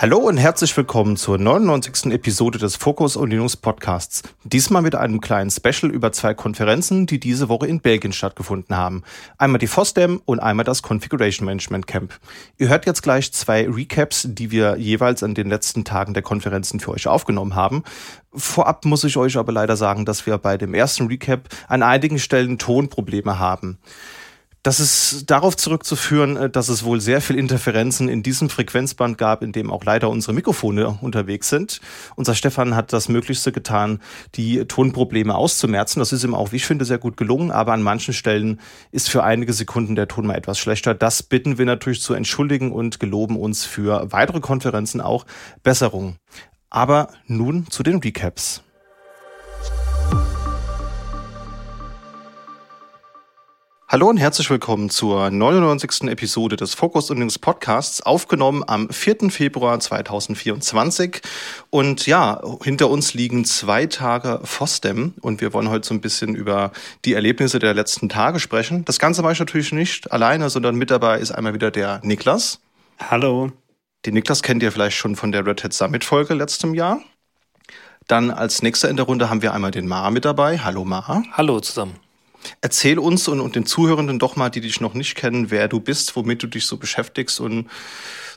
Hallo und herzlich willkommen zur 99. Episode des Focus und Linux Podcasts. Diesmal mit einem kleinen Special über zwei Konferenzen, die diese Woche in Belgien stattgefunden haben. Einmal die FOSDEM und einmal das Configuration Management Camp. Ihr hört jetzt gleich zwei Recaps, die wir jeweils an den letzten Tagen der Konferenzen für euch aufgenommen haben. Vorab muss ich euch aber leider sagen, dass wir bei dem ersten Recap an einigen Stellen Tonprobleme haben. Das ist darauf zurückzuführen, äh, dass es wohl sehr viel Interferenzen in diesem Frequenzband gab, in dem auch leider unsere Mikrofone unterwegs sind. Unser Stefan hat das Möglichste getan, die Tonprobleme auszumerzen. Das ist ihm auch, wie ich finde, sehr gut gelungen, aber an manchen Stellen ist für einige Sekunden der Ton mal etwas schlechter. Das bitten wir natürlich zu entschuldigen und geloben uns für weitere Konferenzen auch Besserung. Aber nun zu den Recaps. Hallo und herzlich willkommen zur 99. Episode des Focus und Links Podcasts, aufgenommen am 4. Februar 2024. Und ja, hinter uns liegen zwei Tage FOSDEM und wir wollen heute so ein bisschen über die Erlebnisse der letzten Tage sprechen. Das Ganze mache ich natürlich nicht alleine, sondern mit dabei ist einmal wieder der Niklas. Hallo. Den Niklas kennt ihr vielleicht schon von der Red Hat Summit Folge letztem Jahr. Dann als nächster in der Runde haben wir einmal den Mar mit dabei. Hallo Mar. Hallo zusammen. Erzähl uns und, und den Zuhörenden doch mal, die dich noch nicht kennen, wer du bist, womit du dich so beschäftigst und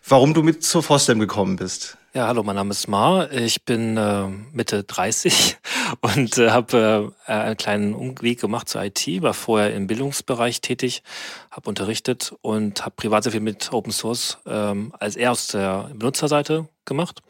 warum du mit zur FOSDEM gekommen bist. Ja, hallo, mein Name ist Mar. Ich bin äh, Mitte 30 und äh, habe äh, einen kleinen Umweg gemacht zur IT, war vorher im Bildungsbereich tätig, habe unterrichtet und habe privat sehr viel mit Open Source ähm, als eher aus der Benutzerseite gemacht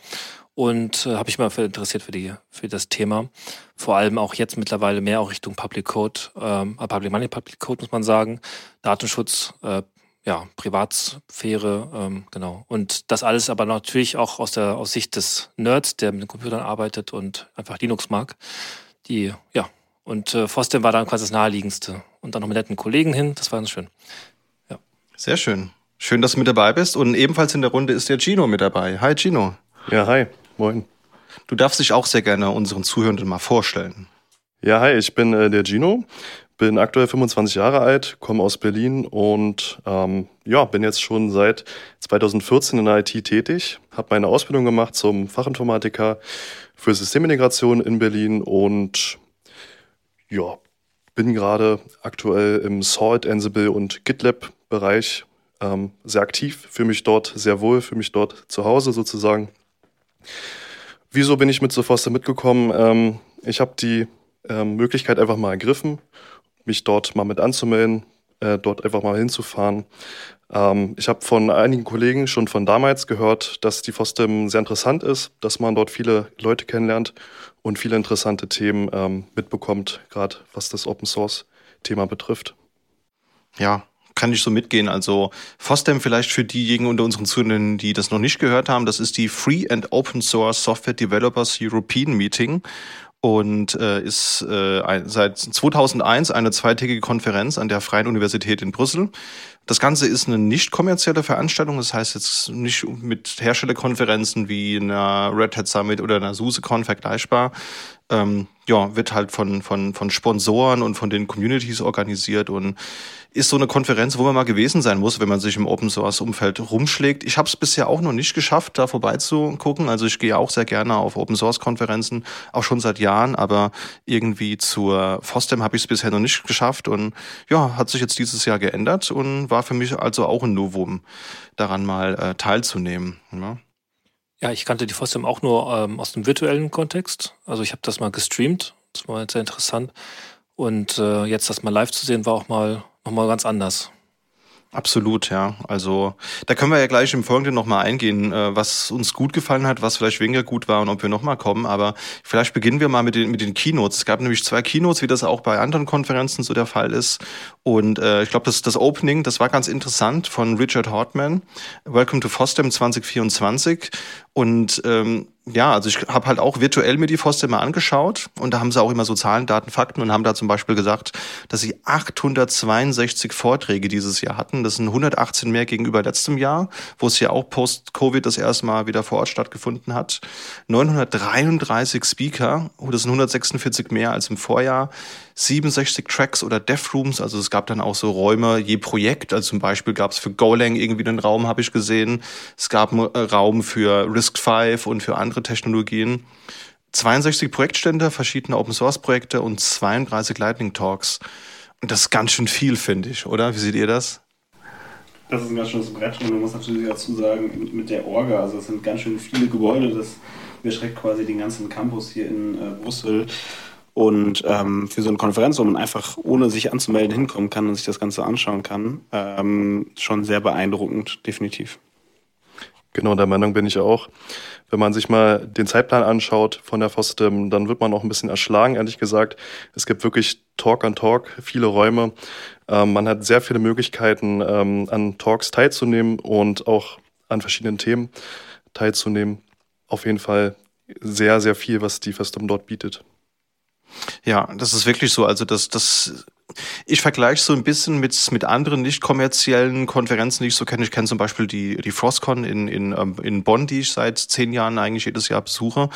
und äh, habe ich mal für interessiert für die für das Thema. Vor allem auch jetzt mittlerweile mehr auch Richtung Public Code, ähm, äh, Public Money Public Code muss man sagen, Datenschutz, äh, ja Privatsphäre, ähm, genau. Und das alles aber natürlich auch aus der aus Sicht des Nerds, der mit den Computern arbeitet und einfach Linux mag. Die ja und äh, Fostem war dann quasi das naheliegendste und dann noch mit netten Kollegen hin. Das war ganz schön. Ja. Sehr schön. Schön, dass du mit dabei bist. Und ebenfalls in der Runde ist der Gino mit dabei. Hi Gino. Ja, hi. Moin. Du darfst dich auch sehr gerne unseren Zuhörenden mal vorstellen. Ja, hi, ich bin äh, der Gino, bin aktuell 25 Jahre alt, komme aus Berlin und ähm, ja, bin jetzt schon seit 2014 in der IT tätig, habe meine Ausbildung gemacht zum Fachinformatiker für Systemintegration in Berlin und ja, bin gerade aktuell im Salt, Ansible und GitLab Bereich ähm, sehr aktiv, fühle mich dort sehr wohl, fühle mich dort zu Hause sozusagen. Wieso bin ich mit Sofoster mitgekommen? Ähm, ich habe die ähm, Möglichkeit einfach mal ergriffen, mich dort mal mit anzumelden, äh, dort einfach mal hinzufahren. Ähm, ich habe von einigen Kollegen schon von damals gehört, dass die FOSDEM sehr interessant ist, dass man dort viele Leute kennenlernt und viele interessante Themen ähm, mitbekommt, gerade was das Open Source Thema betrifft. Ja, kann ich so mitgehen. Also FOSDEM vielleicht für diejenigen unter unseren Zuhörern, die das noch nicht gehört haben, das ist die Free and Open Source Software Developers European Meeting und äh, ist äh, seit 2001 eine zweitägige Konferenz an der Freien Universität in Brüssel. Das Ganze ist eine nicht kommerzielle Veranstaltung, das heißt jetzt nicht mit Herstellerkonferenzen wie einer Red Hat Summit oder einer SUSECon vergleichbar. Ähm, ja, wird halt von, von, von Sponsoren und von den Communities organisiert und ist so eine Konferenz, wo man mal gewesen sein muss, wenn man sich im Open Source Umfeld rumschlägt. Ich habe es bisher auch noch nicht geschafft, da vorbeizugucken. Also ich gehe auch sehr gerne auf Open Source Konferenzen, auch schon seit Jahren, aber irgendwie zur FOSDEM habe ich es bisher noch nicht geschafft und ja, hat sich jetzt dieses Jahr geändert und war für mich also auch ein Novum, daran mal äh, teilzunehmen. Ja. Ja. ich kannte die FOSDEM auch nur ähm, aus dem virtuellen Kontext. Also ich habe das mal gestreamt, das war jetzt sehr interessant. Und äh, jetzt das mal live zu sehen, war auch mal nochmal ganz anders. Absolut, ja. Also da können wir ja gleich im Folgenden nochmal eingehen, äh, was uns gut gefallen hat, was vielleicht weniger gut war und ob wir nochmal kommen. Aber vielleicht beginnen wir mal mit den, mit den Keynotes. Es gab nämlich zwei Keynotes, wie das auch bei anderen Konferenzen so der Fall ist. Und äh, ich glaube, das, das Opening, das war ganz interessant von Richard Hartman. Welcome to FOSDEM 2024. Und ähm, ja, also ich habe halt auch virtuell mir die FOSDEM mal angeschaut und da haben sie auch immer so Zahlen, Daten, Fakten und haben da zum Beispiel gesagt, dass sie 862 Vorträge dieses Jahr hatten. Das sind 118 mehr gegenüber letztem Jahr, wo es ja auch post-Covid das erste Mal wieder vor Ort stattgefunden hat. 933 Speaker, oh, das sind 146 mehr als im Vorjahr. 67 Tracks oder Dev Rooms. Also es gab dann auch so Räume je Projekt. Also zum Beispiel gab es für Golang irgendwie einen Raum, habe ich gesehen. Es gab einen Raum für Risk 5 und für andere Technologien. 62 Projektstände, verschiedene Open Source Projekte und 32 Lightning Talks. Und das ist ganz schön viel, finde ich, oder? Wie seht ihr das? Das ist ein ganz schönes Brett und man muss natürlich dazu sagen, mit der Orga, also es sind ganz schön viele Gebäude, das überschreckt quasi den ganzen Campus hier in äh, Brüssel. Und ähm, für so eine Konferenz, wo man einfach ohne sich anzumelden hinkommen kann und sich das Ganze anschauen kann, ähm, schon sehr beeindruckend, definitiv. Genau, der Meinung bin ich auch. Wenn man sich mal den Zeitplan anschaut von der FOSDEM, dann wird man auch ein bisschen erschlagen, ehrlich gesagt. Es gibt wirklich Talk an Talk, viele Räume. Ähm, man hat sehr viele Möglichkeiten, ähm, an Talks teilzunehmen und auch an verschiedenen Themen teilzunehmen. Auf jeden Fall sehr, sehr viel, was die FOSDEM dort bietet. Ja, das ist wirklich so. Also das, das ich vergleiche so ein bisschen mit, mit anderen nicht kommerziellen Konferenzen, die ich so kenne. Ich kenne zum Beispiel die, die Frostcon in, in, ähm, in Bonn, die ich seit zehn Jahren eigentlich jedes Jahr besuche.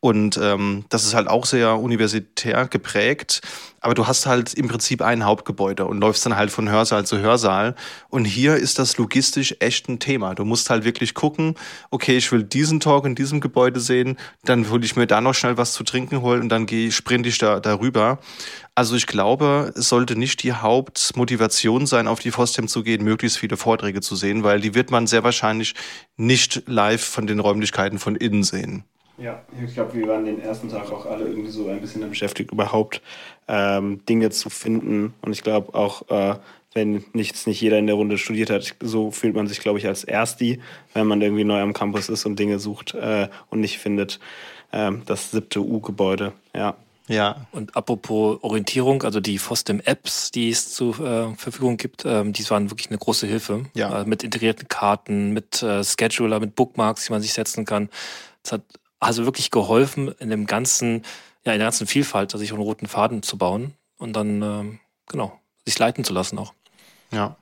Und ähm, das ist halt auch sehr universitär geprägt. Aber du hast halt im Prinzip ein Hauptgebäude und läufst dann halt von Hörsaal zu Hörsaal. Und hier ist das logistisch echt ein Thema. Du musst halt wirklich gucken, okay, ich will diesen Talk in diesem Gebäude sehen, dann will ich mir da noch schnell was zu trinken holen und dann gehe, sprinte ich da darüber. Also ich glaube, es sollte nicht die Hauptmotivation sein, auf die FOSTEM zu gehen, möglichst viele Vorträge zu sehen, weil die wird man sehr wahrscheinlich nicht live von den Räumlichkeiten von innen sehen. Ja, ich glaube, wir waren den ersten Tag auch alle irgendwie so ein bisschen beschäftigt, überhaupt ähm, Dinge zu finden. Und ich glaube auch, äh, wenn nichts nicht jeder in der Runde studiert hat, so fühlt man sich, glaube ich, als Ersti, wenn man irgendwie neu am Campus ist und Dinge sucht äh, und nicht findet. Äh, das siebte U-Gebäude, ja. Ja. Und apropos Orientierung, also die FOSDEM-Apps, die es zur äh, Verfügung gibt, ähm, die waren wirklich eine große Hilfe. Ja. Äh, mit integrierten Karten, mit äh, Scheduler, mit Bookmarks, die man sich setzen kann. Das hat also wirklich geholfen, in dem ganzen, ja, in der ganzen Vielfalt, sich einen roten Faden zu bauen und dann, ähm, genau, sich leiten zu lassen auch. Ja,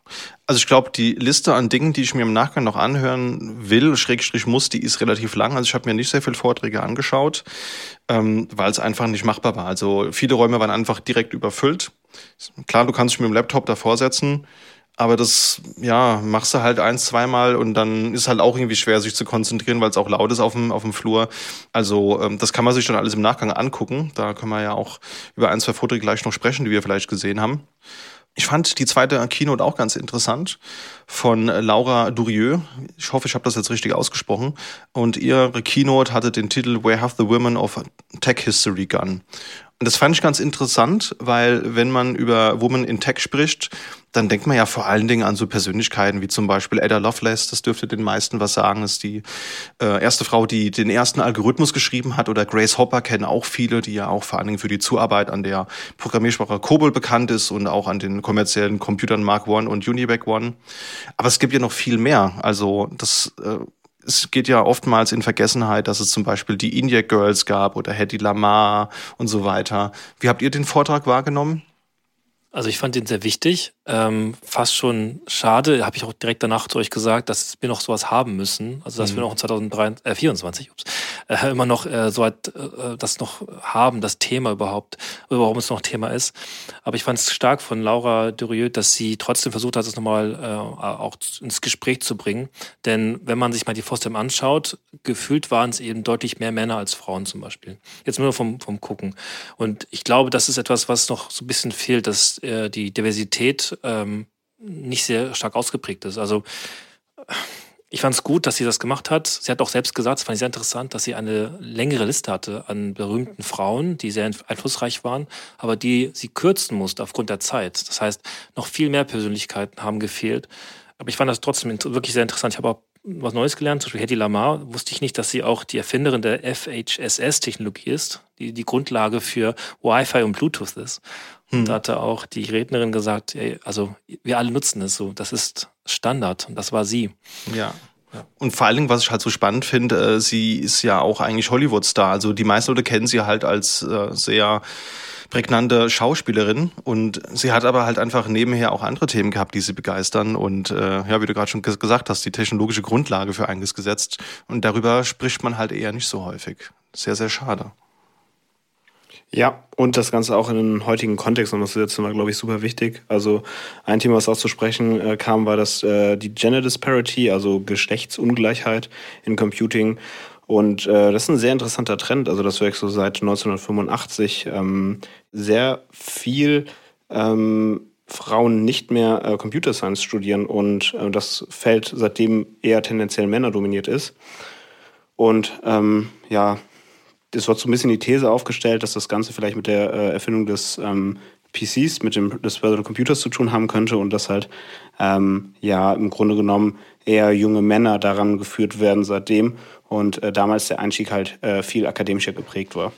also ich glaube, die Liste an Dingen, die ich mir im Nachgang noch anhören will, Schrägstrich muss, die ist relativ lang. Also ich habe mir nicht sehr viele Vorträge angeschaut, ähm, weil es einfach nicht machbar war. Also viele Räume waren einfach direkt überfüllt. Klar, du kannst dich mit dem Laptop davor setzen, aber das, ja, machst du halt eins, zweimal und dann ist halt auch irgendwie schwer, sich zu konzentrieren, weil es auch laut ist auf dem, auf dem Flur. Also ähm, das kann man sich dann alles im Nachgang angucken. Da können wir ja auch über ein, zwei Vorträge gleich noch sprechen, die wir vielleicht gesehen haben. Ich fand die zweite Keynote auch ganz interessant von Laura Durieux. Ich hoffe, ich habe das jetzt richtig ausgesprochen. Und ihre Keynote hatte den Titel Where Have the Women of Tech History Gone? Das fand ich ganz interessant, weil wenn man über Women in Tech spricht, dann denkt man ja vor allen Dingen an so Persönlichkeiten wie zum Beispiel Ada Lovelace, das dürfte den meisten was sagen, ist die äh, erste Frau, die den ersten Algorithmus geschrieben hat oder Grace Hopper kennen auch viele, die ja auch vor allen Dingen für die Zuarbeit an der Programmiersprache COBOL bekannt ist und auch an den kommerziellen Computern Mark I und Univac One. Aber es gibt ja noch viel mehr. Also das äh, es geht ja oftmals in Vergessenheit, dass es zum Beispiel die India Girls gab oder Hedy Lamar und so weiter. Wie habt ihr den Vortrag wahrgenommen? Also ich fand den sehr wichtig. Ähm, fast schon schade, habe ich auch direkt danach zu euch gesagt, dass wir noch sowas haben müssen. Also dass mhm. wir noch in 2024 äh, ups, äh, immer noch äh, so halt, äh, das noch haben, das Thema überhaupt, warum es noch Thema ist. Aber ich fand es stark von Laura Durieux, dass sie trotzdem versucht hat, es nochmal äh, auch ins Gespräch zu bringen. Denn wenn man sich mal die FOSDEM anschaut, gefühlt waren es eben deutlich mehr Männer als Frauen zum Beispiel. Jetzt nur vom, vom Gucken. Und ich glaube, das ist etwas, was noch so ein bisschen fehlt, dass äh, die Diversität ähm, nicht sehr stark ausgeprägt ist. Also ich fand es gut, dass sie das gemacht hat. Sie hat auch selbst gesagt, das fand ich sehr interessant, dass sie eine längere Liste hatte an berühmten Frauen, die sehr einflussreich waren, aber die sie kürzen musste aufgrund der Zeit. Das heißt, noch viel mehr Persönlichkeiten haben gefehlt. Aber ich fand das trotzdem wirklich sehr interessant. Ich habe auch was Neues gelernt. Zum Beispiel Hedy Lamar wusste ich nicht, dass sie auch die Erfinderin der FHSS-Technologie ist, die die Grundlage für Wi-Fi und Bluetooth ist. Und hm. da hatte auch die Rednerin gesagt, ey, also wir alle nutzen es so, das ist Standard und das war sie. Ja. Und vor allen Dingen, was ich halt so spannend finde, äh, sie ist ja auch eigentlich Hollywood-Star. Also die meisten Leute kennen sie halt als äh, sehr prägnante Schauspielerin und sie hat aber halt einfach nebenher auch andere Themen gehabt, die sie begeistern und äh, ja, wie du gerade schon gesagt hast, die technologische Grundlage für einiges gesetzt und darüber spricht man halt eher nicht so häufig. Sehr, sehr schade. Ja, und das Ganze auch in den heutigen Kontext und das ist jetzt glaube ich, super wichtig. Also ein Thema, was auch zu sprechen äh, kam, war das äh, die Gender Disparity, also Geschlechtsungleichheit in Computing. Und äh, das ist ein sehr interessanter Trend. Also das wächst so seit 1985 ähm, sehr viel ähm, Frauen nicht mehr äh, Computer Science studieren und äh, das Feld seitdem eher tendenziell Männer dominiert ist. Und ähm, ja, es wird so ein bisschen die These aufgestellt, dass das Ganze vielleicht mit der äh, Erfindung des ähm, PCs, mit dem des Personal Computers zu tun haben könnte und dass halt ähm, ja im Grunde genommen eher junge Männer daran geführt werden seitdem und äh, damals der Einstieg halt äh, viel akademischer geprägt war.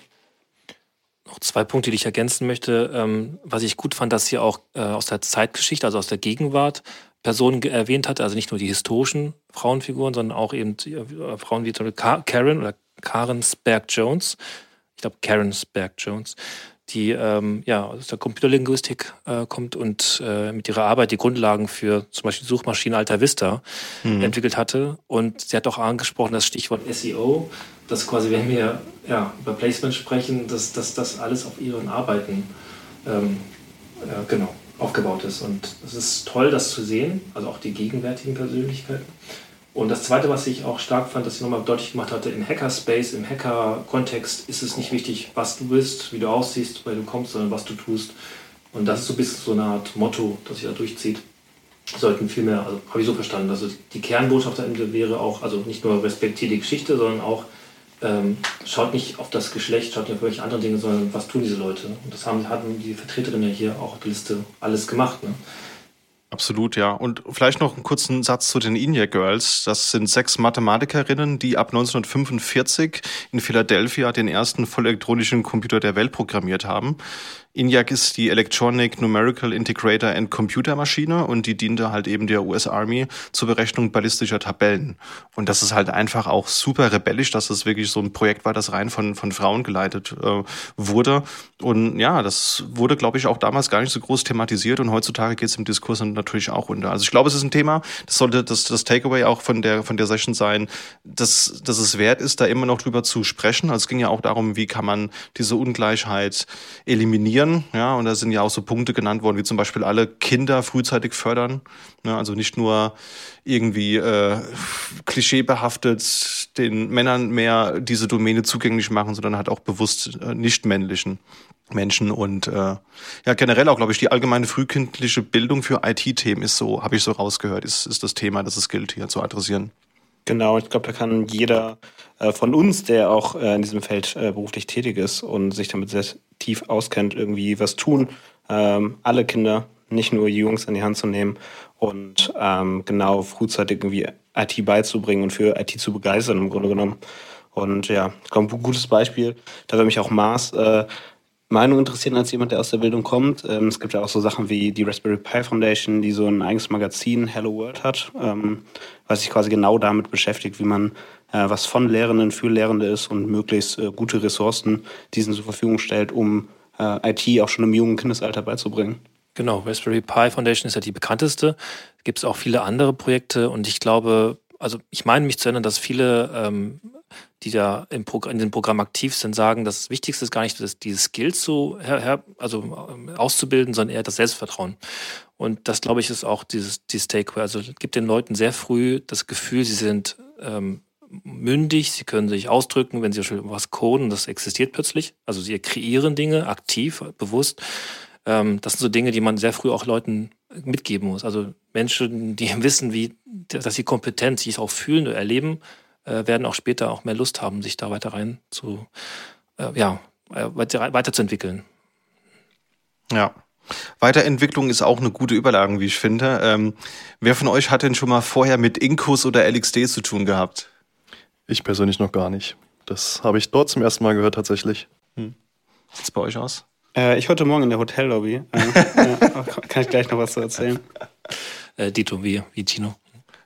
Noch zwei Punkte, die ich ergänzen möchte. Ähm, was ich gut fand, dass sie auch äh, aus der Zeitgeschichte, also aus der Gegenwart, Personen erwähnt hat, also nicht nur die historischen Frauenfiguren, sondern auch eben äh, Frauen wie Karen oder Karen Sperg-Jones. Ich glaube, Karen Sperg-Jones, die ähm, ja, aus der Computerlinguistik äh, kommt und äh, mit ihrer Arbeit die Grundlagen für zum Beispiel Suchmaschine Alta Vista mhm. entwickelt hatte. Und sie hat auch angesprochen das Stichwort SEO, dass quasi, wenn wir ja, über Placement sprechen, dass, dass das alles auf ihren Arbeiten ähm, äh, genau, aufgebaut ist. Und es ist toll, das zu sehen, also auch die gegenwärtigen Persönlichkeiten. Und das Zweite, was ich auch stark fand, dass ich nochmal deutlich gemacht hatte, im Hackerspace, im Hacker-Kontext ist es nicht wichtig, was du bist, wie du aussiehst, weil du kommst, sondern was du tust. Und das ist so ein bisschen so eine Art Motto, das sich da durchzieht. Sollten viel mehr, also habe ich so verstanden, also die Kernbotschaft am wäre auch, also nicht nur respektiert die Geschichte, sondern auch ähm, schaut nicht auf das Geschlecht, schaut nicht auf welche anderen Dinge, sondern was tun diese Leute. Und das haben, hatten die Vertreterinnen ja hier auch auf der Liste alles gemacht. Ne? Absolut, ja. Und vielleicht noch einen kurzen Satz zu den ENIAC Girls. Das sind sechs Mathematikerinnen, die ab 1945 in Philadelphia den ersten vollelektronischen Computer der Welt programmiert haben. ENIAC ist die Electronic Numerical Integrator and Computer Maschine und die diente halt eben der US Army zur Berechnung ballistischer Tabellen. Und das ist halt einfach auch super rebellisch, dass das wirklich so ein Projekt war, das rein von, von Frauen geleitet äh, wurde. Und ja, das wurde, glaube ich, auch damals gar nicht so groß thematisiert und heutzutage geht es im Diskurs natürlich auch unter. Also ich glaube, es ist ein Thema, das sollte das, das Takeaway auch von der, von der Session sein, dass, dass es wert ist, da immer noch drüber zu sprechen. Also es ging ja auch darum, wie kann man diese Ungleichheit eliminieren motivieren. Ja, und da sind ja auch so Punkte genannt worden, wie zum Beispiel alle Kinder frühzeitig fördern. Ja, also nicht nur irgendwie äh, klischeebehaftet den Männern mehr diese Domäne zugänglich machen, sondern halt auch bewusst äh, nicht männlichen Menschen und äh, ja generell auch glaube ich die allgemeine frühkindliche Bildung für IT-Themen ist so habe ich so rausgehört ist ist das Thema das es gilt hier zu adressieren Genau, ich glaube, da kann jeder äh, von uns, der auch äh, in diesem Feld äh, beruflich tätig ist und sich damit sehr tief auskennt, irgendwie was tun. Ähm, alle Kinder, nicht nur Jungs an die Hand zu nehmen und ähm, genau frühzeitig irgendwie IT beizubringen und für IT zu begeistern im Grunde genommen. Und ja, glaube, ein gutes Beispiel, da würde mich auch Mars äh, Meinung interessieren als jemand, der aus der Bildung kommt. Ähm, es gibt ja auch so Sachen wie die Raspberry Pi Foundation, die so ein eigenes Magazin Hello World hat, ähm, was sich quasi genau damit beschäftigt, wie man äh, was von Lehrenden für Lehrende ist und möglichst äh, gute Ressourcen diesen zur Verfügung stellt, um äh, IT auch schon im jungen Kindesalter beizubringen. Genau, Raspberry Pi Foundation ist ja die bekannteste. Gibt es auch viele andere Projekte und ich glaube, also ich meine mich zu erinnern, dass viele ähm, die da im in dem Programm aktiv sind, sagen, das Wichtigste ist gar nicht, das, diese Skills zu, also ähm, auszubilden, sondern eher das Selbstvertrauen. Und das, glaube ich, ist auch dieses, dieses Takeaway. Also gibt den Leuten sehr früh das Gefühl, sie sind ähm, mündig, sie können sich ausdrücken, wenn sie was coden, das existiert plötzlich. Also sie kreieren Dinge aktiv, bewusst. Ähm, das sind so Dinge, die man sehr früh auch Leuten mitgeben muss. Also Menschen, die wissen, wie, dass sie kompetent sich auch fühlen oder erleben, äh, werden auch später auch mehr Lust haben, sich da weiter rein zu, äh, ja, äh, weiter, weiterzuentwickeln. Ja. Weiterentwicklung ist auch eine gute Überlage, wie ich finde. Ähm, wer von euch hat denn schon mal vorher mit Incus oder LXD zu tun gehabt? Ich persönlich noch gar nicht. Das habe ich dort zum ersten Mal gehört tatsächlich. Hm. Sieht's bei euch aus? Äh, ich heute Morgen in der Hotellobby. Äh, äh, kann ich gleich noch was zu erzählen? Äh, Dito, wie, wie Tino.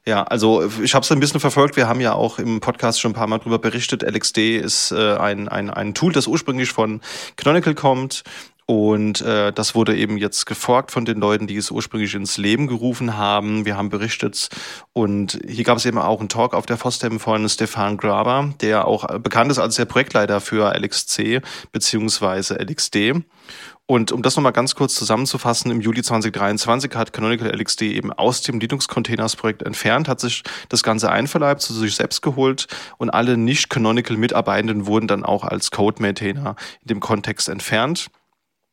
Ja, also ich habe es ein bisschen verfolgt. Wir haben ja auch im Podcast schon ein paar Mal drüber berichtet. LXD ist äh, ein, ein, ein Tool, das ursprünglich von Canonical kommt Und äh, das wurde eben jetzt geforkt von den Leuten, die es ursprünglich ins Leben gerufen haben. Wir haben berichtet und hier gab es eben auch einen Talk auf der FOSDEM von Stefan Graber, der auch bekannt ist als der Projektleiter für LXC beziehungsweise LXD. Und um das nochmal ganz kurz zusammenzufassen, im Juli 2023 hat Canonical LXD eben aus dem Linux-Containers-Projekt entfernt, hat sich das Ganze einverleibt, zu sich selbst geholt und alle nicht-Canonical-Mitarbeitenden wurden dann auch als Code-Maintainer in dem Kontext entfernt.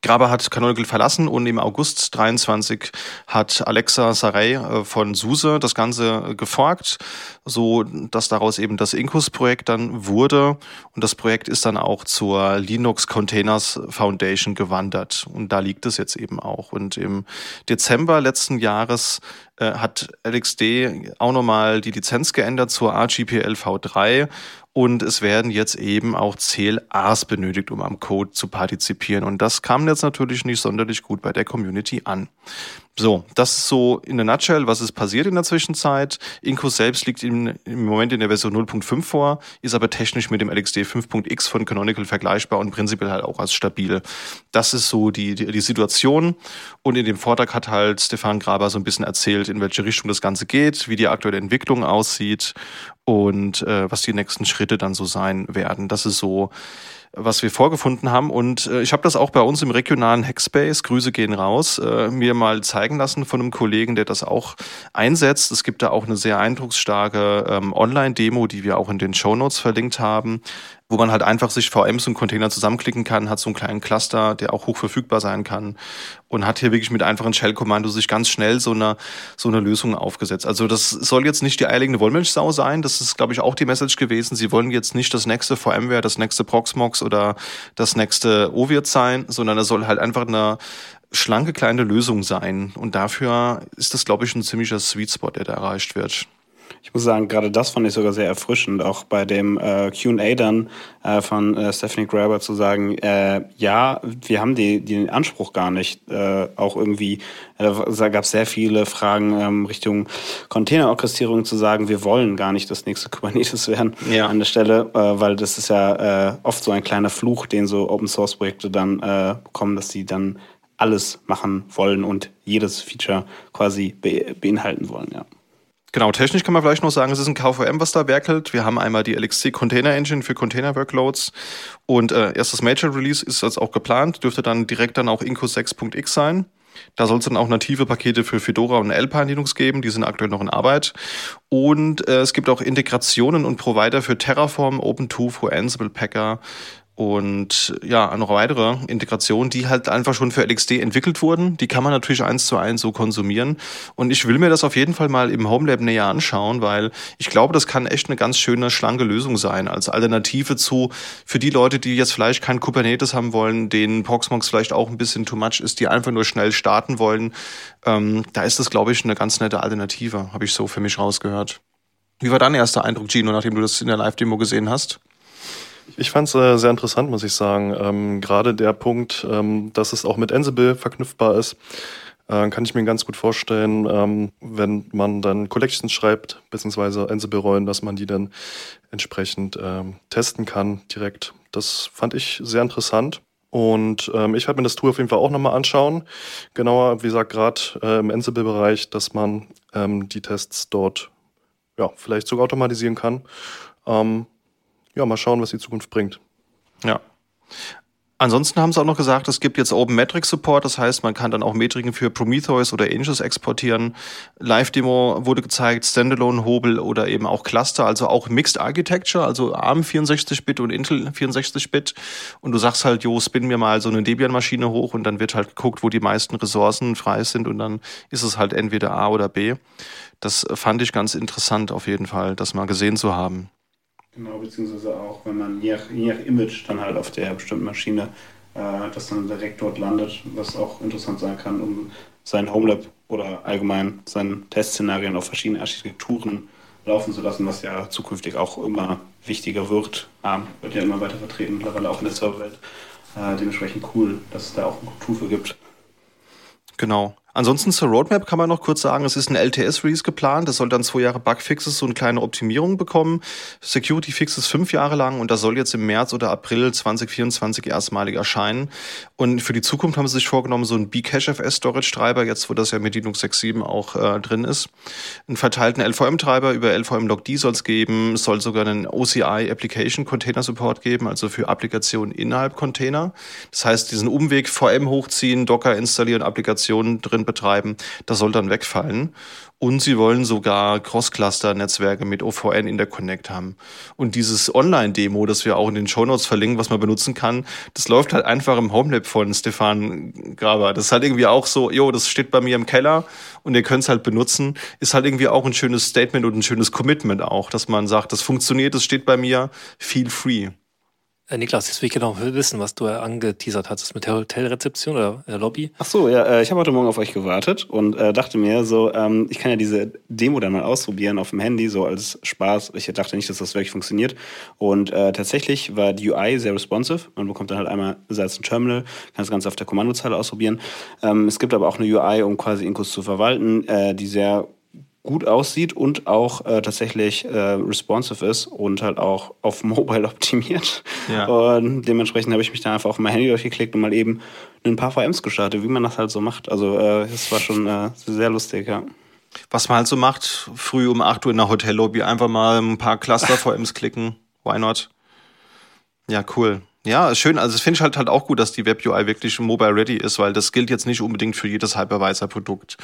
Graber hat Canonical verlassen und im August 23 hat Alexa Sarey äh, von SUSE das Ganze geforkt, so dass daraus eben das Incus-Projekt dann wurde. Und das Projekt ist dann auch zur Linux Containers Foundation gewandert. Und da liegt es jetzt eben auch. Und im Dezember letzten Jahres äh, hat LXD auch nochmal die Lizenz geändert zur RGPL v3 und es werden jetzt eben auch CLAs benötigt, um am Code zu partizipieren. Und das kam jetzt natürlich nicht sonderlich gut bei der Community an. So, das ist so in der Nutshell, was ist passiert in der Zwischenzeit. Incus selbst liegt im, im Moment in der Version 0.5 vor, ist aber technisch mit dem LXD 5.x von Canonical vergleichbar und prinzipiell halt auch als stabil. Das ist so die, die, die Situation. Und in dem Vortrag hat halt Stefan Graber so ein bisschen erzählt, in welche Richtung das Ganze geht, wie die aktuelle Entwicklung aussieht und äh, was die nächsten Schritte dann so sein werden. Das ist so was wir vorgefunden haben. Und äh, ich habe das auch bei uns im regionalen Hackspace, Grüße gehen raus, äh, mir mal zeigen lassen von einem Kollegen, der das auch einsetzt. Es gibt da auch eine sehr eindrucksstarke ähm, Online-Demo, die wir auch in den Show Notes verlinkt haben, wo man halt einfach sich VMs und Container zusammenklicken kann, hat so einen kleinen Cluster, der auch hoch verfügbar sein kann und hat hier wirklich mit einfachen Shell-Kommando sich ganz schnell so eine, so eine Lösung aufgesetzt. Also das soll jetzt nicht die eierlegende Wollmilchsau sein, das ist, glaube ich, auch die Message gewesen. Sie wollen jetzt nicht das nächste VMware, das nächste Proxmox oder das nächste OVIRT sein, sondern es soll halt einfach eine schlanke kleine Lösung sein. Und dafür ist das, glaube ich, ein ziemlicher Sweet Spot, der da erreicht wird ich muss sagen, gerade das fand ich sogar sehr erfrischend, auch bei dem äh, QA dann äh, von äh, Stephanie Graber zu sagen, äh, ja, wir haben die, den Anspruch gar nicht. Äh, auch irgendwie, äh, da gab es sehr viele Fragen ähm, Richtung Containerorchestrierung zu sagen, wir wollen gar nicht das nächste Kubernetes werden ja. an der Stelle, äh, weil das ist ja äh, oft so ein kleiner Fluch, den so Open Source Projekte dann äh, bekommen, dass sie dann alles machen wollen und jedes Feature quasi be beinhalten wollen, ja. Genau, technisch kann man vielleicht noch sagen, es ist ein KVM, was da werkelt. Wir haben einmal die LXC Container Engine für Container Workloads und äh, erstes Major Release ist jetzt auch geplant, dürfte dann direkt dann auch Incus 6.x sein. Da soll es dann auch native Pakete für Fedora und Alpine Linux geben, die sind aktuell noch in Arbeit. Und äh, es gibt auch Integrationen und Provider für Terraform, OpenTooth, Ansible, Packer, und ja, noch weitere Integrationen, die halt einfach schon für LXD entwickelt wurden. Die kann man natürlich eins zu eins so konsumieren. Und ich will mir das auf jeden Fall mal im Homelab näher anschauen, weil ich glaube, das kann echt eine ganz schöne, schlanke Lösung sein als Alternative zu, für die Leute, die jetzt vielleicht kein Kubernetes haben wollen, denen Proxmox vielleicht auch ein bisschen too much ist, die einfach nur schnell starten wollen. Ähm, da ist das, glaube ich, eine ganz nette Alternative, habe ich so für mich rausgehört. Wie war dein erster Eindruck, Gino, nachdem du das in der Live-Demo gesehen hast? Ich fand es äh, sehr interessant, muss ich sagen. Ähm, Gerade der Punkt, ähm, dass es auch mit Ansible verknüpfbar ist, äh, kann ich mir ganz gut vorstellen, ähm, wenn man dann Collections schreibt, beziehungsweise Ansible-Rollen, dass man die dann entsprechend ähm, testen kann direkt. Das fand ich sehr interessant. Und ähm, ich werde mir das Tool auf jeden Fall auch nochmal anschauen. Genauer, wie gesagt, gerade äh, im Ansible-Bereich, dass man ähm, die Tests dort ja, vielleicht sogar automatisieren kann. Ähm, ja, mal schauen, was die Zukunft bringt. Ja. Ansonsten haben sie auch noch gesagt, es gibt jetzt Open Metric Support, das heißt, man kann dann auch Metriken für Prometheus oder ähnliches exportieren. Live-Demo wurde gezeigt, Standalone-Hobel oder eben auch Cluster, also auch Mixed Architecture, also ARM 64-Bit und Intel 64-Bit. Und du sagst halt, jo, spin mir mal so eine Debian-Maschine hoch und dann wird halt geguckt, wo die meisten Ressourcen frei sind und dann ist es halt entweder A oder B. Das fand ich ganz interessant auf jeden Fall, das mal gesehen zu haben. Genau, beziehungsweise auch, wenn man je nach, je nach Image dann halt auf der bestimmten Maschine äh, das dann direkt dort landet, was auch interessant sein kann, um sein Homelab oder allgemein seine Testszenarien auf verschiedene Architekturen laufen zu lassen, was ja zukünftig auch immer wichtiger wird. ARM wird ja immer weiter vertreten, mittlerweile auch in der Serverwelt. Äh, dementsprechend cool, dass es da auch ein Tool für gibt. Genau. Ansonsten zur Roadmap kann man noch kurz sagen, es ist ein LTS-Release geplant. Das soll dann zwei Jahre Bugfixes, eine kleine Optimierung bekommen. Security-Fixes fünf Jahre lang und das soll jetzt im März oder April 2024 erstmalig erscheinen. Und für die Zukunft haben sie sich vorgenommen, so ein Bcache-FS Storage-Treiber, jetzt wo das ja mit Linux 6.7 auch äh, drin ist. Einen verteilten LVM-Treiber über LVM-Logd soll es geben. Es soll sogar einen OCI Application Container Support geben, also für Applikationen innerhalb Container. Das heißt, diesen Umweg VM hochziehen, Docker installieren, Applikationen drin betreiben, das soll dann wegfallen. Und sie wollen sogar Cross-Cluster-Netzwerke mit OVN Interconnect haben. Und dieses Online-Demo, das wir auch in den Shownotes verlinken, was man benutzen kann, das läuft halt einfach im Homelab von Stefan Graber. Das ist halt irgendwie auch so, jo, das steht bei mir im Keller und ihr könnt es halt benutzen. Ist halt irgendwie auch ein schönes Statement und ein schönes Commitment auch, dass man sagt, das funktioniert, das steht bei mir, feel free. Äh, Niklas, jetzt will ich genau wissen, was du angeteasert hast mit der Hotelrezeption oder der Lobby. Ach so, ja, äh, ich habe heute Morgen auf euch gewartet und äh, dachte mir so, ähm, ich kann ja diese Demo dann mal ausprobieren auf dem Handy, so als Spaß. Ich dachte nicht, dass das wirklich funktioniert. Und äh, tatsächlich war die UI sehr responsive. Man bekommt dann halt einmal als ein Terminal, kann das Ganze auf der Kommandozeile ausprobieren. Ähm, es gibt aber auch eine UI, um quasi Inkos zu verwalten, äh, die sehr gut aussieht und auch äh, tatsächlich äh, responsive ist und halt auch auf Mobile optimiert. Ja. Und dementsprechend habe ich mich da einfach auf mein Handy durchgeklickt und mal eben ein paar VMs gestartet, wie man das halt so macht. Also äh, es war schon äh, sehr lustig, ja. Was man halt so macht, früh um 8 Uhr in der Hotellobby einfach mal ein paar Cluster-VMs klicken. Why not? Ja, cool. Ja, schön. Also das finde ich halt halt auch gut, dass die Web UI wirklich mobile ready ist, weil das gilt jetzt nicht unbedingt für jedes Hypervisor-Produkt.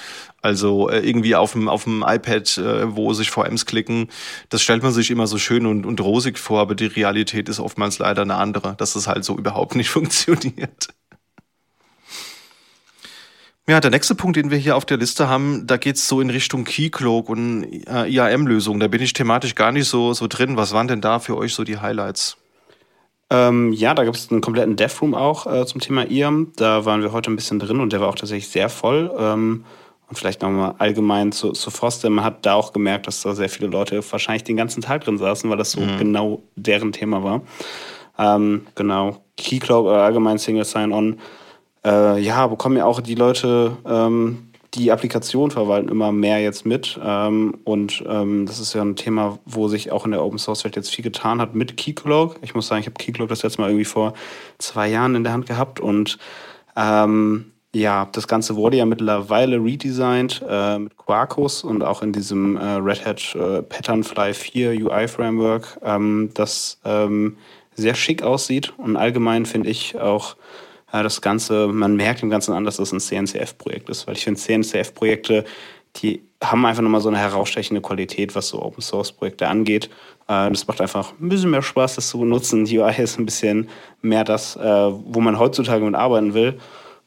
Also äh, irgendwie auf dem auf dem iPad, äh, wo sich VMs klicken, das stellt man sich immer so schön und, und rosig vor, aber die Realität ist oftmals leider eine andere, dass das halt so überhaupt nicht funktioniert. Ja, der nächste Punkt, den wir hier auf der Liste haben, da geht's so in Richtung Keycloak und äh, IAM-Lösungen. Da bin ich thematisch gar nicht so, so drin. Was waren denn da für euch so die Highlights? Ähm, ja, da gibt es einen kompletten Devroom auch äh, zum Thema IAM. Da waren wir heute ein bisschen drin und der war auch tatsächlich sehr voll. Ähm, und vielleicht nochmal allgemein zu, zu Foster. Man hat da auch gemerkt, dass da sehr viele Leute wahrscheinlich den ganzen Tag drin saßen, weil das so mhm. genau deren Thema war. Ähm, genau. Keycloak oder allgemein Single Sign-On. Äh, ja, bekommen ja auch die Leute ähm, die Applikation verwalten immer mehr jetzt mit. Ähm, und ähm, das ist ja ein Thema, wo sich auch in der Open Source Welt jetzt viel getan hat mit Keycloak. Ich muss sagen, ich habe Keycloak das letzte Mal irgendwie vor zwei Jahren in der Hand gehabt und ähm, ja, das Ganze wurde ja mittlerweile redesigned äh, mit Quarkus und auch in diesem äh, Red Hat äh, Patternfly 4 UI Framework, ähm, das ähm, sehr schick aussieht und allgemein finde ich auch das Ganze, man merkt dem Ganzen an, dass das ein CNCF-Projekt ist, weil ich finde, CNCF-Projekte, die haben einfach nochmal so eine herausstechende Qualität, was so Open-Source-Projekte angeht. Äh, das macht einfach ein bisschen mehr Spaß, das zu benutzen. Die UI ist ein bisschen mehr das, äh, wo man heutzutage mit arbeiten will.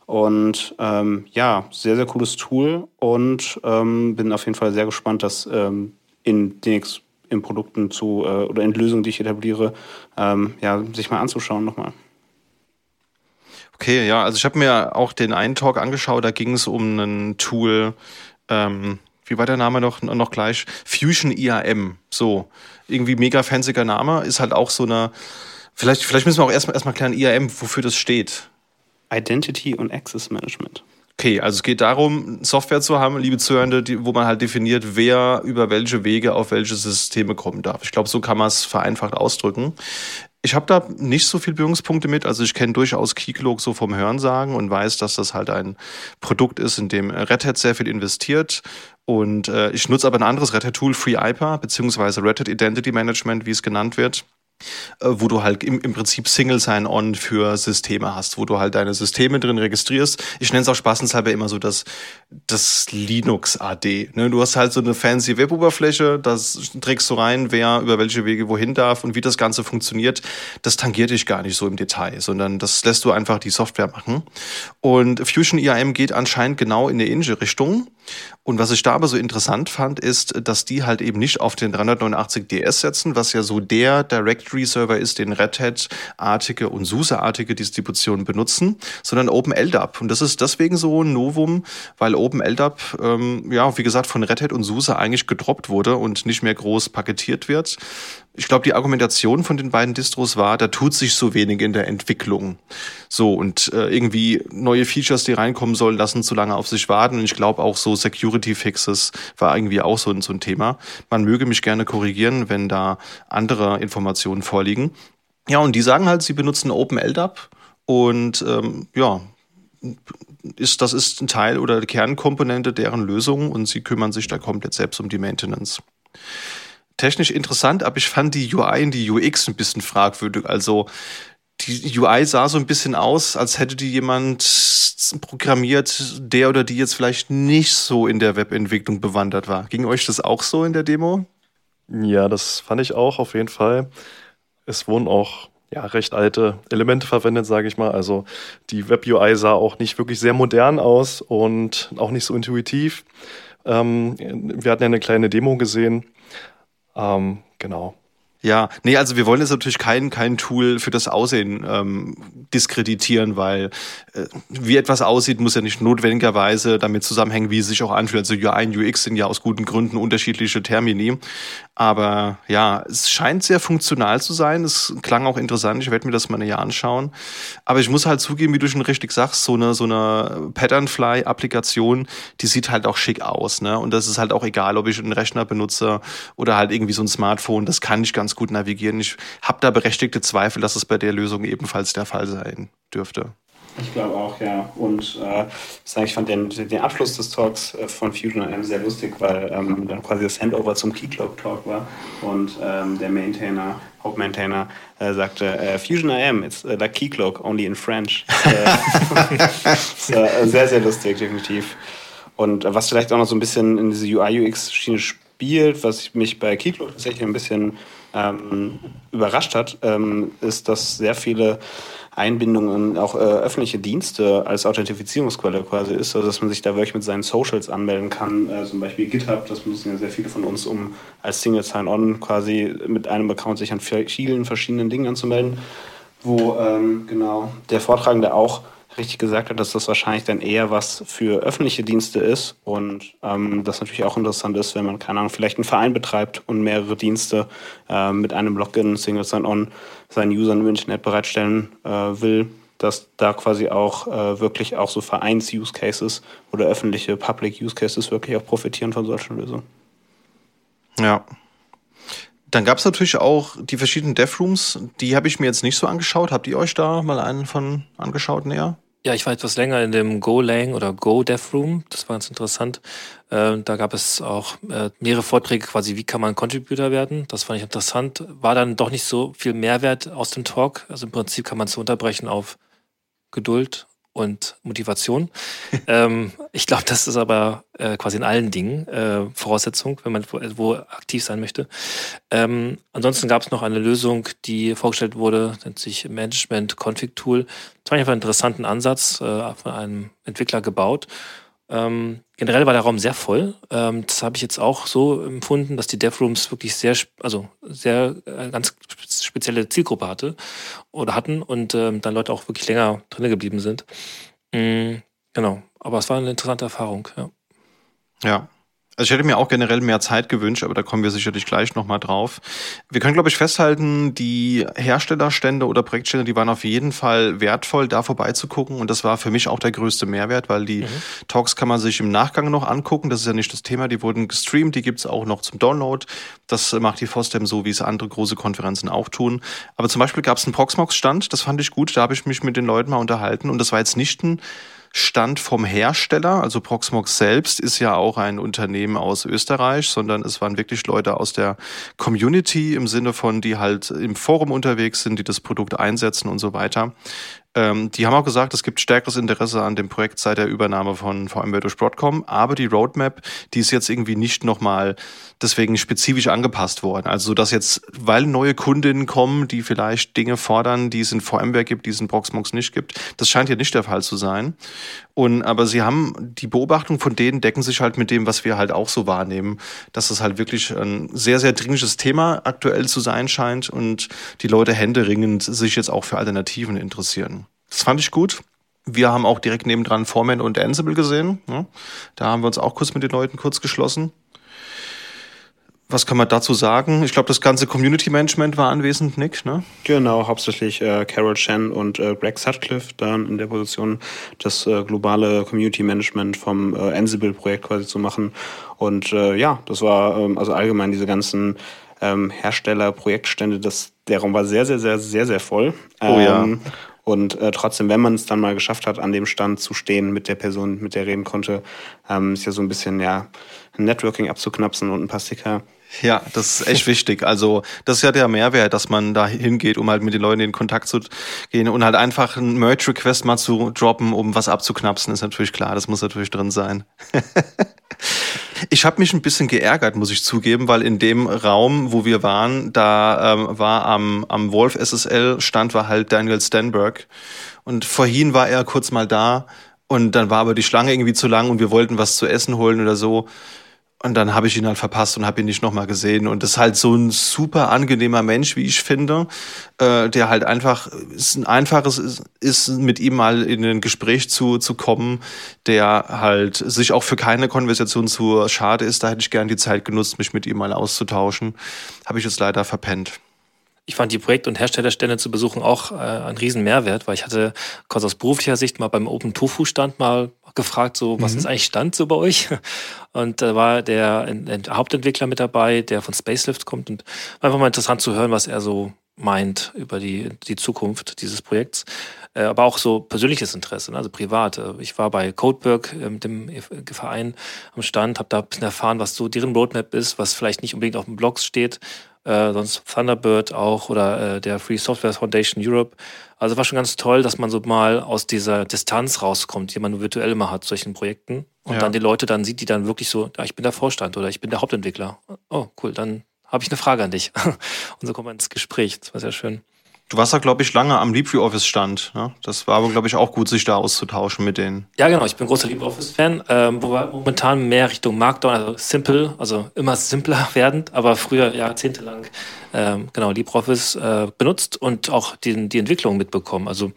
Und ähm, ja, sehr, sehr cooles Tool und ähm, bin auf jeden Fall sehr gespannt, das ähm, in den in Produkten zu äh, oder in Lösungen, die ich etabliere, ähm, ja, sich mal anzuschauen nochmal. Okay, ja, also ich habe mir auch den einen Talk angeschaut, da ging es um ein Tool, ähm, wie war der Name noch, noch gleich? Fusion IAM. So, irgendwie mega fanziger Name, ist halt auch so eine, vielleicht, vielleicht müssen wir auch erstmal erstmal klären, IAM, wofür das steht. Identity und Access Management. Okay, also es geht darum, Software zu haben, liebe Zuhörende, die, wo man halt definiert, wer über welche Wege auf welche Systeme kommen darf. Ich glaube, so kann man es vereinfacht ausdrücken. Ich habe da nicht so viel Berührungspunkte mit. Also ich kenne durchaus Keycloak so vom Hörensagen und weiß, dass das halt ein Produkt ist, in dem Red Hat sehr viel investiert. Und äh, ich nutze aber ein anderes Red Hat Tool, FreeIPA, beziehungsweise Red Hat Identity Management, wie es genannt wird. Äh, wo du halt im, im Prinzip Single Sign-On für Systeme hast, wo du halt deine Systeme drin registrierst. Ich nenne es auch spaßenshalber immer so das, das Linux AD. Ne? Du hast halt so eine fancy Web-Oberfläche, das trägst du rein, wer über welche Wege wohin darf und wie das Ganze funktioniert. Das tangiert dich gar nicht so im Detail, sondern das lässt du einfach die Software machen. Und Fusion IAM geht anscheinend genau in eine ähnliche Richtung. Und was ich da aber so interessant fand, ist, dass die halt eben nicht auf den 389 DS setzen, was ja so der Directory-Server ist, den Red Hat-artige und SUSE-artige Distributionen benutzen, sondern OpenLDAP. Und das ist deswegen so ein Novum, weil OpenLDAP, ähm, ja, wie gesagt, von Red Hat und SUSE eigentlich gedroppt wurde und nicht mehr groß paketiert wird. Ich glaube, die Argumentation von den beiden Distros war, da tut sich so wenig in der Entwicklung. So, und äh, irgendwie neue Features, die reinkommen sollen, lassen zu lange auf sich warten. Und ich glaube auch so Security Fixes war irgendwie auch so, so ein Thema. Man möge mich gerne korrigieren, wenn da andere Informationen vorliegen. Ja, und die sagen halt, sie benutzen OpenLDAP und ähm, ja, ist, das ist ein Teil oder Kernkomponente deren Lösung und sie kümmern sich da komplett selbst um die Maintenance technisch interessant, aber ich fand die UI und die UX ein bisschen fragwürdig. Also die UI sah so ein bisschen aus, als hätte die jemand programmiert, der oder die jetzt vielleicht nicht so in der Webentwicklung bewandert war. Ging euch das auch so in der Demo? Ja, das fand ich auch auf jeden Fall. Es wurden auch ja, recht alte Elemente verwendet, sage ich mal. Also die Web-UI sah auch nicht wirklich sehr modern aus und auch nicht so intuitiv. Ähm, wir hatten ja eine kleine Demo gesehen ähm, genau. Ja, nee, also wir wollen jetzt natürlich kein, kein Tool für das Aussehen ähm, diskreditieren, weil äh, wie etwas aussieht, muss ja nicht notwendigerweise damit zusammenhängen, wie es sich auch anfühlt. Also UI und UX sind ja aus guten Gründen unterschiedliche Termini. Aber ja, es scheint sehr funktional zu sein. Es klang auch interessant. Ich werde mir das mal näher anschauen. Aber ich muss halt zugeben, wie du schon richtig sagst, so eine, so eine Patternfly-Applikation, die sieht halt auch schick aus. Ne? Und das ist halt auch egal, ob ich einen Rechner benutze oder halt irgendwie so ein Smartphone. Das kann ich ganz gut navigieren. Ich habe da berechtigte Zweifel, dass es bei der Lösung ebenfalls der Fall sein dürfte. Ich glaube auch, ja. Und äh, ich fand den, den Abschluss des Talks äh, von Fusion AM sehr lustig, weil ähm, dann quasi das Handover zum Keycloak Talk war und ähm, der Maintainer, Hauptmaintainer, äh, sagte, äh, Fusion AM, it's uh, like Keycloak, only in French. äh, sehr, sehr lustig, definitiv. Und was vielleicht auch noch so ein bisschen in diese UI-UX-Schiene spielt, was mich bei Keycloak tatsächlich ein bisschen ähm, überrascht hat, ähm, ist, dass sehr viele Einbindungen auch äh, öffentliche Dienste als Authentifizierungsquelle quasi ist, also dass man sich da wirklich mit seinen Socials anmelden kann, äh, zum Beispiel GitHub, das benutzen ja sehr viele von uns, um als Single Sign-On quasi mit einem Account sich an vielen verschiedenen Dingen anzumelden, wo ähm, genau der Vortragende auch richtig gesagt hat, dass das wahrscheinlich dann eher was für öffentliche Dienste ist und ähm, das natürlich auch interessant ist, wenn man, keine Ahnung, vielleicht einen Verein betreibt und mehrere Dienste äh, mit einem Login, Single Sign-On seinen Usern im Internet bereitstellen äh, will, dass da quasi auch äh, wirklich auch so Vereins-Use-Cases oder öffentliche Public-Use-Cases wirklich auch profitieren von solchen Lösungen. Ja, dann gab es natürlich auch die verschiedenen Dev-Rooms, die habe ich mir jetzt nicht so angeschaut. Habt ihr euch da mal einen von angeschaut näher? Ja, ich war etwas länger in dem Golang oder Go Dev Room. Das war ganz interessant. Äh, da gab es auch äh, mehrere Vorträge quasi, wie kann man Contributor werden. Das fand ich interessant. War dann doch nicht so viel Mehrwert aus dem Talk. Also im Prinzip kann man es unterbrechen auf Geduld und Motivation. ähm, ich glaube, das ist aber äh, quasi in allen Dingen äh, Voraussetzung, wenn man wo, wo aktiv sein möchte. Ähm, ansonsten gab es noch eine Lösung, die vorgestellt wurde, nennt sich Management Config Tool. Das war einfach einen interessanten Ansatz äh, von einem Entwickler gebaut. Ähm, generell war der Raum sehr voll. Ähm, das habe ich jetzt auch so empfunden, dass die DevRooms wirklich sehr, also sehr äh, ganz spezielle Zielgruppe hatte oder hatten und ähm, dann Leute auch wirklich länger drin geblieben sind. Mhm, genau. Aber es war eine interessante Erfahrung, ja. Ja, also ich hätte mir auch generell mehr Zeit gewünscht, aber da kommen wir sicherlich gleich nochmal drauf. Wir können, glaube ich, festhalten, die Herstellerstände oder Projektstände, die waren auf jeden Fall wertvoll, da vorbeizugucken. Und das war für mich auch der größte Mehrwert, weil die mhm. Talks kann man sich im Nachgang noch angucken. Das ist ja nicht das Thema. Die wurden gestreamt, die gibt's auch noch zum Download. Das macht die FOSDEM so, wie es andere große Konferenzen auch tun. Aber zum Beispiel gab's einen Proxmox-Stand, das fand ich gut. Da habe ich mich mit den Leuten mal unterhalten. Und das war jetzt nicht ein Stand vom Hersteller. Also Proxmox selbst ist ja auch ein Unternehmen aus Österreich, sondern es waren wirklich Leute aus der Community im Sinne von, die halt im Forum unterwegs sind, die das Produkt einsetzen und so weiter. Ähm, die haben auch gesagt, es gibt stärkeres Interesse an dem Projekt seit der Übernahme von VMware durch Broadcom, aber die Roadmap, die ist jetzt irgendwie nicht nochmal deswegen spezifisch angepasst worden. Also so dass jetzt, weil neue Kundinnen kommen, die vielleicht Dinge fordern, die es in VMware gibt, die es in Proxmox nicht gibt, das scheint hier nicht der Fall zu sein. Und aber sie haben die Beobachtung von denen decken sich halt mit dem, was wir halt auch so wahrnehmen, dass es halt wirklich ein sehr sehr dringliches Thema aktuell zu sein scheint und die Leute händeringend sich jetzt auch für Alternativen interessieren. Das fand ich gut. Wir haben auch direkt nebendran Foreman und Ansible gesehen. Da haben wir uns auch kurz mit den Leuten kurz geschlossen. Was kann man dazu sagen? Ich glaube, das ganze Community Management war anwesend, Nick, ne? Genau, hauptsächlich äh, Carol Chen und äh, Greg Sutcliffe dann in der Position, das äh, globale Community Management vom äh, Ansible-Projekt quasi zu machen. Und äh, ja, das war ähm, also allgemein diese ganzen ähm, Hersteller, Projektstände, das, der Raum war sehr, sehr, sehr, sehr, sehr voll. Oh ja. Ähm, und äh, trotzdem, wenn man es dann mal geschafft hat, an dem Stand zu stehen mit der Person, mit der reden konnte, ähm, ist ja so ein bisschen ja Networking abzuknapsen und ein paar Sticker. Ja, das ist echt wichtig. Also das ist ja der Mehrwert, dass man da hingeht, um halt mit den Leuten in Kontakt zu gehen und halt einfach einen Merge-Request mal zu droppen, um was abzuknapsen, ist natürlich klar. Das muss natürlich drin sein. ich habe mich ein bisschen geärgert, muss ich zugeben, weil in dem Raum, wo wir waren, da ähm, war am, am Wolf SSL Stand war halt Daniel Stenberg und vorhin war er kurz mal da und dann war aber die Schlange irgendwie zu lang und wir wollten was zu essen holen oder so. Und dann habe ich ihn halt verpasst und habe ihn nicht nochmal gesehen. Und das ist halt so ein super angenehmer Mensch, wie ich finde, äh, der halt einfach, ist ein einfaches, ist, ist mit ihm mal in ein Gespräch zu, zu kommen, der halt sich auch für keine Konversation zu schade ist. Da hätte ich gern die Zeit genutzt, mich mit ihm mal auszutauschen. Habe ich jetzt leider verpennt. Ich fand die Projekt- und Herstellerstände zu besuchen auch äh, ein riesen Mehrwert, weil ich hatte kurz aus beruflicher Sicht mal beim Open Tofu Stand mal gefragt, so was mhm. ist eigentlich Stand so bei euch? Und da war der, der Hauptentwickler mit dabei, der von Spacelift kommt und war einfach mal interessant zu hören, was er so meint über die, die Zukunft dieses Projekts. Äh, aber auch so persönliches Interesse, ne, also privat. Äh, ich war bei Codeberg, äh, dem Verein am Stand, habe da ein bisschen erfahren, was so deren Roadmap ist, was vielleicht nicht unbedingt auf dem Blog steht, äh, sonst Thunderbird auch oder äh, der Free Software Foundation Europe. Also war schon ganz toll, dass man so mal aus dieser Distanz rauskommt, die man virtuell immer hat, solchen Projekten. Und ja. dann die Leute dann sieht, die dann wirklich so, ja, ich bin der Vorstand oder ich bin der Hauptentwickler. Oh, cool, dann habe ich eine Frage an dich. Und so kommt man ins Gespräch. Das war sehr schön. Du warst da, glaube ich, lange am LibreOffice-Stand. Ne? Das war aber, glaube ich, auch gut, sich da auszutauschen mit denen. Ja, genau. Ich bin großer LibreOffice-Fan. Ähm, wo wir momentan mehr Richtung Markdown, also simple, also immer simpler werdend, aber früher jahrzehntelang ähm, genau LibreOffice äh, benutzt und auch die, die Entwicklung mitbekommen. Also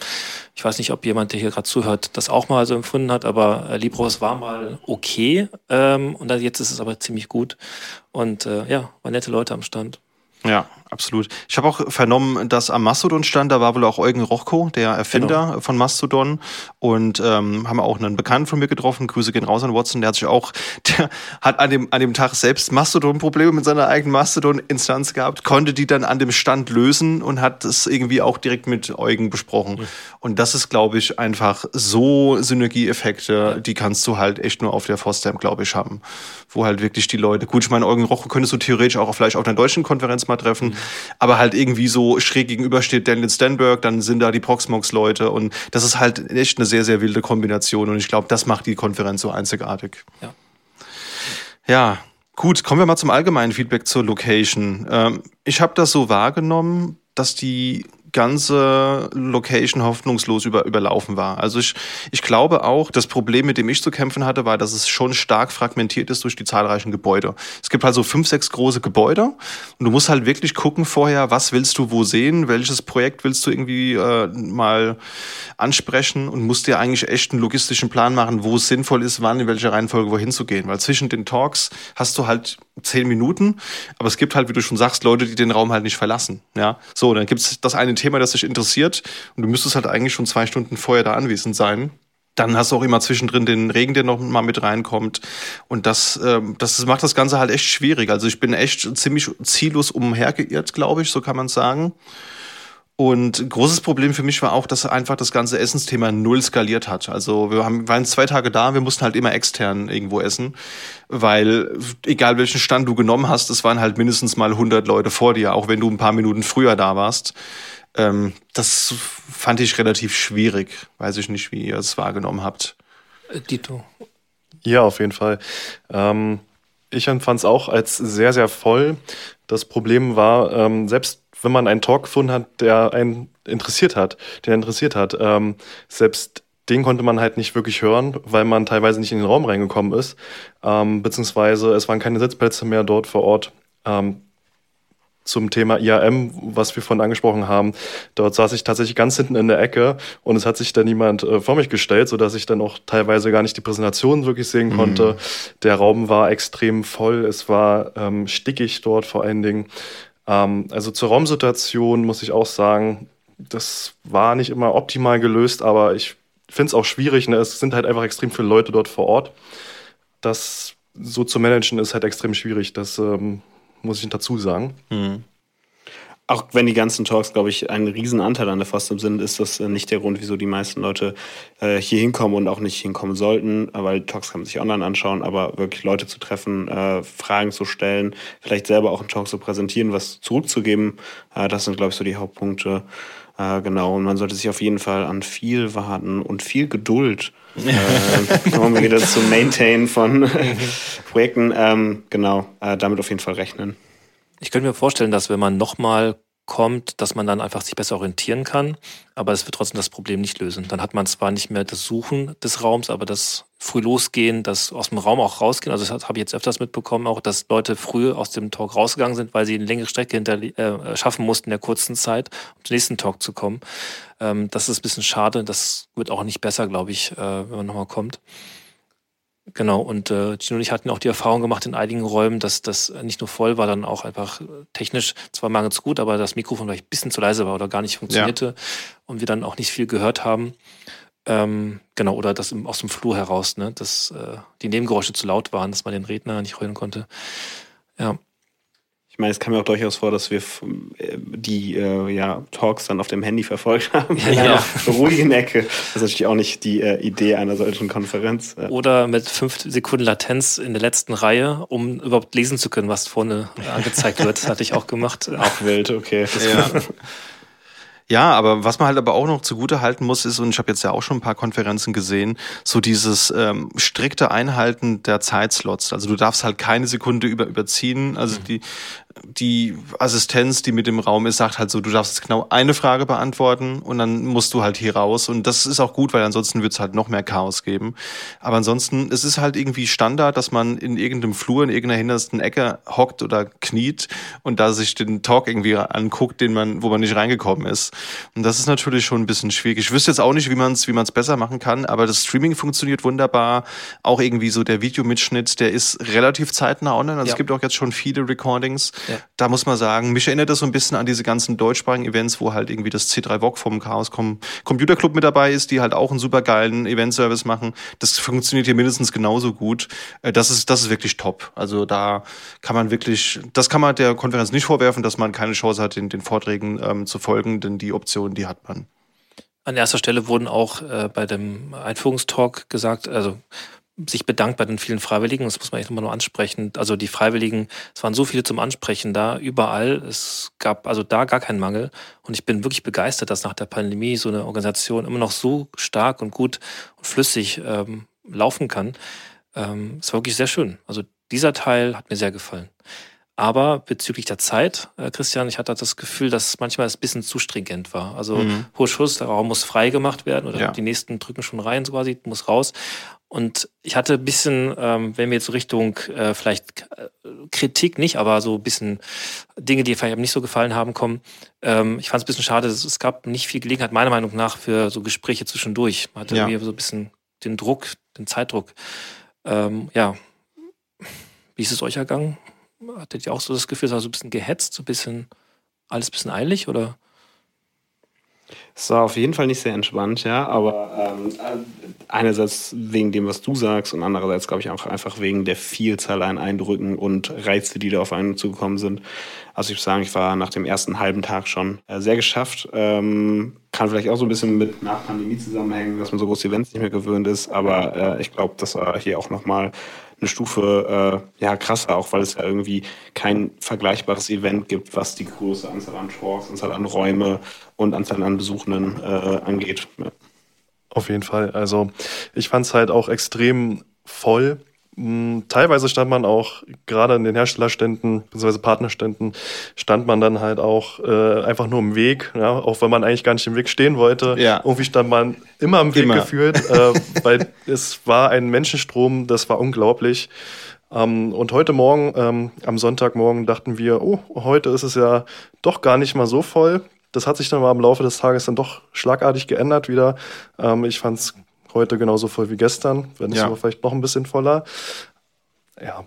ich weiß nicht, ob jemand, der hier gerade zuhört, das auch mal so empfunden hat, aber äh, LibreOffice war mal okay ähm, und dann, jetzt ist es aber ziemlich gut. Und äh, ja, waren nette Leute am Stand. Ja, absolut. Ich habe auch vernommen, dass am Mastodon stand, da war wohl auch Eugen Rochko, der Erfinder genau. von Mastodon. Und ähm, haben auch einen Bekannten von mir getroffen. Grüße gehen raus an Watson. Der hat sich auch, der hat an dem, an dem Tag selbst Mastodon-Probleme mit seiner eigenen Mastodon-Instanz gehabt, konnte die dann an dem Stand lösen und hat es irgendwie auch direkt mit Eugen besprochen. Mhm. Und das ist, glaube ich, einfach so Synergieeffekte, die kannst du halt echt nur auf der FOSDEM, glaube ich, haben. Wo halt wirklich die Leute, gut, ich meine, Eugen Rochko könntest du theoretisch auch vielleicht auf einer deutschen Konferenz mal treffen. Mhm aber halt irgendwie so schräg gegenüber steht Daniel Stenberg, dann sind da die Proxmox-Leute und das ist halt echt eine sehr, sehr wilde Kombination und ich glaube, das macht die Konferenz so einzigartig. Ja. Ja, gut, kommen wir mal zum allgemeinen Feedback zur Location. Ähm, ich habe das so wahrgenommen, dass die ganze Location hoffnungslos über, überlaufen war. Also ich, ich glaube auch, das Problem, mit dem ich zu kämpfen hatte, war, dass es schon stark fragmentiert ist durch die zahlreichen Gebäude. Es gibt also fünf, sechs große Gebäude und du musst halt wirklich gucken vorher, was willst du wo sehen, welches Projekt willst du irgendwie äh, mal ansprechen und musst dir eigentlich echt einen logistischen Plan machen, wo es sinnvoll ist, wann, in welcher Reihenfolge wohin zu gehen. Weil zwischen den Talks hast du halt zehn Minuten, aber es gibt halt, wie du schon sagst, Leute, die den Raum halt nicht verlassen. Ja, so, dann gibt's das eine Thema, das dich interessiert und du müsstest halt eigentlich schon zwei Stunden vorher da anwesend sein. Dann hast du auch immer zwischendrin den Regen, der noch mal mit reinkommt. Und das, ähm, das macht das Ganze halt echt schwierig. Also ich bin echt ziemlich ziellos umhergeirrt, glaube ich, so kann man sagen. Und großes Problem für mich war auch, dass einfach das ganze Essensthema null skaliert hat. Also wir haben, waren zwei Tage da, wir mussten halt immer extern irgendwo essen, weil egal welchen Stand du genommen hast, es waren halt mindestens mal 100 Leute vor dir, auch wenn du ein paar Minuten früher da warst. Ähm, das fand ich relativ schwierig. Weiß ich nicht, wie ihr es wahrgenommen habt. Äh, Dito. Ja, auf jeden Fall. Ähm, ich empfand es auch als sehr, sehr voll. Das Problem war, ähm, selbst wenn man einen Talk gefunden hat, der einen interessiert hat, der interessiert hat, ähm, selbst den konnte man halt nicht wirklich hören, weil man teilweise nicht in den Raum reingekommen ist, ähm, beziehungsweise es waren keine Sitzplätze mehr dort vor Ort. Ähm, zum Thema IAM, was wir vorhin angesprochen haben. Dort saß ich tatsächlich ganz hinten in der Ecke und es hat sich da niemand äh, vor mich gestellt, so dass ich dann auch teilweise gar nicht die Präsentation wirklich sehen mhm. konnte. Der Raum war extrem voll, es war ähm, stickig dort vor allen Dingen. Ähm, also zur Raumsituation muss ich auch sagen, das war nicht immer optimal gelöst, aber ich finde es auch schwierig. Ne? Es sind halt einfach extrem viele Leute dort vor Ort. Das so zu managen ist halt extrem schwierig. Das ähm, muss ich dazu sagen. Mhm. Auch wenn die ganzen Talks, glaube ich, einen riesen Anteil an der FOSDEM sind, ist das äh, nicht der Grund, wieso die meisten Leute äh, hier hinkommen und auch nicht hinkommen sollten, weil Talks kann man sich online anschauen, aber wirklich Leute zu treffen, äh, Fragen zu stellen, vielleicht selber auch einen Talk zu präsentieren, was zurückzugeben, äh, das sind, glaube ich, so die Hauptpunkte. Äh, genau, und man sollte sich auf jeden Fall an viel warten und viel Geduld äh, um wieder zu Maintain von Projekten, ähm, genau, damit auf jeden Fall rechnen. Ich könnte mir vorstellen, dass wenn man nochmal kommt, dass man dann einfach sich besser orientieren kann, aber es wird trotzdem das Problem nicht lösen. Dann hat man zwar nicht mehr das Suchen des Raums, aber das früh losgehen, das aus dem Raum auch rausgehen. Also das habe ich jetzt öfters mitbekommen, auch dass Leute früh aus dem Talk rausgegangen sind, weil sie eine längere Strecke hinter, äh, schaffen mussten in der kurzen Zeit, um zum nächsten Talk zu kommen. Ähm, das ist ein bisschen schade. Das wird auch nicht besser, glaube ich, äh, wenn man nochmal kommt. Genau, und äh, Gino und ich hatten auch die Erfahrung gemacht in einigen Räumen, dass das nicht nur voll war, dann auch einfach technisch zwar mangels gut, aber das Mikrofon vielleicht ein bisschen zu leise war oder gar nicht funktionierte ja. und wir dann auch nicht viel gehört haben. Ähm, genau, oder dass aus dem Flur heraus, ne, dass äh, die Nebengeräusche zu laut waren, dass man den Redner nicht hören konnte. Ja. Ich meine, es kam mir auch durchaus vor, dass wir äh, die äh, ja, Talks dann auf dem Handy verfolgt haben. Ja, ja. ruhigen Ecke. Das ist natürlich auch nicht die äh, Idee einer solchen Konferenz. Oder mit fünf Sekunden Latenz in der letzten Reihe, um überhaupt lesen zu können, was vorne angezeigt wird. Das hatte ich auch gemacht. Auch wild, okay. Ja. Ja, aber was man halt aber auch noch zugute halten muss, ist, und ich habe jetzt ja auch schon ein paar Konferenzen gesehen, so dieses ähm, strikte Einhalten der Zeitslots. Also du darfst halt keine Sekunde über, überziehen. Also mhm. die die Assistenz, die mit dem Raum ist, sagt halt so, du darfst jetzt genau eine Frage beantworten und dann musst du halt hier raus. Und das ist auch gut, weil ansonsten wird es halt noch mehr Chaos geben. Aber ansonsten, es ist halt irgendwie Standard, dass man in irgendeinem Flur, in irgendeiner hintersten Ecke hockt oder kniet und da sich den Talk irgendwie anguckt, den man, wo man nicht reingekommen ist. Und das ist natürlich schon ein bisschen schwierig. Ich wüsste jetzt auch nicht, wie man es wie man's besser machen kann, aber das Streaming funktioniert wunderbar. Auch irgendwie so der Videomitschnitt, der ist relativ zeitnah online. Also ja. es gibt auch jetzt schon viele Recordings. Ja. Da muss man sagen, mich erinnert das so ein bisschen an diese ganzen deutschsprachigen Events, wo halt irgendwie das C3 VOG vom Chaos Computer Club mit dabei ist, die halt auch einen super geilen Event-Service machen. Das funktioniert hier mindestens genauso gut. Äh, das ist, das ist wirklich top. Also da kann man wirklich, das kann man der Konferenz nicht vorwerfen, dass man keine Chance hat, den, den Vorträgen ähm, zu folgen, denn die Option, die hat man. An erster Stelle wurden auch äh, bei dem Einführungstalk gesagt, also sich bedankt bei den vielen Freiwilligen. Das muss man echt nochmal nur ansprechen. Also die Freiwilligen, es waren so viele zum Ansprechen da, überall. Es gab also da gar keinen Mangel. Und ich bin wirklich begeistert, dass nach der Pandemie so eine Organisation immer noch so stark und gut und flüssig ähm, laufen kann. Ähm, es war wirklich sehr schön. Also dieser Teil hat mir sehr gefallen. Aber bezüglich der Zeit, äh, Christian, ich hatte das Gefühl, dass manchmal es ein bisschen zu stringent war. Also mhm. Husch, Husch, der Raum muss frei gemacht werden oder ja. die nächsten drücken schon rein quasi, muss raus. Und ich hatte ein bisschen, ähm, wenn wir jetzt so Richtung äh, vielleicht äh, Kritik nicht, aber so ein bisschen Dinge, die vielleicht nicht so gefallen haben, kommen. Ähm, ich fand es ein bisschen schade, es gab nicht viel Gelegenheit, meiner Meinung nach, für so Gespräche zwischendurch. Man hatte ja. irgendwie so ein bisschen den Druck, den Zeitdruck. Ähm, ja. Wie ist es euch ergangen? Hattet ihr auch so das Gefühl, es war so ein bisschen gehetzt, so ein bisschen alles ein bisschen eilig oder? Es war auf jeden Fall nicht sehr entspannt, ja, aber ähm, einerseits wegen dem, was du sagst und andererseits, glaube ich, auch einfach wegen der Vielzahl an Eindrücken und Reize, die da auf einen zugekommen sind. Also ich muss sagen, ich war nach dem ersten halben Tag schon äh, sehr geschafft. Ähm, kann vielleicht auch so ein bisschen mit nach Pandemie zusammenhängen, dass man so große Events nicht mehr gewöhnt ist, aber äh, ich glaube, das war hier auch nochmal eine Stufe äh, ja, krasser, auch weil es ja irgendwie kein vergleichbares Event gibt, was die große Anzahl an Talks, Anzahl an Räume und Anzahl an Besuchenden äh, angeht. Ja. Auf jeden Fall. Also ich fand es halt auch extrem voll. Hm, teilweise stand man auch, gerade in den Herstellerständen bzw. Partnerständen, stand man dann halt auch äh, einfach nur im Weg, ja, auch wenn man eigentlich gar nicht im Weg stehen wollte. Ja. Irgendwie stand man immer im Weg immer. geführt, äh, weil es war ein Menschenstrom, das war unglaublich. Ähm, und heute Morgen, ähm, am Sonntagmorgen, dachten wir, oh, heute ist es ja doch gar nicht mal so voll. Das hat sich dann mal im Laufe des Tages dann doch schlagartig geändert wieder. Ähm, ich fand es heute genauso voll wie gestern, wenn nicht ja. sogar vielleicht noch ein bisschen voller. Ja.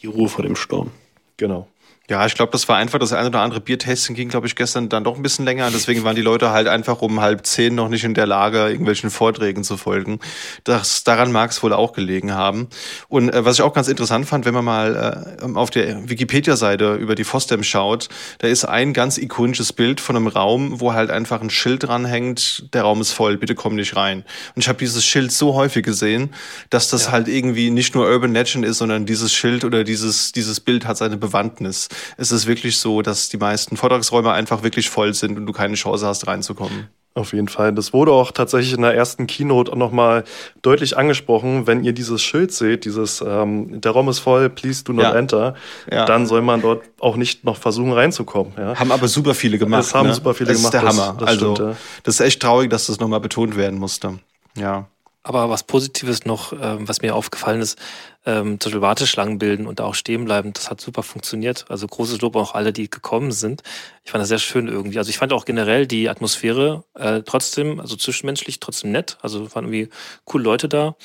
Die Ruhe vor dem Sturm. Genau. Ja, ich glaube, das war einfach das eine oder andere Biertasting ging, glaube ich, gestern dann doch ein bisschen länger. Deswegen waren die Leute halt einfach um halb zehn noch nicht in der Lage, irgendwelchen Vorträgen zu folgen. Das, daran mag es wohl auch gelegen haben. Und äh, was ich auch ganz interessant fand, wenn man mal äh, auf der Wikipedia-Seite über die FOSDEM schaut, da ist ein ganz ikonisches Bild von einem Raum, wo halt einfach ein Schild dranhängt, der Raum ist voll, bitte komm nicht rein. Und ich habe dieses Schild so häufig gesehen, dass das ja. halt irgendwie nicht nur Urban Legend ist, sondern dieses Schild oder dieses, dieses Bild hat seine Bewandtnis ist es wirklich so, dass die meisten Vortragsräume einfach wirklich voll sind und du keine Chance hast, reinzukommen. Auf jeden Fall. Das wurde auch tatsächlich in der ersten Keynote auch nochmal deutlich angesprochen. Wenn ihr dieses Schild seht, dieses ähm, der Raum ist voll, please do not ja. enter, ja. dann soll man dort auch nicht noch versuchen reinzukommen. Ja. Haben aber super viele gemacht. Das haben ne? super viele das gemacht. Das ist der Hammer. Das, also stimmt, das ist echt traurig, dass das nochmal betont werden musste. Ja. Aber was Positives noch, ähm, was mir aufgefallen ist, ähm, zum Beispiel Warteschlangen bilden und da auch stehen bleiben, das hat super funktioniert. Also großes Lob auch alle, die gekommen sind. Ich fand das sehr schön irgendwie. Also ich fand auch generell die Atmosphäre äh, trotzdem, also zwischenmenschlich trotzdem nett. Also waren irgendwie coole Leute da.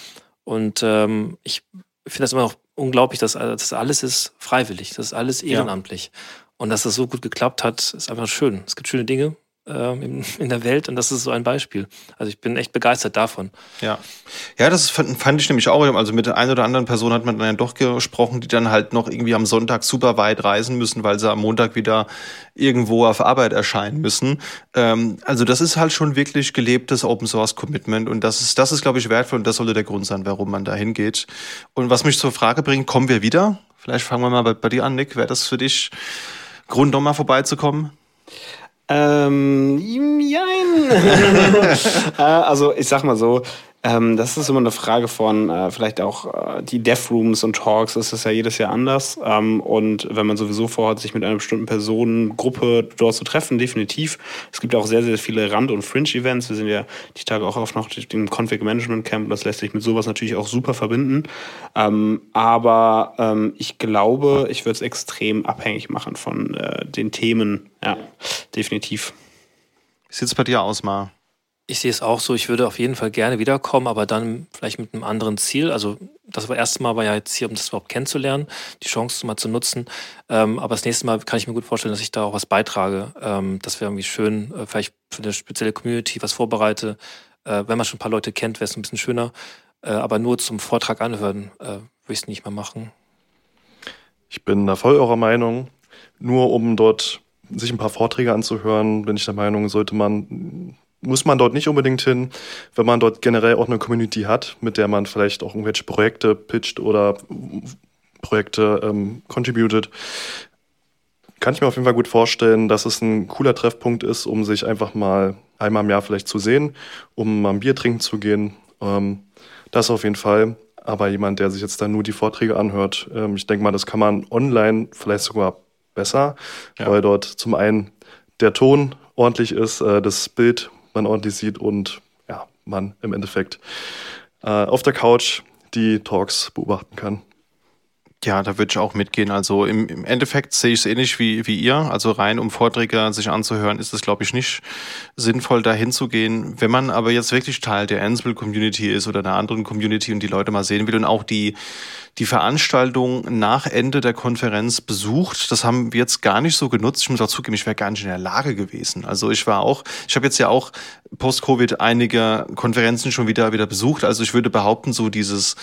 Und ähm, ich finde das immer noch unglaublich, dass das alles ist freiwillig, das ist alles ehrenamtlich. Ja. Und dass das so gut geklappt hat, ist einfach schön. Es gibt schöne Dinge, in, in, der Welt und das ist so ein Beispiel. Also ich bin echt begeistert davon. Ja, ja, das fand, fand ich nämlich auch. Also mit der einen oder anderen Person hat man dann doch gesprochen, die dann halt noch irgendwie am Sonntag super weit reisen müssen, weil sie am Montag wieder irgendwo auf Arbeit erscheinen müssen. Ähm, also das ist halt schon wirklich gelebtes Open Source Commitment und das ist, das ist, glaube ich, wertvoll und das sollte der Grund sein, warum man da hingeht. Und was mich zur Frage bringt, kommen wir wieder? Vielleicht fangen wir mal bei, bei dir an, Nick. Wäre das für dich Grund, nochmal vorbeizukommen? Ähm, jein. Äh, also ich sag mal so, ähm, das ist immer eine Frage von äh, vielleicht auch äh, die Dev Rooms und Talks, ist ja jedes Jahr anders. Ähm, und wenn man sowieso vorhat, sich mit einer bestimmten Personengruppe dort zu treffen, definitiv. Es gibt auch sehr, sehr viele Rand- und Fringe-Events. Wir sind ja die Tage auch auf noch dem Config Management Camp. Das lässt sich mit sowas natürlich auch super verbinden. Ähm, aber ähm, ich glaube, ich würde es extrem abhängig machen von äh, den Themen. Ja, definitiv. Wie sieht es bei dir aus, Mar? Ich sehe es auch so, ich würde auf jeden Fall gerne wiederkommen, aber dann vielleicht mit einem anderen Ziel. Also das war erste Mal war ja jetzt hier, um das überhaupt kennenzulernen, die Chance mal zu nutzen. Ähm, aber das nächste Mal kann ich mir gut vorstellen, dass ich da auch was beitrage. Ähm, das wäre irgendwie schön, äh, vielleicht für eine spezielle Community was vorbereite. Äh, wenn man schon ein paar Leute kennt, wäre es ein bisschen schöner. Äh, aber nur zum Vortrag anhören würde ich es nicht mehr machen. Ich bin da voll eurer Meinung. Nur um dort sich ein paar Vorträge anzuhören, bin ich der Meinung, sollte man muss man dort nicht unbedingt hin, wenn man dort generell auch eine Community hat, mit der man vielleicht auch irgendwelche Projekte pitcht oder Projekte ähm, contributed. Kann ich mir auf jeden Fall gut vorstellen, dass es ein cooler Treffpunkt ist, um sich einfach mal einmal im Jahr vielleicht zu sehen, um mal ein Bier trinken zu gehen. Ähm, das auf jeden Fall. Aber jemand, der sich jetzt dann nur die Vorträge anhört, ähm, ich denke mal, das kann man online vielleicht sogar besser, ja. weil dort zum einen der Ton ordentlich ist, äh, das Bild man ordentlich sieht und ja, man im Endeffekt äh, auf der Couch die Talks beobachten kann. Ja, da würde ich auch mitgehen. Also im, im Endeffekt sehe ich es ähnlich wie, wie ihr. Also rein, um Vorträge sich anzuhören, ist es, glaube ich, nicht sinnvoll, da hinzugehen. Wenn man aber jetzt wirklich Teil der Ansible-Community ist oder einer anderen Community und die Leute mal sehen will und auch die die Veranstaltung nach Ende der Konferenz besucht. Das haben wir jetzt gar nicht so genutzt. Ich muss auch zugeben, ich wäre gar nicht in der Lage gewesen. Also ich war auch, ich habe jetzt ja auch post-Covid einige Konferenzen schon wieder wieder besucht. Also ich würde behaupten, so dieses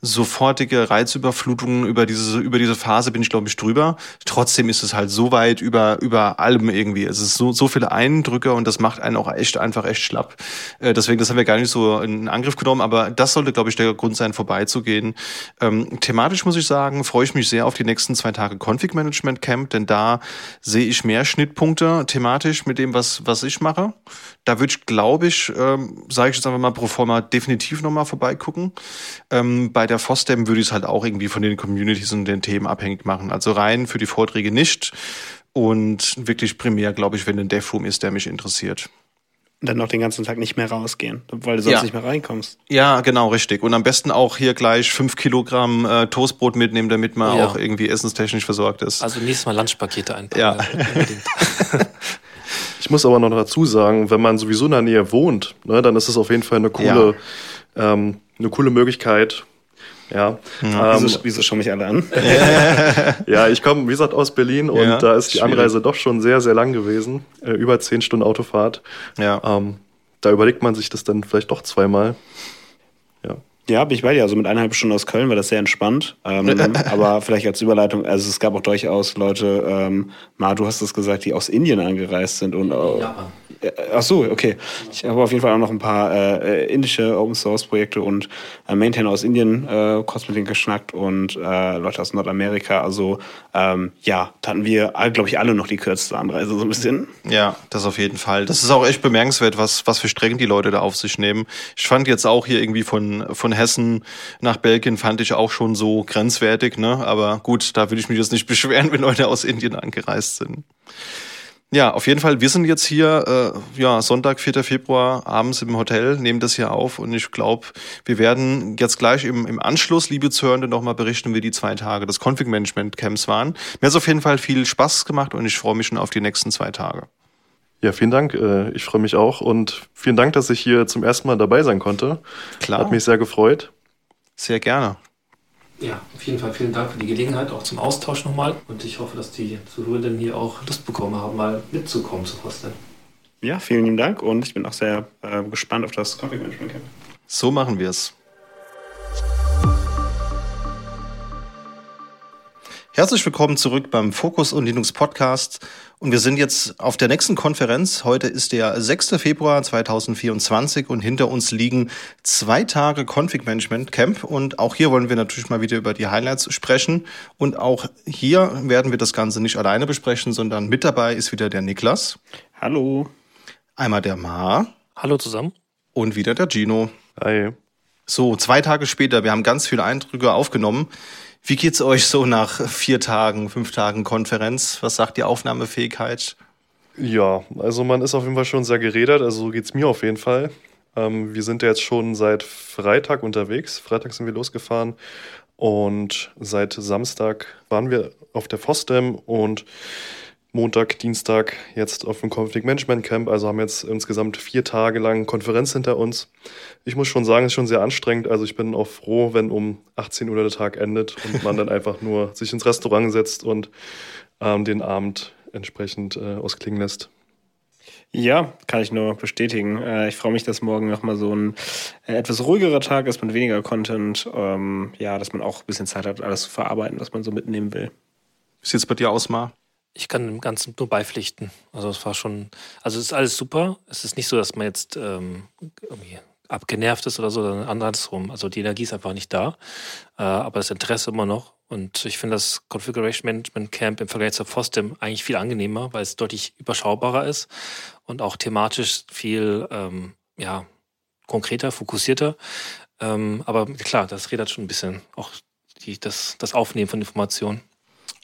sofortige Reizüberflutung über diese über diese Phase bin ich glaube ich drüber. Trotzdem ist es halt so weit über über allem irgendwie. Es ist so so viele Eindrücke und das macht einen auch echt einfach echt schlapp. Äh, deswegen das haben wir gar nicht so in Angriff genommen. Aber das sollte glaube ich der Grund sein, vorbeizugehen. Ähm, thematisch muss ich sagen, freue ich mich sehr auf die nächsten zwei Tage Config Management Camp, denn da sehe ich mehr Schnittpunkte thematisch mit dem, was, was ich mache. Da würde ich, glaube ich, ähm, sage ich jetzt einfach mal pro forma, definitiv nochmal vorbeigucken. Ähm, bei der FOSDEM würde ich es halt auch irgendwie von den Communities und den Themen abhängig machen. Also rein für die Vorträge nicht und wirklich primär, glaube ich, wenn ein Devroom ist, der mich interessiert. Und dann noch den ganzen Tag nicht mehr rausgehen, weil du sonst Ja. nicht mehr reinkommst. Ja, genau, richtig. Und am besten auch hier gleich fünf Kilogramm äh, Toastbrot mitnehmen, damit man Ja. auch irgendwie essenstechnisch versorgt ist. Also nächstes Mal Lunchpakete einpacken. Ja. Unbedingt. Ich muss aber noch dazu sagen, wenn man sowieso in der Nähe wohnt, ne, dann ist es auf jeden Fall eine coole, ähm, eine coole Möglichkeit. Ja, ähm, wieso, wieso schauen mich alle an? ja ich komme, wie gesagt, aus Berlin und Ja, da ist die schwierig. Anreise doch schon sehr, sehr lang gewesen. Äh, über zehn Stunden Autofahrt. ja. Ähm, da überlegt man sich das dann vielleicht doch zweimal. Ja. Ja, bin ich bei dir. Also mit eineinhalb Stunden aus Köln war das sehr entspannt. Ähm, aber vielleicht als Überleitung, also es gab auch durchaus Leute, ähm, Ma, du hast es gesagt, die aus Indien angereist sind und äh, Japan. Äh, Ach so, okay. Ich habe auf jeden Fall auch noch ein paar äh, äh, indische Open Source Projekte und äh, Maintainer aus Indien äh, kurz mit denen geschnackt und äh, Leute aus Nordamerika. Also ähm, ja, da hatten wir, glaube ich, alle noch die kürzeste Anreise so ein bisschen. Ja, das auf jeden Fall. Das ist auch echt bemerkenswert, was, was für Strecken die Leute da auf sich nehmen. Ich fand jetzt auch hier irgendwie von, von Hessen nach Belgien fand ich auch schon so grenzwertig, ne? Aber gut, da will ich mich jetzt nicht beschweren, wenn Leute aus Indien angereist sind. Ja, auf jeden Fall. Wir sind jetzt hier, äh, ja, Sonntag, 4. Februar, abends im Hotel, nehmen das hier auf und ich glaube, wir werden jetzt gleich im, im Anschluss, liebe Zuhörende, nochmal berichten, wie die zwei Tage des Config Management Camps waren. Mir hat es auf jeden Fall viel Spaß gemacht und ich freue mich schon auf die nächsten zwei Tage. Ja, vielen Dank. Äh, Ich freue mich auch und vielen Dank, dass ich hier zum ersten Mal dabei sein konnte. Klar. Hat mich sehr gefreut. Sehr gerne. Ja, auf jeden Fall vielen Dank für die Gelegenheit, auch zum Austausch nochmal. Und ich hoffe, dass die Zuhörenden hier auch Lust bekommen haben, mal mitzukommen zu Hostel. Ja, vielen lieben Dank und ich bin auch sehr äh, gespannt auf das Config Management Camp. So machen wir es. Herzlich willkommen zurück beim Fokus und Linux Podcast. Und wir sind jetzt auf der nächsten Konferenz. Heute ist der 6. Februar 2024 und hinter uns liegen zwei Tage Config Management Camp. Und auch hier wollen wir natürlich mal wieder über die Highlights sprechen. Und auch hier werden wir das Ganze nicht alleine besprechen, sondern mit dabei ist wieder der Niklas, Hallo. einmal der Ma Hallo zusammen. und wieder der Gino. Hi. So, zwei Tage später, wir haben ganz viele Eindrücke aufgenommen. Wie geht's euch so nach vier Tagen, fünf Tagen Konferenz? Was sagt die Aufnahmefähigkeit? Ja, also man ist auf jeden Fall schon sehr geredet, also so geht's mir auf jeden Fall. Ähm, wir sind ja jetzt schon seit Freitag unterwegs. Freitag sind wir losgefahren und seit Samstag waren wir auf der FOSDEM und Montag, Dienstag jetzt auf dem Config Management Camp. Also haben jetzt insgesamt vier Tage lang Konferenz hinter uns. Ich muss schon sagen, es ist schon sehr anstrengend. Also ich bin auch froh, wenn um 18 Uhr der Tag endet und man dann einfach nur sich ins Restaurant setzt und ähm, den Abend entsprechend äh, ausklingen lässt. Ja, kann ich nur bestätigen. Äh, ich freue mich, dass morgen nochmal so ein äh, etwas ruhigerer Tag ist mit weniger Content. Ähm, ja, dass man auch ein bisschen Zeit hat, alles zu verarbeiten, was man so mitnehmen will. Wie sieht's bei dir aus, Ma? Ich kann dem Ganzen nur beipflichten. Also es war schon, also es ist alles super. Es ist nicht so, dass man jetzt ähm, irgendwie abgenervt ist oder so, sondern andersrum. Also die Energie ist einfach nicht da, äh, aber das Interesse immer noch. Und ich finde das Configuration Management Camp im Vergleich zur FOSDEM eigentlich viel angenehmer, weil es deutlich überschaubarer ist und auch thematisch viel ähm, ja, konkreter, fokussierter. Ähm, aber klar, das redet schon ein bisschen auch die, das, das Aufnehmen von Informationen.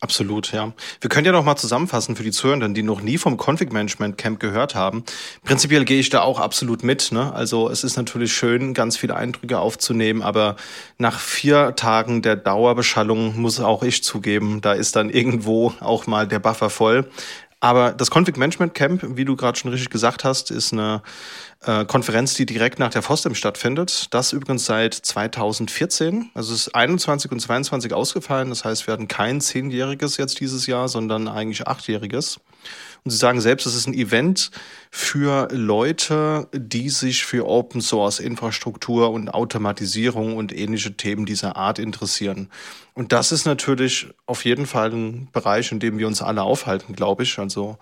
Absolut, ja. Wir können ja noch mal zusammenfassen für die Zuhörenden, die noch nie vom Config Management Camp gehört haben. Prinzipiell gehe ich da auch absolut mit. Ne? Also es ist natürlich schön, ganz viele Eindrücke aufzunehmen, aber nach vier Tagen der Dauerbeschallung muss auch ich zugeben, da ist dann irgendwo auch mal der Buffer voll. Aber das Config Management Camp, wie du gerade schon richtig gesagt hast, ist eine äh, Konferenz, die direkt nach der FOSDEM stattfindet. Das übrigens seit 2014. Also es ist 21 und 22 ausgefallen. Das heißt, wir hatten kein zehnjähriges jetzt dieses Jahr, sondern eigentlich achtjähriges. Und sie sagen selbst, es ist ein Event für Leute, die sich für Open Source Infrastruktur und Automatisierung und ähnliche Themen dieser Art interessieren. Und das ist natürlich auf jeden Fall ein Bereich, in dem wir uns alle aufhalten, glaube ich. Also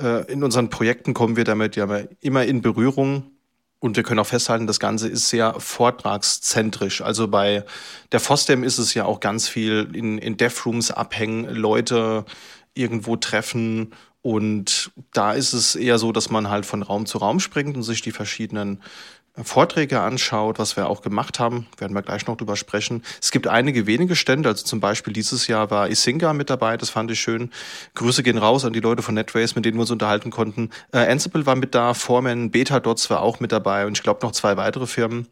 äh, in unseren Projekten kommen wir damit ja immer in Berührung. Und wir können auch festhalten, das Ganze ist sehr vortragszentrisch. Also bei der FOSDEM ist es ja auch ganz viel in, in Dev-Rooms abhängen, Leute irgendwo treffen. Und da ist es eher so, dass man halt von Raum zu Raum springt und sich die verschiedenen Vorträge anschaut, was wir auch gemacht haben, werden wir gleich noch drüber sprechen. Es gibt einige wenige Stände, also zum Beispiel dieses Jahr war Isinga mit dabei, das fand ich schön. Grüße gehen raus an die Leute von NetRace, mit denen wir uns unterhalten konnten. Äh, Ansible war mit da, Foreman, Beta-Dots war auch mit dabei und ich glaube noch zwei weitere Firmen.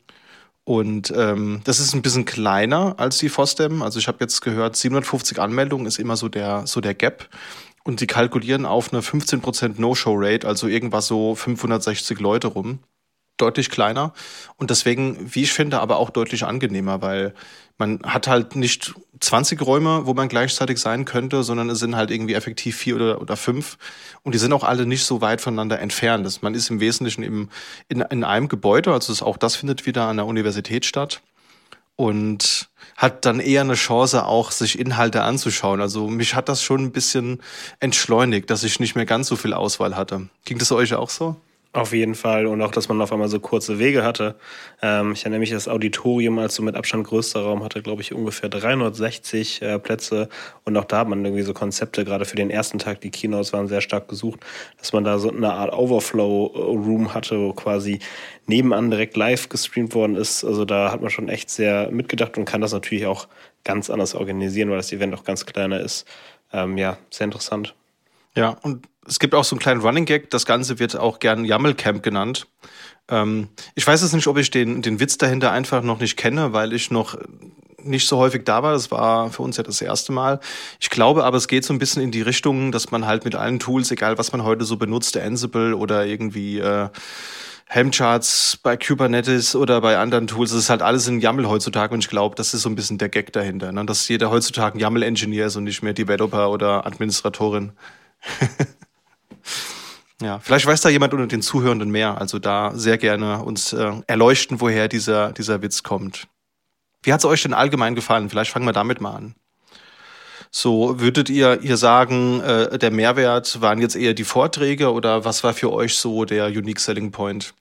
Und ähm, das ist ein bisschen kleiner als die FOSDEM. Also ich habe jetzt gehört, 750 Anmeldungen ist immer so der, so der Gap. Und die kalkulieren auf eine 15% No-Show-Rate, also irgendwas so 560 Leute rum deutlich kleiner und deswegen, wie ich finde, aber auch deutlich angenehmer, weil man hat halt nicht 20 Räume, wo man gleichzeitig sein könnte, sondern es sind halt irgendwie effektiv vier oder, oder fünf und die sind auch alle nicht so weit voneinander entfernt. Das, man ist im Wesentlichen im, in, in einem Gebäude, also das, auch das findet wieder an der Universität statt und hat dann eher eine Chance, auch sich Inhalte anzuschauen. Also mich hat das schon ein bisschen entschleunigt, dass ich nicht mehr ganz so viel Auswahl hatte. Ging das euch auch so? Auf jeden Fall und auch, dass man auf einmal so kurze Wege hatte. Ähm, ich erinnere mich, das Auditorium als so mit Abstand größter Raum hatte, glaube ich, ungefähr 360 äh, Plätze und auch da hat man irgendwie so Konzepte, gerade für den ersten Tag, die Keynotes waren sehr stark gesucht, dass man da so eine Art Overflow-Room hatte, wo quasi nebenan direkt live gestreamt worden ist. Also da hat man schon echt sehr mitgedacht und kann das natürlich auch ganz anders organisieren, weil das Event auch ganz kleiner ist. Ähm, ja, sehr interessant. Ja, und es gibt auch so einen kleinen Running Gag, das Ganze wird auch gern Yammel Camp genannt. Ähm, ich weiß jetzt nicht, ob ich den, den Witz dahinter einfach noch nicht kenne, weil ich noch nicht so häufig da war. Das war für uns ja das erste Mal. Ich glaube aber, es geht so ein bisschen in die Richtung, dass man halt mit allen Tools, egal was man heute so benutzt, Ansible oder irgendwie äh, Helmcharts bei Kubernetes oder bei anderen Tools, das ist halt alles in YAML heutzutage und ich glaube, das ist so ein bisschen der Gag dahinter, ne? dass jeder heutzutage ein YAML-Engineer ist und nicht mehr Developer oder Administratorin. Ja, vielleicht weiß da jemand unter den Zuhörenden mehr. Also da sehr gerne uns äh, erleuchten, woher dieser, dieser Witz kommt. Wie hat es euch denn allgemein gefallen? Vielleicht fangen wir damit mal an. So, würdet ihr, ihr sagen, äh, der Mehrwert waren jetzt eher die Vorträge oder was war für euch so der Unique Selling Point?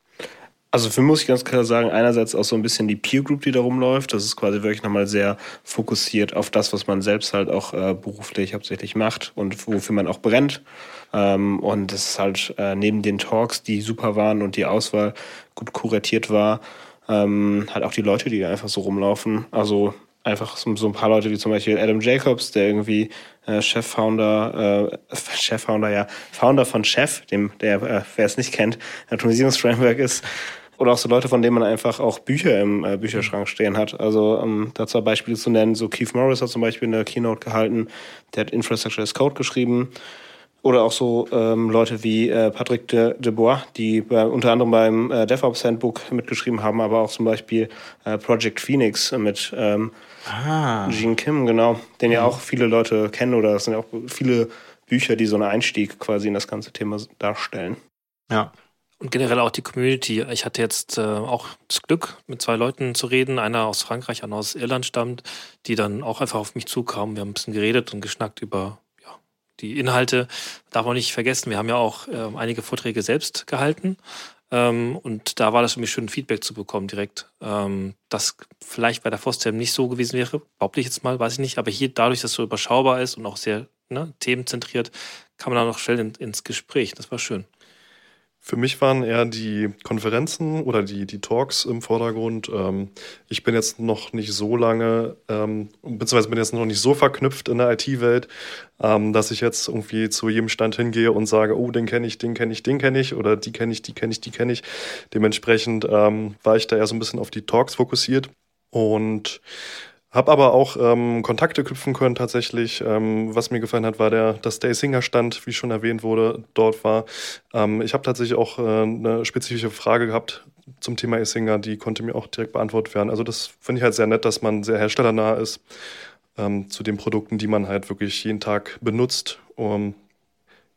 Also für mich muss ich ganz klar sagen, einerseits auch so ein bisschen die Peer Group, die da rumläuft. Das ist quasi wirklich nochmal sehr fokussiert auf das, was man selbst halt auch äh, beruflich hauptsächlich macht und wofür man auch brennt. Ähm, und das ist halt äh, neben den Talks, die super waren und die Auswahl gut kuratiert war, ähm, halt auch die Leute, die da einfach so rumlaufen. Also einfach so, so ein paar Leute wie zum Beispiel Adam Jacobs, der irgendwie äh, Chef-Founder, äh, Chef-Founder, ja, Founder von Chef, dem, der, äh, wer es nicht kennt, Automatisierungsframework ist, oder auch so Leute, von denen man einfach auch Bücher im äh, Bücherschrank stehen hat. Also ähm, da zwei Beispiele zu nennen. So Keith Morris hat zum Beispiel eine Keynote gehalten, der hat Infrastructure as Code geschrieben. Oder auch so ähm, Leute wie äh, Patrick de, de Bois, die bei, unter anderem beim äh, DevOps Handbook mitgeschrieben haben, aber auch zum Beispiel äh, Project Phoenix mit ähm, ah. Gene Kim, genau, den ja mhm. auch viele Leute kennen oder es sind ja auch viele Bücher, die so einen Einstieg quasi in das ganze Thema darstellen. Ja, und generell auch die Community. Ich hatte jetzt äh, auch das Glück, mit zwei Leuten zu reden. Einer aus Frankreich, einer aus Irland stammt, die dann auch einfach auf mich zukamen. Wir haben ein bisschen geredet und geschnackt über die Inhalte. Darf man nicht vergessen, wir haben ja auch äh, einige Vorträge selbst gehalten. Ähm, und da war das für mich schön, Feedback zu bekommen direkt. Ähm, das vielleicht bei der FOSTEM nicht so gewesen wäre, behaupte ich jetzt mal, weiß ich nicht. Aber hier, dadurch, dass es so überschaubar ist und auch sehr ne, themenzentriert, kam man da noch schnell in, ins Gespräch. Das war schön. Für mich waren eher die Konferenzen oder die, die Talks im Vordergrund. Ähm, ich bin jetzt noch nicht so lange, ähm, beziehungsweise bin jetzt noch nicht so verknüpft in der IT-Welt, ähm, dass ich jetzt irgendwie zu jedem Stand hingehe und sage, oh, den kenne ich, den kenne ich, den kenne ich oder die kenne ich, die kenne ich, die kenne ich. Dementsprechend war ich da eher so ein bisschen auf die Talks fokussiert. Und hab aber auch ähm, Kontakte knüpfen können tatsächlich. Ähm, was mir gefallen hat, war der, dass der Singer Stand, wie schon erwähnt wurde, dort war. Ähm, ich habe tatsächlich auch äh, eine spezifische Frage gehabt zum Thema E-Singer, die konnte mir auch direkt beantwortet werden. Also das finde ich halt sehr nett, dass man sehr herstellernah ist ähm, zu den Produkten, die man halt wirklich jeden Tag benutzt. Um,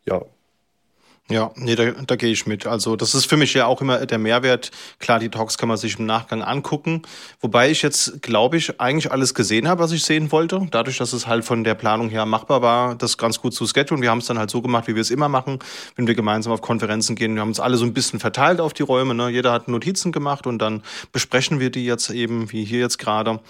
ja, ja, nee, da, da gehe ich mit. Also das ist für mich ja auch immer der Mehrwert. Klar, die Talks kann man sich im Nachgang angucken. Wobei ich jetzt, glaube ich, eigentlich alles gesehen habe, was ich sehen wollte. Dadurch, dass es halt von der Planung her machbar war, das ganz gut zu schedulen. Wir haben es dann halt so gemacht, wie wir es immer machen, wenn wir gemeinsam auf Konferenzen gehen. Wir haben uns alle so ein bisschen verteilt auf die Räume. Ne? Jeder hat Notizen gemacht und dann besprechen wir die jetzt eben, wie hier jetzt gerade.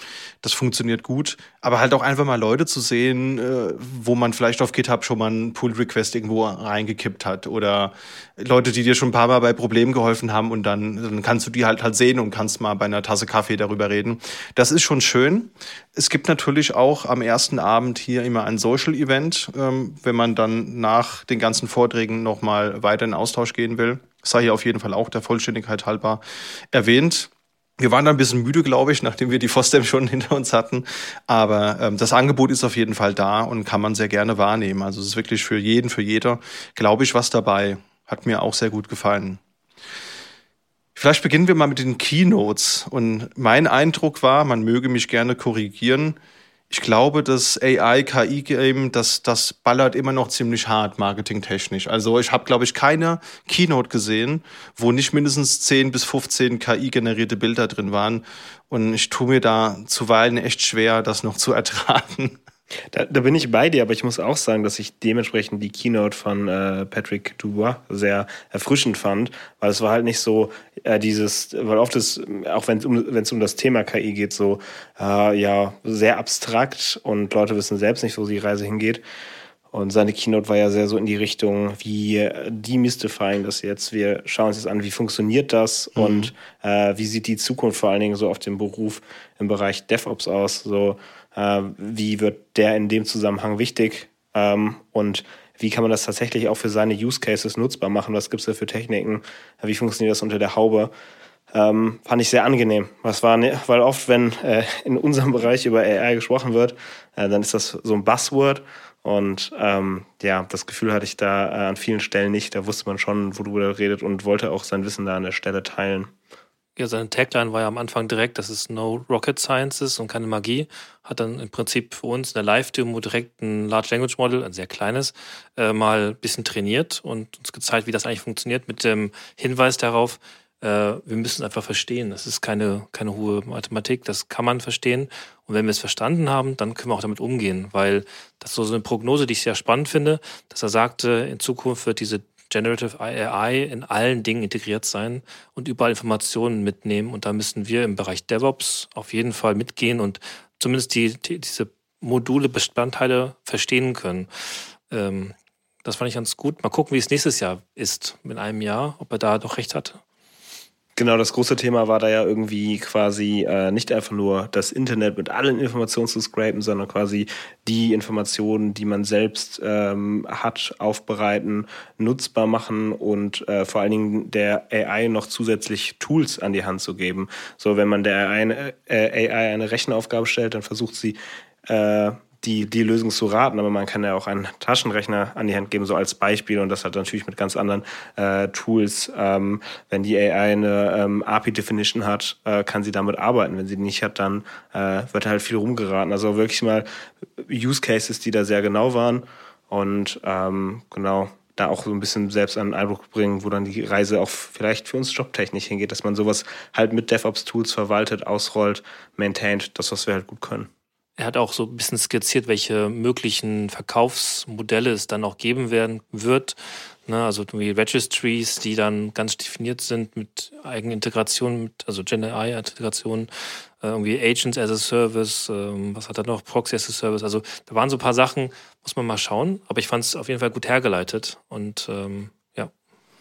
Das funktioniert gut. Aber halt auch einfach mal Leute zu sehen, äh, wo man vielleicht auf GitHub schon mal einen Pull-Request irgendwo reingekippt hat oder oder Leute, die dir schon ein paar Mal bei Problemen geholfen haben und dann, dann kannst du die halt halt sehen und kannst mal bei einer Tasse Kaffee darüber reden. Das ist schon schön. Es gibt natürlich auch am ersten Abend hier immer ein Social Event, ähm, wenn man dann nach den ganzen Vorträgen nochmal weiter in Austausch gehen will. sei hier auf jeden Fall auch der Vollständigkeit halber erwähnt. Wir waren da ein bisschen müde, glaube ich, nachdem wir die FOSDEM schon hinter uns hatten. Aber ähm, das Angebot ist auf jeden Fall da und kann man sehr gerne wahrnehmen. Also es ist wirklich für jeden, für jeder, glaube ich, was dabei. Hat mir auch sehr gut gefallen. Vielleicht beginnen wir mal mit den Keynotes. Und mein Eindruck war, man möge mich gerne korrigieren, ich glaube, das AI-KI-Game, das, das ballert immer noch ziemlich hart marketingtechnisch. Also ich habe, glaube ich, keine Keynote gesehen, wo nicht mindestens 10 bis 15 KI-generierte Bilder drin waren. Und ich tue mir da zuweilen echt schwer, das noch zu ertragen. Da, da, bin ich bei dir, aber ich muss auch sagen, dass ich dementsprechend die Keynote von äh, Patrick Dubois sehr erfrischend fand, weil es war halt nicht so äh, dieses, weil oft ist, auch wenn es um, wenn's um das Thema KI geht, so äh, ja sehr abstrakt und Leute wissen selbst nicht, wo die Reise hingeht. Und seine Keynote war ja sehr so in die Richtung, wie demystifying das jetzt. Wir schauen uns jetzt an, wie funktioniert das mhm. und äh, wie sieht die Zukunft vor allen Dingen so auf dem Beruf im Bereich DevOps aus. So äh, wie wird der in dem Zusammenhang wichtig ähm, und wie kann man das tatsächlich auch für seine Use Cases nutzbar machen? Was gibt es da für Techniken? Wie funktioniert das unter der Haube? Ähm, fand ich sehr angenehm. Was war, ne, weil oft, wenn äh, in unserem Bereich über AI gesprochen wird, äh, dann ist das so ein Buzzword. Und ähm, ja, das Gefühl hatte ich da äh, an vielen Stellen nicht. Da wusste man schon, worüber er redet und wollte auch sein Wissen da an der Stelle teilen. Ja, seine Tagline war ja am Anfang direkt, dass es no rocket sciences und keine Magie. Hat dann im Prinzip für uns in der Live-Demo direkt ein Large Language Model, ein sehr kleines, äh, mal ein bisschen trainiert und uns gezeigt, wie das eigentlich funktioniert, mit dem Hinweis darauf, äh, wir müssen es einfach verstehen. Das ist keine, keine hohe Mathematik, das kann man verstehen. Und wenn wir es verstanden haben, dann können wir auch damit umgehen, weil das ist so eine Prognose, die ich sehr spannend finde, dass er sagte, in Zukunft wird diese Generative AI in allen Dingen integriert sein und überall Informationen mitnehmen. Und da müssen wir im Bereich DevOps auf jeden Fall mitgehen und zumindest die, die diese Module, Bestandteile verstehen können. Ähm, das fand ich ganz gut. Mal gucken, wie es nächstes Jahr ist, in einem Jahr, ob er da doch recht hatte. Genau, das große Thema war da ja irgendwie quasi äh, nicht einfach nur das Internet mit allen Informationen zu scrapen, sondern quasi die Informationen, die man selbst ähm, hat, aufbereiten, nutzbar machen und äh, vor allen Dingen der AI noch zusätzlich Tools an die Hand zu geben. So, wenn man der AI, äh, AI eine Rechenaufgabe stellt, dann versucht sie äh, die, die Lösung zu raten, aber man kann ja auch einen Taschenrechner an die Hand geben, so als Beispiel und das hat natürlich mit ganz anderen äh, Tools. Ähm, wenn die AI eine ähm, API-Definition hat, äh, kann sie damit arbeiten. Wenn sie die nicht hat, dann äh, wird halt viel rumgeraten. Also wirklich mal Use Cases, die da sehr genau waren und ähm, genau da auch so ein bisschen selbst einen Eindruck bringen, wo dann die Reise auch vielleicht für uns jobtechnisch hingeht, dass man sowas halt mit DevOps-Tools verwaltet, ausrollt, maintaint, das, was wir halt gut können. Er hat auch so ein bisschen skizziert, welche möglichen Verkaufsmodelle es dann auch geben werden wird. Ne, also wie Registries, die dann ganz definiert sind mit Eigenintegration, mit, also Gen AI-Integration, äh, irgendwie Agents as a Service, ähm, was hat er noch, Proxy as a Service. Also da waren so ein paar Sachen, muss man mal schauen. Aber ich fand es auf jeden Fall gut hergeleitet und ähm, ja,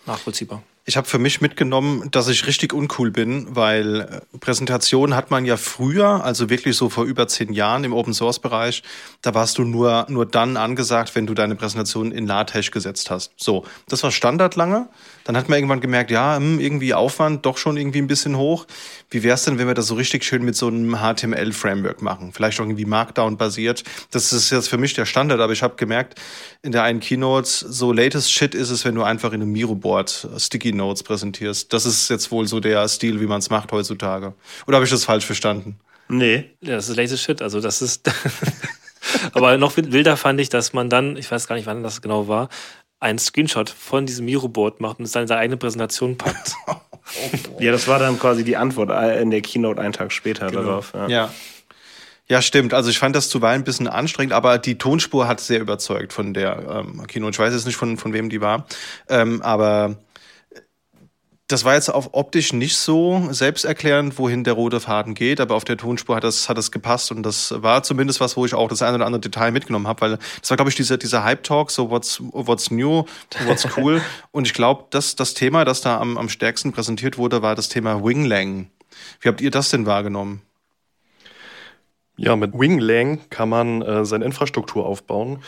nachvollziehbar. Ich habe für mich mitgenommen, dass ich richtig uncool bin, weil äh, Präsentationen hat man ja früher, also wirklich so vor über zehn Jahren im Open Source Bereich, da warst du nur, nur dann angesagt, wenn du deine Präsentation in LaTeX gesetzt hast. So, das war Standard lange. Dann hat man irgendwann gemerkt, ja, hm, irgendwie Aufwand doch schon irgendwie ein bisschen hoch. Wie wäre es denn, wenn wir das so richtig schön mit so einem HTML-Framework machen? Vielleicht auch irgendwie Markdown-basiert. Das ist jetzt für mich der Standard, aber ich habe gemerkt, in der einen Keynote, so latest Shit ist es, wenn du einfach in einem Miro-Board Sticky Notes präsentierst. Das ist jetzt wohl so der Stil, wie man es macht heutzutage. Oder habe ich das falsch verstanden? Nee. Ja, das ist latest Shit. Also das ist. aber noch wilder fand ich, dass man dann, ich weiß gar nicht, wann das genau war, einen Screenshot von diesem Miro-Board macht und es dann in seine eigene Präsentation packt. ja, das war dann quasi die Antwort in der Keynote einen Tag später genau. darauf. Ja. ja. Ja, stimmt. Also ich fand das zuweilen ein bisschen anstrengend, aber die Tonspur hat sehr überzeugt von der ähm, Keynote. Ich weiß jetzt nicht, von, von wem die war. Ähm, aber Das war jetzt auf optisch nicht so selbsterklärend, wohin der rote Faden geht, aber auf der Tonspur hat das, hat das gepasst und das war zumindest was, wo ich auch das eine oder andere Detail mitgenommen habe, weil das war, glaube ich, dieser, dieser Hype-Talk, so what's, what's new, what's cool. und ich glaube, das, das Thema, das da am, am stärksten präsentiert wurde, war das Thema Winglang. Wie habt ihr das denn wahrgenommen? Ja, mit Winglang kann man äh, seine Infrastruktur aufbauen.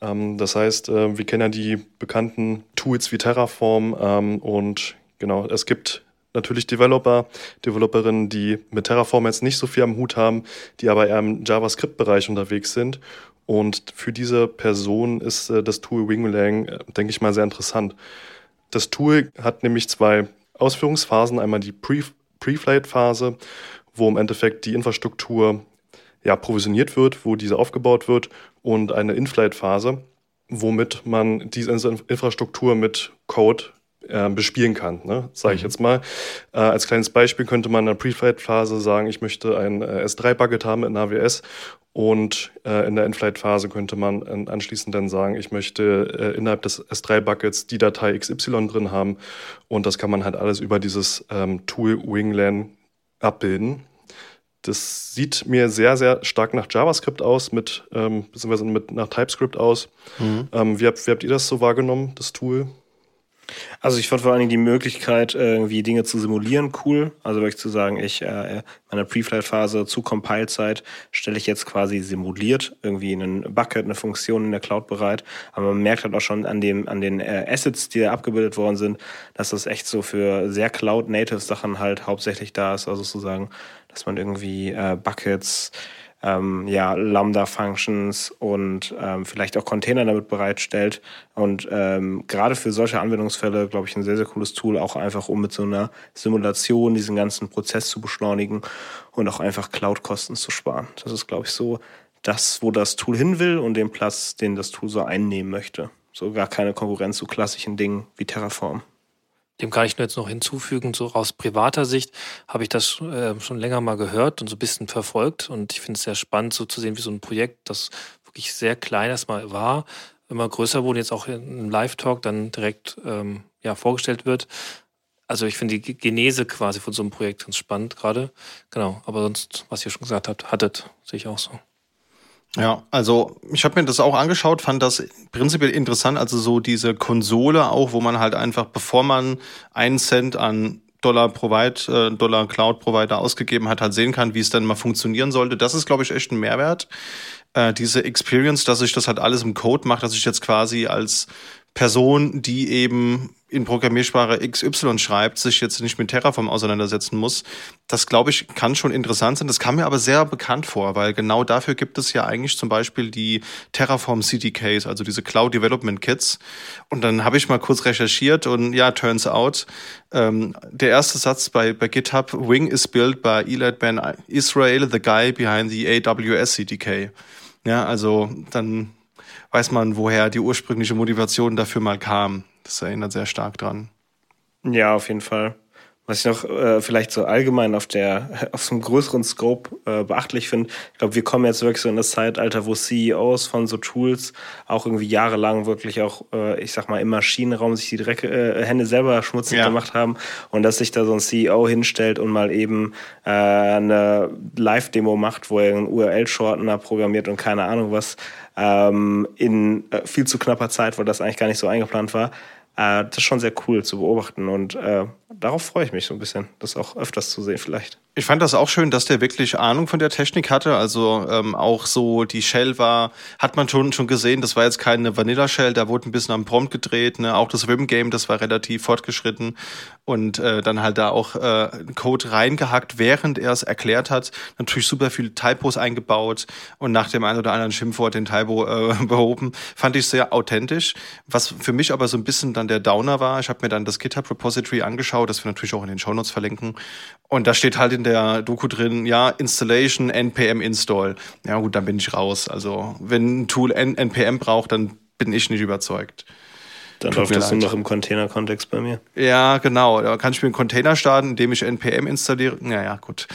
Ähm, das heißt, äh, wir kennen ja die bekannten Tools wie Terraform ähm, und Genau, es gibt natürlich Developer, Developerinnen, die mit Terraform jetzt nicht so viel am Hut haben, die aber eher im JavaScript-Bereich unterwegs sind. Und für diese Person ist äh, das Tool Winglang, äh, denke ich mal, sehr interessant. Das Tool hat nämlich zwei Ausführungsphasen. Einmal die Pre-Flight-Phase, wo im Endeffekt die Infrastruktur ja, provisioniert wird, wo diese aufgebaut wird, und eine In-Flight-Phase, womit man diese Infrastruktur mit Code äh, bespielen kann, ne? sage ich mhm. jetzt mal. Äh, als kleines Beispiel könnte man in der Pre-Flight-Phase sagen, ich möchte ein äh, S3-Bucket haben in AWS und äh, in der In-Flight-Phase könnte man äh, anschließend dann sagen, ich möchte äh, innerhalb des S3-Buckets die Datei XY drin haben und das kann man halt alles über dieses ähm, Tool Winglan abbilden. Das sieht mir sehr, sehr stark nach JavaScript aus, mit, ähm, beziehungsweise mit nach TypeScript aus. Mhm. Ähm, wie, habt, wie habt ihr das so wahrgenommen, das Tool? Also ich fand vor allen Dingen die Möglichkeit, irgendwie Dinge zu simulieren, cool. Also wirklich zu sagen, ich äh, meine Pre-Flight-Phase zu Compile-Zeit stelle ich jetzt quasi simuliert irgendwie einen Bucket, eine Funktion in der Cloud bereit. Aber man merkt halt auch schon an dem an den äh, Assets, die da abgebildet worden sind, dass das echt so für sehr Cloud-Native-Sachen halt hauptsächlich da ist. Also sozusagen, dass man irgendwie äh, Buckets ähm, ja, Lambda-Functions und ähm, vielleicht auch Container damit bereitstellt. Und ähm, gerade für solche Anwendungsfälle, glaube ich, ein sehr, sehr cooles Tool, auch einfach um mit so einer Simulation diesen ganzen Prozess zu beschleunigen und auch einfach Cloud-Kosten zu sparen. Das ist, glaube ich, so das, wo das Tool hin will und den Platz, den das Tool so einnehmen möchte. So gar keine Konkurrenz zu klassischen Dingen wie Terraform. Dem kann ich nur jetzt noch hinzufügen, so aus privater Sicht habe ich das äh, schon länger mal gehört und so ein bisschen verfolgt. Und ich finde es sehr spannend, so zu sehen, wie so ein Projekt, das wirklich sehr klein erstmal war, immer größer wurde, jetzt auch im Live-Talk dann direkt ähm, ja, vorgestellt wird. Also ich finde die Genese quasi von so einem Projekt ganz spannend gerade. Genau, aber sonst, was ihr schon gesagt habt, hattet, sehe ich auch so. Ja, also ich habe mir das auch angeschaut, fand das prinzipiell interessant, also so diese Konsole auch, wo man halt einfach, bevor man einen Cent an Dollar Provide, äh, Dollar Cloud Provider ausgegeben hat, halt sehen kann, wie es dann mal funktionieren sollte. Das ist, glaube ich, echt ein Mehrwert. Äh, diese Experience, dass ich das halt alles im Code mache, dass ich jetzt quasi als Person, die eben in Programmiersprache XY schreibt, sich jetzt nicht mit Terraform auseinandersetzen muss. Das, glaube ich, kann schon interessant sein. Das kam mir aber sehr bekannt vor, weil genau dafür gibt es ja eigentlich zum Beispiel die Terraform CDKs, also diese Cloud Development Kits. Und dann habe ich mal kurz recherchiert und ja, turns out, ähm, der erste Satz bei, bei GitHub, Wing is built by Elad Ben Israel, the guy behind the AWS CDK. Ja, also dann weiß man, woher die ursprüngliche Motivation dafür mal kam. Das erinnert sehr stark dran. Ja, auf jeden Fall. Was ich noch äh, vielleicht so allgemein auf der auf so einem größeren Scope äh, beachtlich finde, ich glaube, wir kommen jetzt wirklich so in das Zeitalter, wo CEOs von so Tools auch irgendwie jahrelang wirklich auch, äh, ich sag mal, im Maschinenraum sich die Drecke, äh, Hände selber schmutzig ja. gemacht haben und dass sich da so ein CEO hinstellt und mal eben äh, eine Live-Demo macht, wo er einen URL-Shortener programmiert und keine Ahnung was, ähm, in äh, viel zu knapper Zeit, weil das eigentlich gar nicht so eingeplant war. Äh, das ist schon sehr cool zu beobachten und äh, darauf freue ich mich so ein bisschen, das auch öfters zu sehen vielleicht. Ich fand das auch schön, dass der wirklich Ahnung von der Technik hatte. Also ähm, auch so die Shell war, hat man schon schon gesehen, das war jetzt keine Vanilla Shell, da wurde ein bisschen am Prompt gedreht. Ne? Auch das Rim Game, das war relativ fortgeschritten und äh, dann halt da auch äh, Code reingehackt, während er es erklärt hat. Natürlich super viele Typos eingebaut und nach dem einen oder anderen Schimpfwort den Typo äh, behoben. Fand ich sehr authentisch. Was für mich aber so ein bisschen dann der Downer war, ich habe mir dann das GitHub Repository angeschaut, das wir natürlich auch in den Shownotes verlinken. Und da steht halt in der Doku drin, ja, Installation, NPM Install. Ja gut, dann bin ich raus. Also wenn ein Tool NPM braucht, dann bin ich nicht überzeugt. Dann läuft das nur noch im Container-Kontext bei mir. Ja, genau. Da kann ich mir einen Container starten, indem ich NPM installiere. Naja, gut.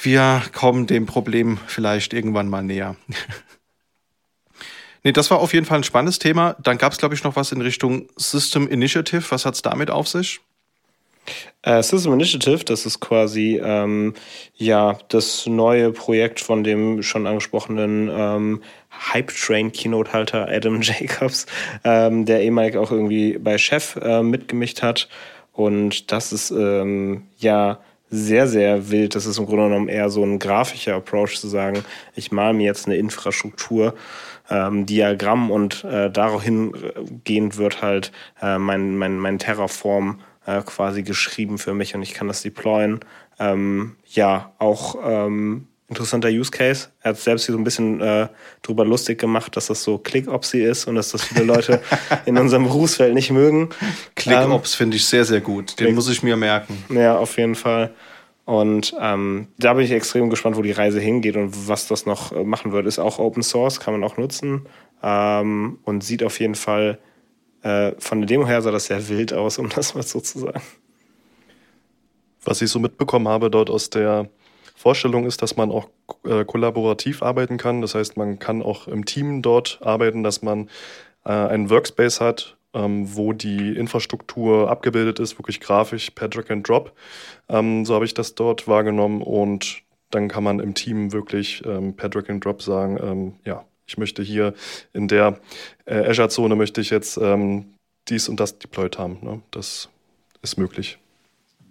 Wir kommen dem Problem vielleicht irgendwann mal näher. nee, das war auf jeden Fall ein spannendes Thema. Dann gab es, glaube ich, noch was in Richtung System Initiative. Was hat es damit auf sich? Äh, System Initiative, das ist quasi ähm, ja das neue Projekt von dem schon angesprochenen ähm, Hype Train Keynote Halter Adam Jacobs, ähm, der ehemalig auch irgendwie bei Chef äh, mitgemischt hat. Und das ist ähm, ja sehr, sehr wild. Das ist im Grunde genommen eher so ein grafischer Approach zu sagen, ich male mir jetzt eine Infrastruktur, ähm, Diagramm und äh, daraufhin gehend wird halt äh, mein, mein, mein Terraform äh, quasi geschrieben für mich und ich kann das deployen. Ähm, ja, auch ähm, interessanter Use Case. Er hat selbst hier so ein bisschen äh, drüber lustig gemacht, dass das so Click-Opsy ist und dass das viele Leute in unserem Berufsfeld nicht mögen. Click-Ops ähm, finde ich sehr, sehr gut. Den Click muss ich mir merken. Ja, auf jeden Fall. Und ähm, da bin ich extrem gespannt, wo die Reise hingeht und was das noch äh, machen wird. Ist auch Open Source, kann man auch nutzen ähm, und sieht auf jeden Fall äh, von der Demo her sah das sehr wild aus, um das mal so zu sagen. Was ich so mitbekommen habe dort aus der Vorstellung ist, dass man auch äh, kollaborativ arbeiten kann. Das heißt, man kann auch im Team dort arbeiten, dass man äh, einen Workspace hat, ähm, wo die Infrastruktur abgebildet ist, wirklich grafisch per Drag and Drop. Ähm, so habe ich das dort wahrgenommen und dann kann man im Team wirklich ähm, per Drag and Drop sagen, ähm, ja, ich möchte hier in der äh, Azure-Zone möchte ich jetzt ähm, dies und das deployed haben. Ne? Das ist möglich.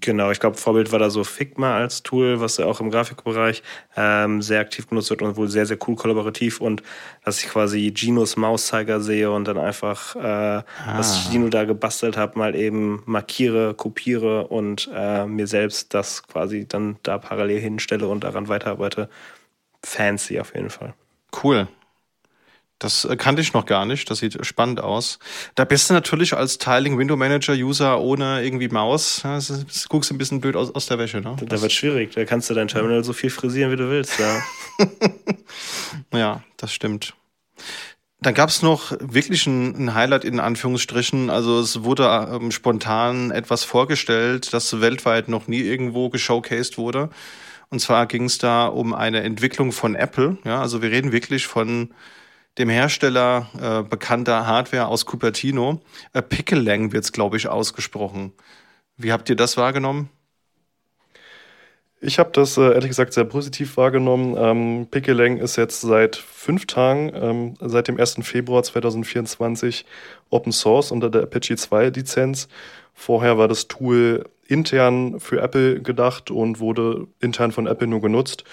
Genau, ich glaube, Vorbild war da so Figma als Tool, was ja auch im Grafikbereich ähm, sehr aktiv genutzt wird und wohl sehr, sehr cool kollaborativ und dass ich quasi Ginos Mauszeiger sehe und dann einfach, äh, ah. was Gino da gebastelt hat, mal eben markiere, kopiere und äh, mir selbst das quasi dann da parallel hinstelle und daran weiterarbeite. Fancy auf jeden Fall. Cool. Das äh, kannte ich noch gar nicht. Das sieht spannend aus. Da bist du natürlich als Tiling Window Manager User ohne irgendwie Maus. Das, das guckst ein bisschen blöd aus, aus der Wäsche. Ne? Da wird schwierig. Da kannst du dein Terminal so viel frisieren, wie du willst. Ja, ja das stimmt. Dann gab es noch wirklich ein, ein, Highlight in Anführungsstrichen. Also es wurde ähm, spontan etwas vorgestellt, das weltweit noch nie irgendwo geshowcased wurde. Und zwar ging es da um eine Entwicklung von Apple. Ja, also wir reden wirklich von dem Hersteller äh, bekannter Hardware aus Cupertino. Äh, Pickelang wird es, glaube ich, ausgesprochen. Wie habt ihr das wahrgenommen? Ich habe das äh, ehrlich gesagt sehr positiv wahrgenommen. Ähm, Pickelang ist jetzt seit fünf Tagen, ähm, seit dem 1. Februar 2024, Open Source unter der Apache 2 Lizenz. Vorher war das Tool intern für Apple gedacht und wurde intern von Apple nur genutzt.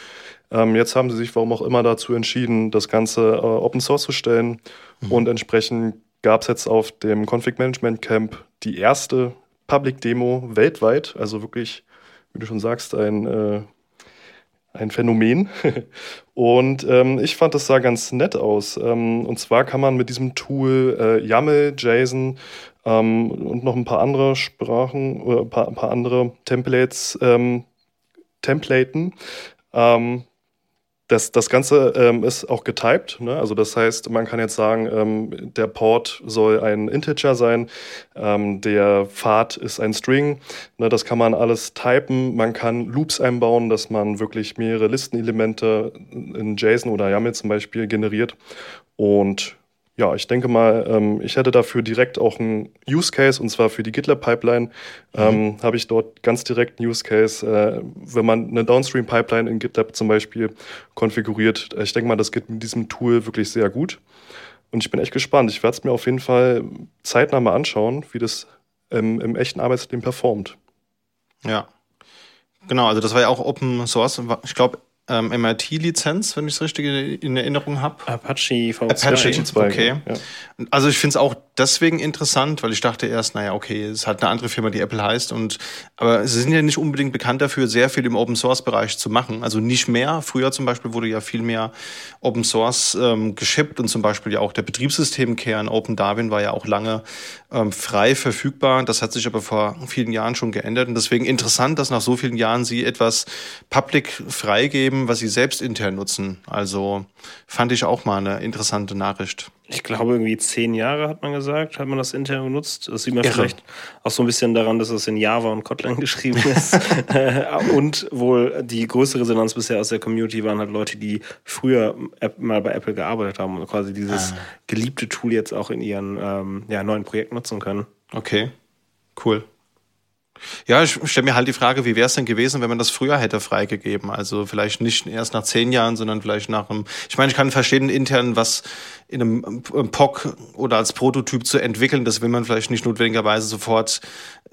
Ähm, jetzt haben sie sich, warum auch immer, dazu entschieden, das Ganze äh, Open Source zu stellen. Mhm. Und entsprechend gab es jetzt auf dem Config Management Camp die erste Public Demo weltweit. Also wirklich, wie du schon sagst, ein, äh, ein Phänomen. und ähm, ich fand, das sah ganz nett aus. Ähm, und zwar kann man mit diesem Tool äh, YAML, JSON ähm, und noch ein paar andere Sprachen oder ein paar, ein paar andere Templates ähm, templaten. Ähm, das, das Ganze ähm, ist auch getyped. Ne? Also das heißt, man kann jetzt sagen, ähm, der Port soll ein Integer sein, ähm, der Pfad ist ein String. Ne? Das kann man alles typen. Man kann Loops einbauen, dass man wirklich mehrere Listenelemente in JSON oder YAML zum Beispiel generiert. Und ja, ich denke mal, ähm, ich hätte dafür direkt auch einen Use Case und zwar für die GitLab-Pipeline mhm. ähm, habe ich dort ganz direkt einen Use Case, äh, wenn man eine Downstream-Pipeline in GitLab zum Beispiel konfiguriert. Ich denke mal, das geht mit diesem Tool wirklich sehr gut. Und ich bin echt gespannt. Ich werde es mir auf jeden Fall zeitnah mal anschauen, wie das ähm, im echten Arbeitsleben performt. Ja. Genau, also das war ja auch Open Source. Ich glaube, ähm, MIT-Lizenz, wenn ich es richtig in Erinnerung habe. Apache V2. Apache 2, okay. Ja. Also ich finde es auch deswegen interessant, weil ich dachte erst, naja, okay, es hat eine andere Firma, die Apple heißt. Und aber sie sind ja nicht unbedingt bekannt dafür, sehr viel im Open Source Bereich zu machen. Also nicht mehr. Früher zum Beispiel wurde ja viel mehr Open Source ähm, geschippt und zum Beispiel ja auch der Betriebssystemkern Open Darwin war ja auch lange ähm, frei verfügbar. Das hat sich aber vor vielen Jahren schon geändert. Und deswegen interessant, dass nach so vielen Jahren sie etwas public freigeben, was sie selbst intern nutzen. Also fand ich auch mal eine interessante Nachricht ich glaube, irgendwie zehn Jahre hat man gesagt, hat man das intern genutzt. Das sieht man Irre. vielleicht auch so ein bisschen daran, dass es in Java und Kotlin geschrieben ist. Äh, und wohl die größte Resonanz bisher aus der Community waren halt Leute, die früher mal bei Apple gearbeitet haben und quasi dieses ah. geliebte Tool jetzt auch in ihren ähm, ja, neuen Projekten nutzen können. Okay, cool. Ja, ich stelle mir halt die Frage, wie wäre es denn gewesen, wenn man das früher hätte freigegeben? Also vielleicht nicht erst nach zehn Jahren, sondern vielleicht nach einem. Ich meine, ich kann verstehen intern, was in einem POC oder als Prototyp zu entwickeln, das will man vielleicht nicht notwendigerweise sofort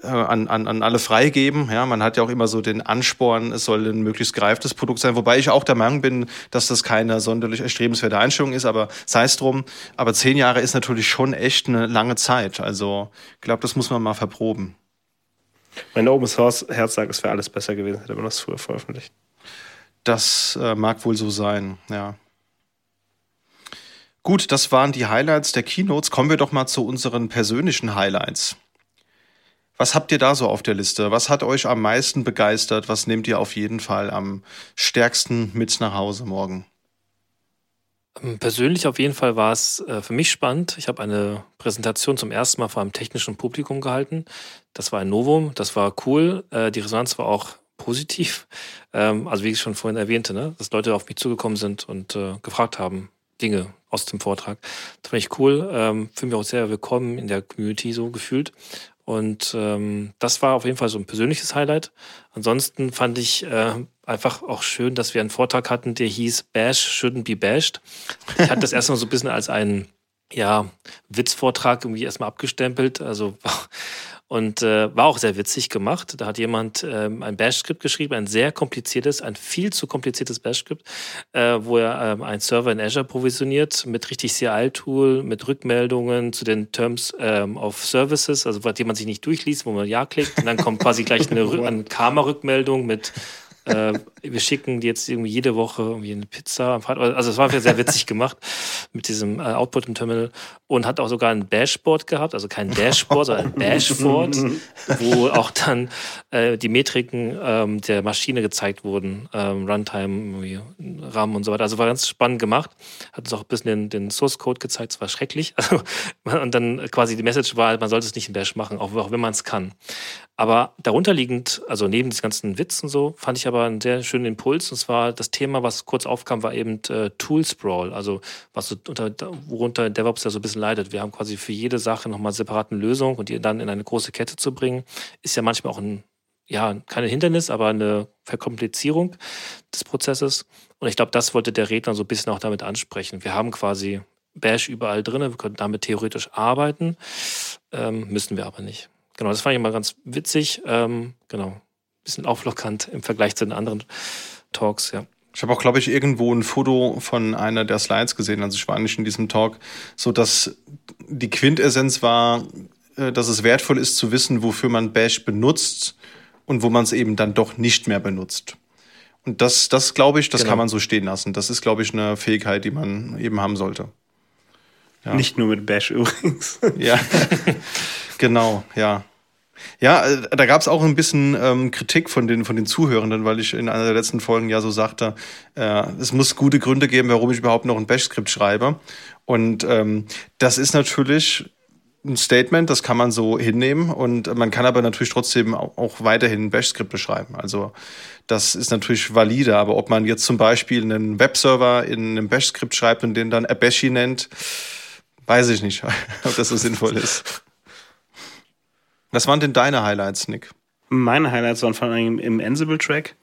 äh, an, an, an alle freigeben. Ja, man hat ja auch immer so den Ansporn, es soll ein möglichst gereiftes Produkt sein, wobei ich auch der Meinung bin, dass das keine sonderlich erstrebenswerte Einstellung ist, aber sei es drum. Aber zehn Jahre ist natürlich schon echt eine lange Zeit. Also ich glaube, das muss man mal verproben. Mein Open Source Herz sagt, es wäre alles besser gewesen, hätte man das früher veröffentlicht. Das äh, mag wohl so sein, ja. Gut, das waren die Highlights der Keynotes. Kommen wir doch mal zu unseren persönlichen Highlights. Was habt ihr da so auf der Liste? Was hat euch am meisten begeistert? Was nehmt ihr auf jeden Fall am stärksten mit nach Hause morgen? Ähm, persönlich auf jeden Fall war es äh, für mich spannend. Ich habe eine Präsentation zum ersten Mal vor einem technischen Publikum gehalten. Das war ein Novum, das war cool. Äh, die Resonanz war auch positiv. Ähm, also wie ich schon vorhin erwähnte, ne? dass Leute auf mich zugekommen sind und äh, gefragt haben, Dinge aus dem Vortrag. Das fand ich cool. Ähm, Fühle mich auch sehr willkommen in der Community so gefühlt. Und ähm, das war auf jeden Fall so ein persönliches Highlight. Ansonsten fand ich äh, einfach auch schön, dass wir einen Vortrag hatten, der hieß Bash shouldn't be bashed. Ich hatte das erstmal so ein bisschen als einen ja, Witzvortrag irgendwie erstmal abgestempelt. Also und äh, war auch sehr witzig gemacht. Da hat jemand ähm, ein Bash-Skript geschrieben, ein sehr kompliziertes, ein viel zu kompliziertes Bash-Skript, äh, wo er ähm, einen Server in Azure provisioniert mit richtig CI-Tool, mit Rückmeldungen zu den Terms ähm, of Services, also die man sich nicht durchliest, wo man Ja klickt und dann kommt quasi gleich eine, eine Karma-Rückmeldung mit äh, wir schicken jetzt irgendwie jede Woche irgendwie eine Pizza. Also es war sehr witzig gemacht mit diesem äh, Output im Terminal und hat auch sogar ein Dashboard gehabt, also kein Dashboard, sondern ein Dashboard, wo auch dann äh, die Metriken ähm, der Maschine gezeigt wurden, ähm, Runtime, RAM und so weiter. Also war ganz spannend gemacht. Hat uns auch ein bisschen den, den Source Code gezeigt, es war schrecklich. Also, und dann quasi die Message war, man sollte es nicht in Bash machen, auch, auch wenn man es kann. Aber darunter liegend, also neben diesen ganzen Witz und so, fand ich aber einen sehr schönen Impuls. Und zwar das Thema, was kurz aufkam, war eben äh, Tool Sprawl. Also was so unter, worunter DevOps ja so ein bisschen leidet. Wir haben quasi für jede Sache nochmal separaten Lösung und die dann in eine große Kette zu bringen, ist ja manchmal auch ein, ja, keine Hindernis, aber eine Verkomplizierung des Prozesses. Und ich glaube, das wollte der Redner so ein bisschen auch damit ansprechen. Wir haben quasi Bash überall drin, wir können damit theoretisch arbeiten, ähm, müssen wir aber nicht. Genau, das fand ich mal ganz witzig. Ähm, genau, bisschen auflockernd im Vergleich zu den anderen Talks, ja. Ich habe auch, glaube ich, irgendwo ein Foto von einer der Slides gesehen, also ich war nicht in diesem Talk, so dass die Quintessenz war, äh, dass es wertvoll ist zu wissen, wofür man Bash benutzt und wo man es eben dann doch nicht mehr benutzt. Und das, das glaube ich, das genau. kann man so stehen lassen. Das ist, glaube ich, eine Fähigkeit, die man eben haben sollte. Ja. Nicht nur mit Bash übrigens. Ja, genau, ja. Ja, äh, da gab es auch ein bisschen ähm, Kritik von den, von den Zuhörenden, weil ich in einer der letzten Folgen ja so sagte, äh, es muss gute Gründe geben, warum ich überhaupt noch ein Bash-Skript schreibe. Und ähm, das ist natürlich ein Statement, das kann man so hinnehmen und man kann aber natürlich trotzdem auch weiterhin ein Bash-Skript beschreiben. Also das ist natürlich valide, aber ob man jetzt zum Beispiel einen Webserver in einem Bash-Skript schreibt und den dann Abashi nennt, weiß ich nicht, ob das so sinnvoll ist. Was waren denn deine Highlights, Nick? Meine Highlights waren vor allem im Ansible-Track.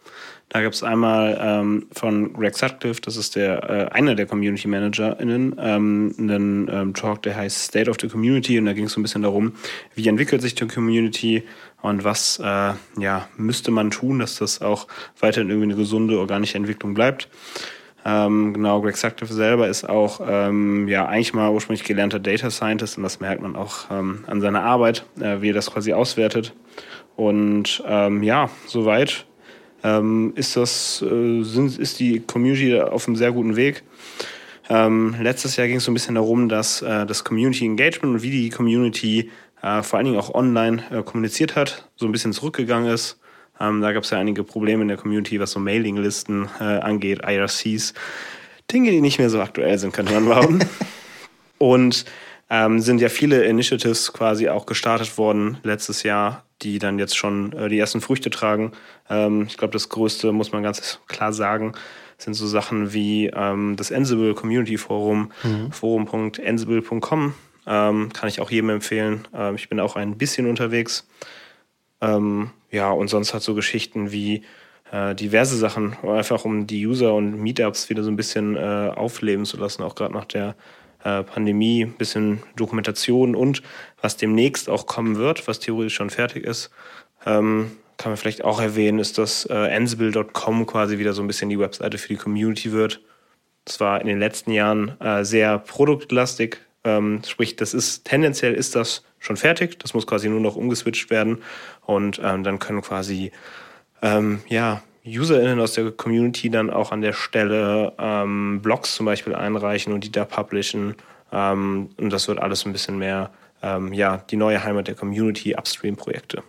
Da gab es einmal ähm, von Greg Sutcliffe, das ist der äh, einer der Community ManagerInnen, ähm, einen ähm, Talk, der heißt State of the Community und da ging es so ein bisschen darum, wie entwickelt sich die Community und was äh, ja, müsste man tun, dass das auch weiterhin irgendwie eine gesunde, organische Entwicklung bleibt. Ähm, genau, Greg Sutcliffe selber ist auch ähm, ja eigentlich mal ursprünglich gelernter Data Scientist und das merkt man auch ähm, an seiner Arbeit, äh, wie er das quasi auswertet. Und ähm, ja, soweit ähm, ist das äh, sind, ist die Community auf einem sehr guten Weg. Ähm, letztes Jahr ging es so ein bisschen darum, dass äh, das Community Engagement und wie die Community äh, vor allen Dingen auch online äh, kommuniziert hat, so ein bisschen zurückgegangen ist. Ähm, da gab es ja einige Probleme in der Community, was so Mailinglisten äh, angeht, IRCs. Dinge, die nicht mehr so aktuell sind, könnte man glauben. Und ähm, sind ja viele Initiatives quasi auch gestartet worden letztes Jahr, die dann jetzt schon äh, die ersten Früchte tragen. Ähm, ich glaube, das Größte, muss man ganz klar sagen, sind so Sachen wie ähm, das Ansible Community Forum, mhm. forum.ansible.com. Ähm, kann ich auch jedem empfehlen. Ähm, ich bin auch ein bisschen unterwegs. Ähm, ja, und sonst hat so Geschichten wie äh, diverse Sachen, einfach um die User und Meetups wieder so ein bisschen äh, aufleben zu lassen, auch gerade nach der äh, Pandemie, ein bisschen Dokumentation und was demnächst auch kommen wird, was theoretisch schon fertig ist. Ähm, kann man vielleicht auch erwähnen, ist, dass äh, Ansible.com quasi wieder so ein bisschen die Webseite für die Community wird. Das war in den letzten Jahren äh, sehr produktlastig. Ähm, sprich, das ist tendenziell ist das schon fertig. Das muss quasi nur noch umgeswitcht werden und ähm, dann können quasi ähm, ja UserInnen aus der Community dann auch an der Stelle ähm, Blogs zum Beispiel einreichen und die da publishen. Ähm, und das wird alles ein bisschen mehr ähm, ja die neue Heimat der Community Upstream-Projekte.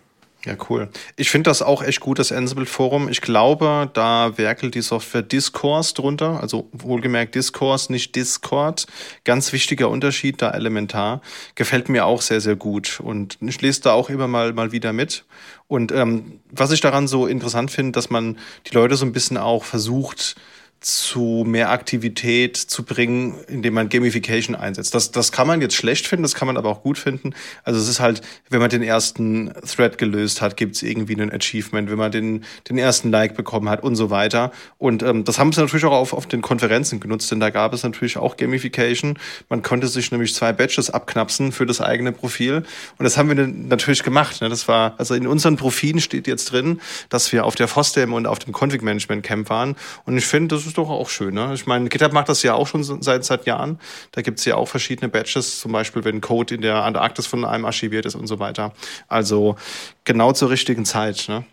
Ja, cool. Ich finde das auch echt gut, das Ansible Forum. Ich glaube, da werkelt die Software Discourse drunter. Also wohlgemerkt Discourse, nicht Discord. Ganz wichtiger Unterschied, da elementar. Gefällt mir auch sehr, sehr gut. Und ich lese da auch immer mal, mal wieder mit. Und ähm, was ich daran so interessant finde, dass man die Leute so ein bisschen auch versucht, zu mehr Aktivität zu bringen, indem man Gamification einsetzt. Das, das kann man jetzt schlecht finden, das kann man aber auch gut finden. Also es ist halt, wenn man den ersten Thread gelöst hat, gibt es irgendwie ein Achievement, wenn man den, den ersten Like bekommen hat und so weiter. Und ähm, das haben sie natürlich auch auf, auf den Konferenzen genutzt, denn da gab es natürlich auch Gamification. Man konnte sich nämlich zwei Badges abknapsen für das eigene Profil. Und das haben wir natürlich gemacht. Ne? Das war, also in unseren Profilen steht jetzt drin, dass wir auf der FOSDEM und auf dem Config Management Camp waren. Und ich finde, das ist doch auch schön. Ne? Ich meine, GitHub macht das ja auch schon seit, seit Jahren. Da gibt es ja auch verschiedene Badges, zum Beispiel, wenn Code in der Antarktis von einem archiviert ist und so weiter. Also genau zur richtigen Zeit. Ne?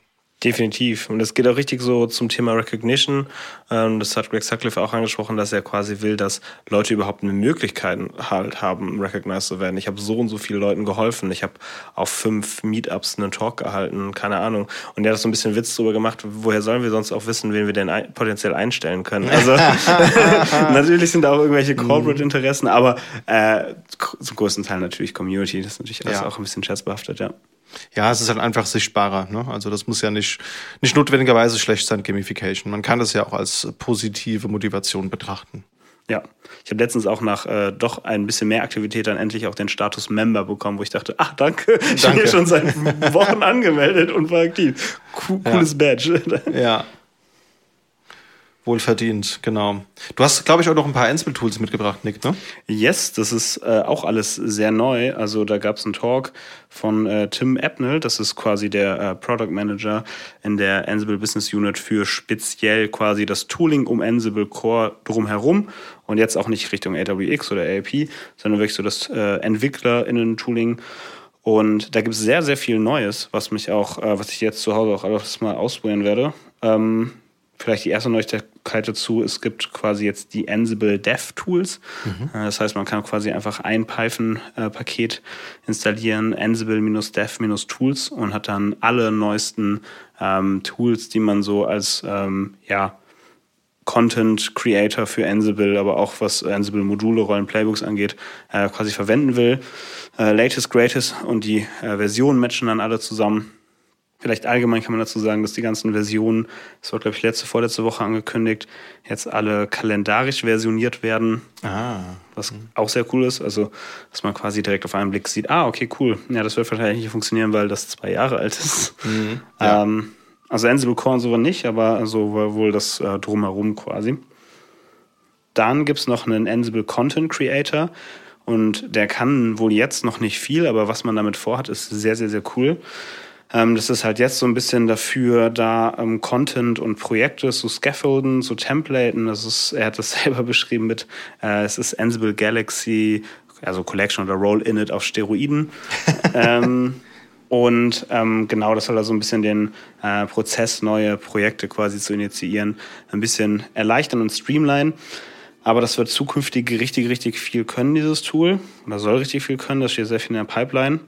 Definitiv. Und es geht auch richtig so zum Thema Recognition. Ähm, das hat Greg Sutcliffe auch angesprochen, dass er quasi will, dass Leute überhaupt eine Möglichkeit halt haben, recognized zu werden. Ich habe so und so vielen Leuten geholfen. Ich habe auf fünf Meetups einen Talk gehalten, keine Ahnung. Und er hat so ein bisschen Witz drüber gemacht, woher sollen wir sonst auch wissen, wen wir denn ein potenziell einstellen können. Also natürlich sind da auch irgendwelche. Corporate-Interessen, aber äh, zum größten Teil natürlich Community. Das ist natürlich alles ja. auch ein bisschen scherzbehaftet, ja. Ja, es ist halt einfach sichtbarer. Ne? Also das muss ja nicht, nicht notwendigerweise schlecht sein, Gamification. Man kann das ja auch als positive Motivation betrachten. Ja, ich habe letztens auch nach äh, doch ein bisschen mehr Aktivität dann endlich auch den Status Member bekommen, wo ich dachte, ach danke, ich bin hier schon seit Wochen angemeldet und war aktiv. cooles ja. Badge. ja, Wohlverdient, genau. Du hast, glaube ich, auch noch ein paar Ansible-Tools mitgebracht, Nick, ne? Yes, das ist äh, auch alles sehr neu. Also da gab es einen Talk von äh, Tim Ebnel, das ist quasi der äh, Product Manager in der Ansible Business Unit für speziell quasi das Tooling um Ansible Core drumherum und jetzt auch nicht Richtung AWX oder ALP, sondern wirklich so das äh, EntwicklerInnen-Tooling. Und da gibt es sehr, sehr viel Neues, was mich auch, äh, was ich jetzt zu Hause auch alles mal ausprobieren werde. Ähm, vielleicht die erste Neuigkeit dazu, es gibt quasi jetzt die Ansible Dev Tools. Mhm. Äh, das heißt, man kann quasi einfach ein Python-Paket installieren, Ansible-Dev-Tools und hat dann alle neuesten ähm, Tools, die man so als ähm, ja, Content Creator für Ansible, aber auch was Ansible Module, Rollen, Playbooks angeht, äh, quasi verwenden will. Äh, latest, greatest und die äh, Versionen matchen dann alle zusammen. Vielleicht allgemein kann man dazu sagen, dass die ganzen Versionen, das wurde, glaube ich, letzte, vorletzte Woche angekündigt, jetzt alle kalendarisch versioniert werden. Ah. Was mhm. auch sehr cool ist. Also, dass man quasi direkt auf einen Blick sieht, ah, okay, cool. Ja, das wird wahrscheinlich nicht funktionieren, weil das zwei Jahre alt ist. Mhm. Ja. Ähm, also Ansible Core und so nicht, aber also wohl das äh, drumherum quasi. Dann gibt es noch einen Ansible Content Creator. Und der kann wohl jetzt noch nicht viel, aber was man damit vorhat, ist sehr, sehr, sehr cool. Ähm, das ist halt jetzt so ein bisschen dafür, da ähm, Content und Projekte zu scaffolden, zu templaten. Das ist, er hat das selber beschrieben mit, äh, es ist Ansible Galaxy, also Collection oder Roll Init auf Steroiden. ähm, und ähm, genau, das soll also ein bisschen den äh, Prozess, neue Projekte quasi zu initiieren, ein bisschen erleichtern und streamline. Aber das wird zukünftig richtig, richtig viel können, dieses Tool. Oder soll richtig viel können, das steht sehr viel in der Pipeline.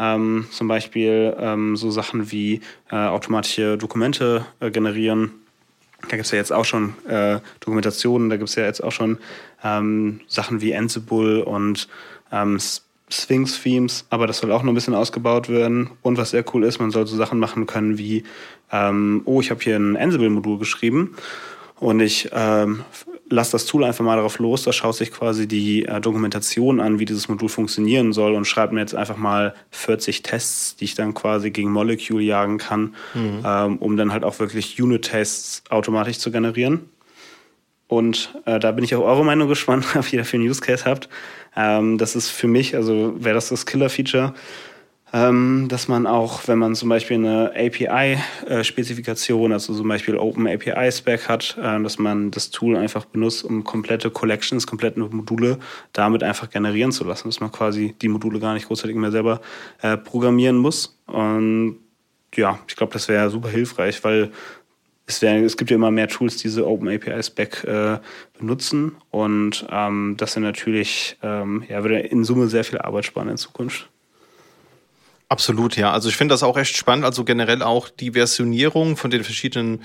Ähm, zum Beispiel ähm, so Sachen wie äh, automatische Dokumente äh, generieren. Da gibt es ja jetzt auch schon äh, Dokumentationen, da gibt es ja jetzt auch schon ähm, Sachen wie Ansible und ähm, Sphinx-Themes, aber das soll auch noch ein bisschen ausgebaut werden. Und was sehr cool ist, man soll so Sachen machen können wie, ähm, oh, ich habe hier ein Ansible-Modul geschrieben und ich ähm, lass das Tool einfach mal darauf los, da schaut sich quasi die äh, Dokumentation an, wie dieses Modul funktionieren soll und schreibt mir jetzt einfach mal 40 Tests, die ich dann quasi gegen Molecule jagen kann, mhm. ähm, um dann halt auch wirklich Unit-Tests automatisch zu generieren. Und äh, da bin ich auf eure Meinung gespannt, was ihr da für einen Use Case habt. Ähm, das ist für mich, also wäre das das Killer-Feature, dass man auch, wenn man zum Beispiel eine API-Spezifikation, also zum Beispiel Open API-Spec hat, äh, dass man das Tool einfach benutzt, um komplette Collections, komplette Module damit einfach generieren zu lassen, dass man quasi die Module gar nicht großartig mehr selber äh, programmieren muss. Und ja, ich glaube, das wäre super hilfreich, weil es, wär, es gibt ja immer mehr Tools, die diese Open API Spec äh, benutzen und ähm, das sind natürlich, ähm, ja, würde in Summe sehr viel Arbeit sparen in Zukunft. Absolut, ja. Also ich finde das auch echt spannend. Also generell auch die Versionierung von den verschiedenen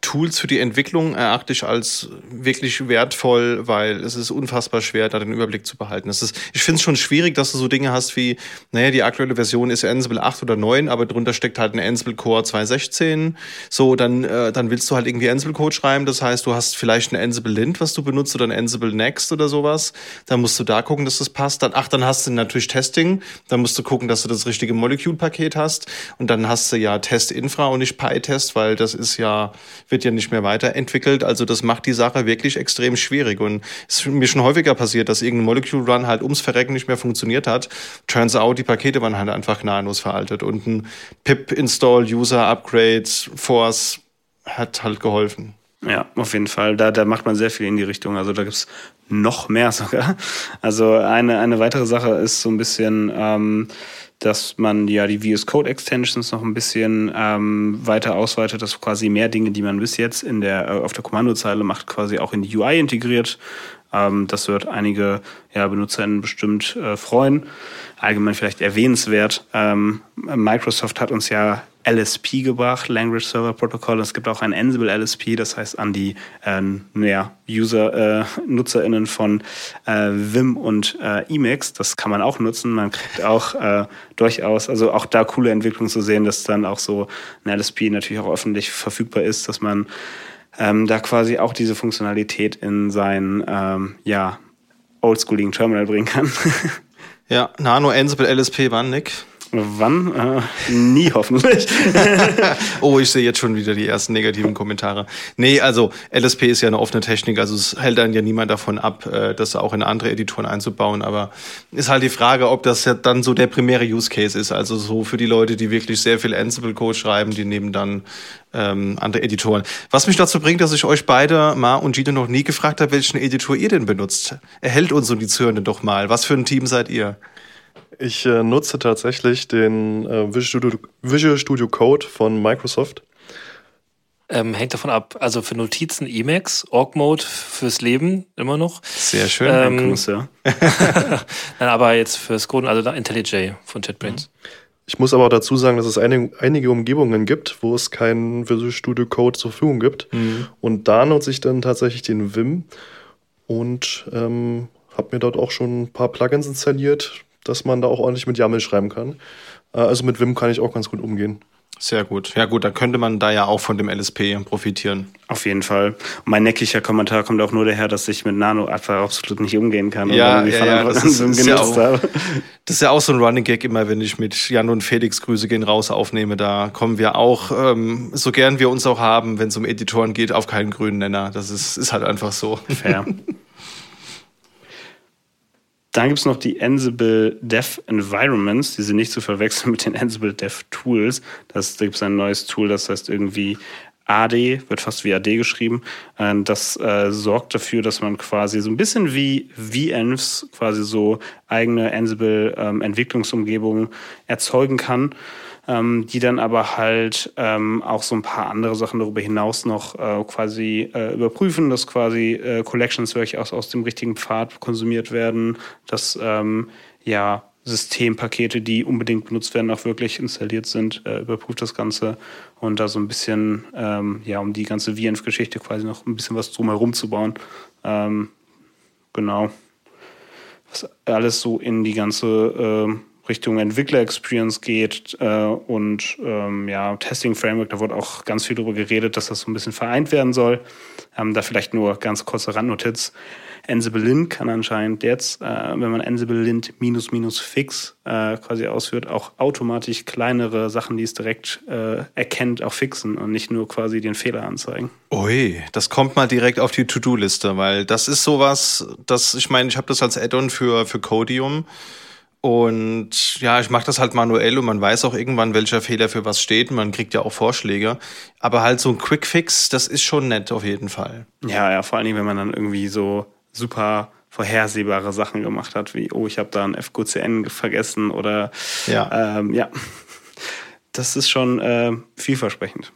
Tools für die Entwicklung erachte ich als wirklich wertvoll, weil es ist unfassbar schwer, da den Überblick zu behalten. Es ist, ich finde es schon schwierig, dass du so Dinge hast wie, naja, die aktuelle Version ist Ansible 8 oder 9, aber drunter steckt halt ein Ansible Core 2.16. So, dann, äh, dann willst du halt irgendwie Ansible Code schreiben. Das heißt, du hast vielleicht ein Ansible Lint, was du benutzt, oder ein Ansible Next oder sowas. Dann musst du da gucken, dass das passt. Dann, ach, dann hast du natürlich Testing. Dann musst du gucken, dass du das richtige Molecule-Paket hast. Und dann hast du ja Test-Infra und nicht PyTest, weil das ist ja, wird ja nicht mehr weiterentwickelt. Also das macht die Sache wirklich extrem schwierig. Und es ist mir schon häufiger passiert, dass irgendein Molecule Run halt ums Verrecken nicht mehr funktioniert hat. Turns out, die Pakete waren halt einfach gnadenlos veraltet. Und ein pip-install, User-Upgrade, Force hat halt geholfen. Ja, auf jeden Fall. Da, da macht man sehr viel in die Richtung. Also da gibt's noch mehr sogar. Also eine, eine weitere Sache ist so ein bisschen, ähm, dass man ja die VS Code Extensions noch ein bisschen ähm, weiter ausweitet, dass quasi mehr Dinge, die man bis jetzt in der, äh, auf der Kommandozeile macht, quasi auch in die UI integriert. Ähm, das wird einige ja, BenutzerInnen bestimmt äh, freuen. Allgemein vielleicht erwähnenswert. Ähm, Microsoft hat uns ja LSP gebracht, Language Server Protocol. Es gibt auch ein Ansible LSP, das heißt an die äh, ja, User, äh, NutzerInnen von äh, Vim und äh, Emacs. Das kann man auch nutzen. Man kriegt auch äh, durchaus, also auch da coole Entwicklungen zu sehen, dass dann auch so ein LSP natürlich auch öffentlich verfügbar ist, dass man ähm, da quasi auch diese Funktionalität in sein ähm, ja, oldschooligen Terminal bringen kann. ja, Nano Ansible LSP wann, Nick? Wann? Äh, nie hoffentlich. oh, ich sehe jetzt schon wieder die ersten negativen Kommentare. Nee, also LSP ist ja eine offene Technik, also es hält dann ja niemand davon ab, äh, das auch in andere Editoren einzubauen. Aber ist halt die Frage, ob das ja dann so der primäre Use Case ist. Also so für die Leute, die wirklich sehr viel Ansible-Code schreiben, die nehmen dann ähm, andere Editoren. Was mich dazu bringt, dass ich euch beide, Ma und Gino, noch nie gefragt habe, welchen Editor ihr denn benutzt. Erhält uns und die Zuhörenden doch mal. Was für ein Team seid ihr? Ich äh, nutze tatsächlich den äh, Visual, Studio, Visual Studio Code von Microsoft. Ähm, hängt davon ab. Also für Notizen Emacs, Org Mode fürs Leben immer noch. Sehr schön. Ähm, ja. Nein, aber jetzt fürs Coden, also IntelliJ von JetBrains. Ich muss aber auch dazu sagen, dass es einige, einige Umgebungen gibt, wo es keinen Visual Studio Code zur Verfügung gibt. Mhm. Und da nutze ich dann tatsächlich den Vim und ähm, habe mir dort auch schon ein paar Plugins installiert, dass man da auch ordentlich mit YAML schreiben kann. Äh, also mit Vim kann ich auch ganz gut umgehen. Sehr gut. Ja gut, dann könnte man da ja auch von dem LSP profitieren. Auf jeden Fall. Und mein neckiger Kommentar kommt auch nur daher, dass ich mit Nano einfach absolut nicht umgehen kann. Ja, ja, ja das, ist, ist ja auch, das ist ja auch so ein Running Gag immer, wenn ich mit Jan und Felix Grüße gehen raus aufnehme. Da kommen wir auch, ähm, so gern wir uns auch haben, wenn es um Editoren geht, auf keinen grünen Nenner. Das ist, ist halt einfach so. Fair. Dann gibt es noch die Ansible Dev Environments, die sind nicht zu verwechseln mit den Ansible Dev Tools. Das, da gibt es ein neues Tool, das heißt irgendwie AD, wird fast wie AD geschrieben. Das äh, sorgt dafür, dass man quasi so ein bisschen wie VEnvs quasi so eigene Ansible ähm, Entwicklungsumgebungen erzeugen kann ähm, die dann aber halt ähm, auch so ein paar andere Sachen darüber hinaus noch äh, quasi äh, überprüfen, dass quasi äh, Collections wirklich aus, aus dem richtigen Pfad konsumiert werden, dass ähm, ja Systempakete, die unbedingt benutzt werden, auch wirklich installiert sind, äh, überprüft das Ganze und da so ein bisschen, ähm, ja, um die ganze VNF-Geschichte quasi noch ein bisschen was drumherum zu bauen. Ähm, genau. Was alles so in die ganze äh, Richtung Entwickler-Experience geht äh, und ähm, ja, Testing-Framework, da wurde auch ganz viel darüber geredet, dass das so ein bisschen vereint werden soll. Ähm, da vielleicht nur ganz kurze Randnotiz. Ansible Lint kann anscheinend jetzt, äh, wenn man Ansible Lint minus minus fix äh, quasi ausführt, auch automatisch kleinere Sachen, die es direkt äh, erkennt, auch fixen und nicht nur quasi den Fehler anzeigen. Ui, das kommt mal direkt auf die To-Do-Liste, weil das ist sowas, das, ich meine, ich habe das als Add-on für, für Codium. Und ja, ich mache das halt manuell und man weiß auch irgendwann, welcher Fehler für was steht. Man kriegt ja auch Vorschläge. Aber halt so ein Quick-Fix, das ist schon nett auf jeden Fall. Ja, ja, vor allen Dingen, wenn man dann irgendwie so super vorhersehbare Sachen gemacht hat, wie, oh, ich habe da ein FQCN vergessen oder ja. Ähm, ja. Das ist schon äh, vielversprechend.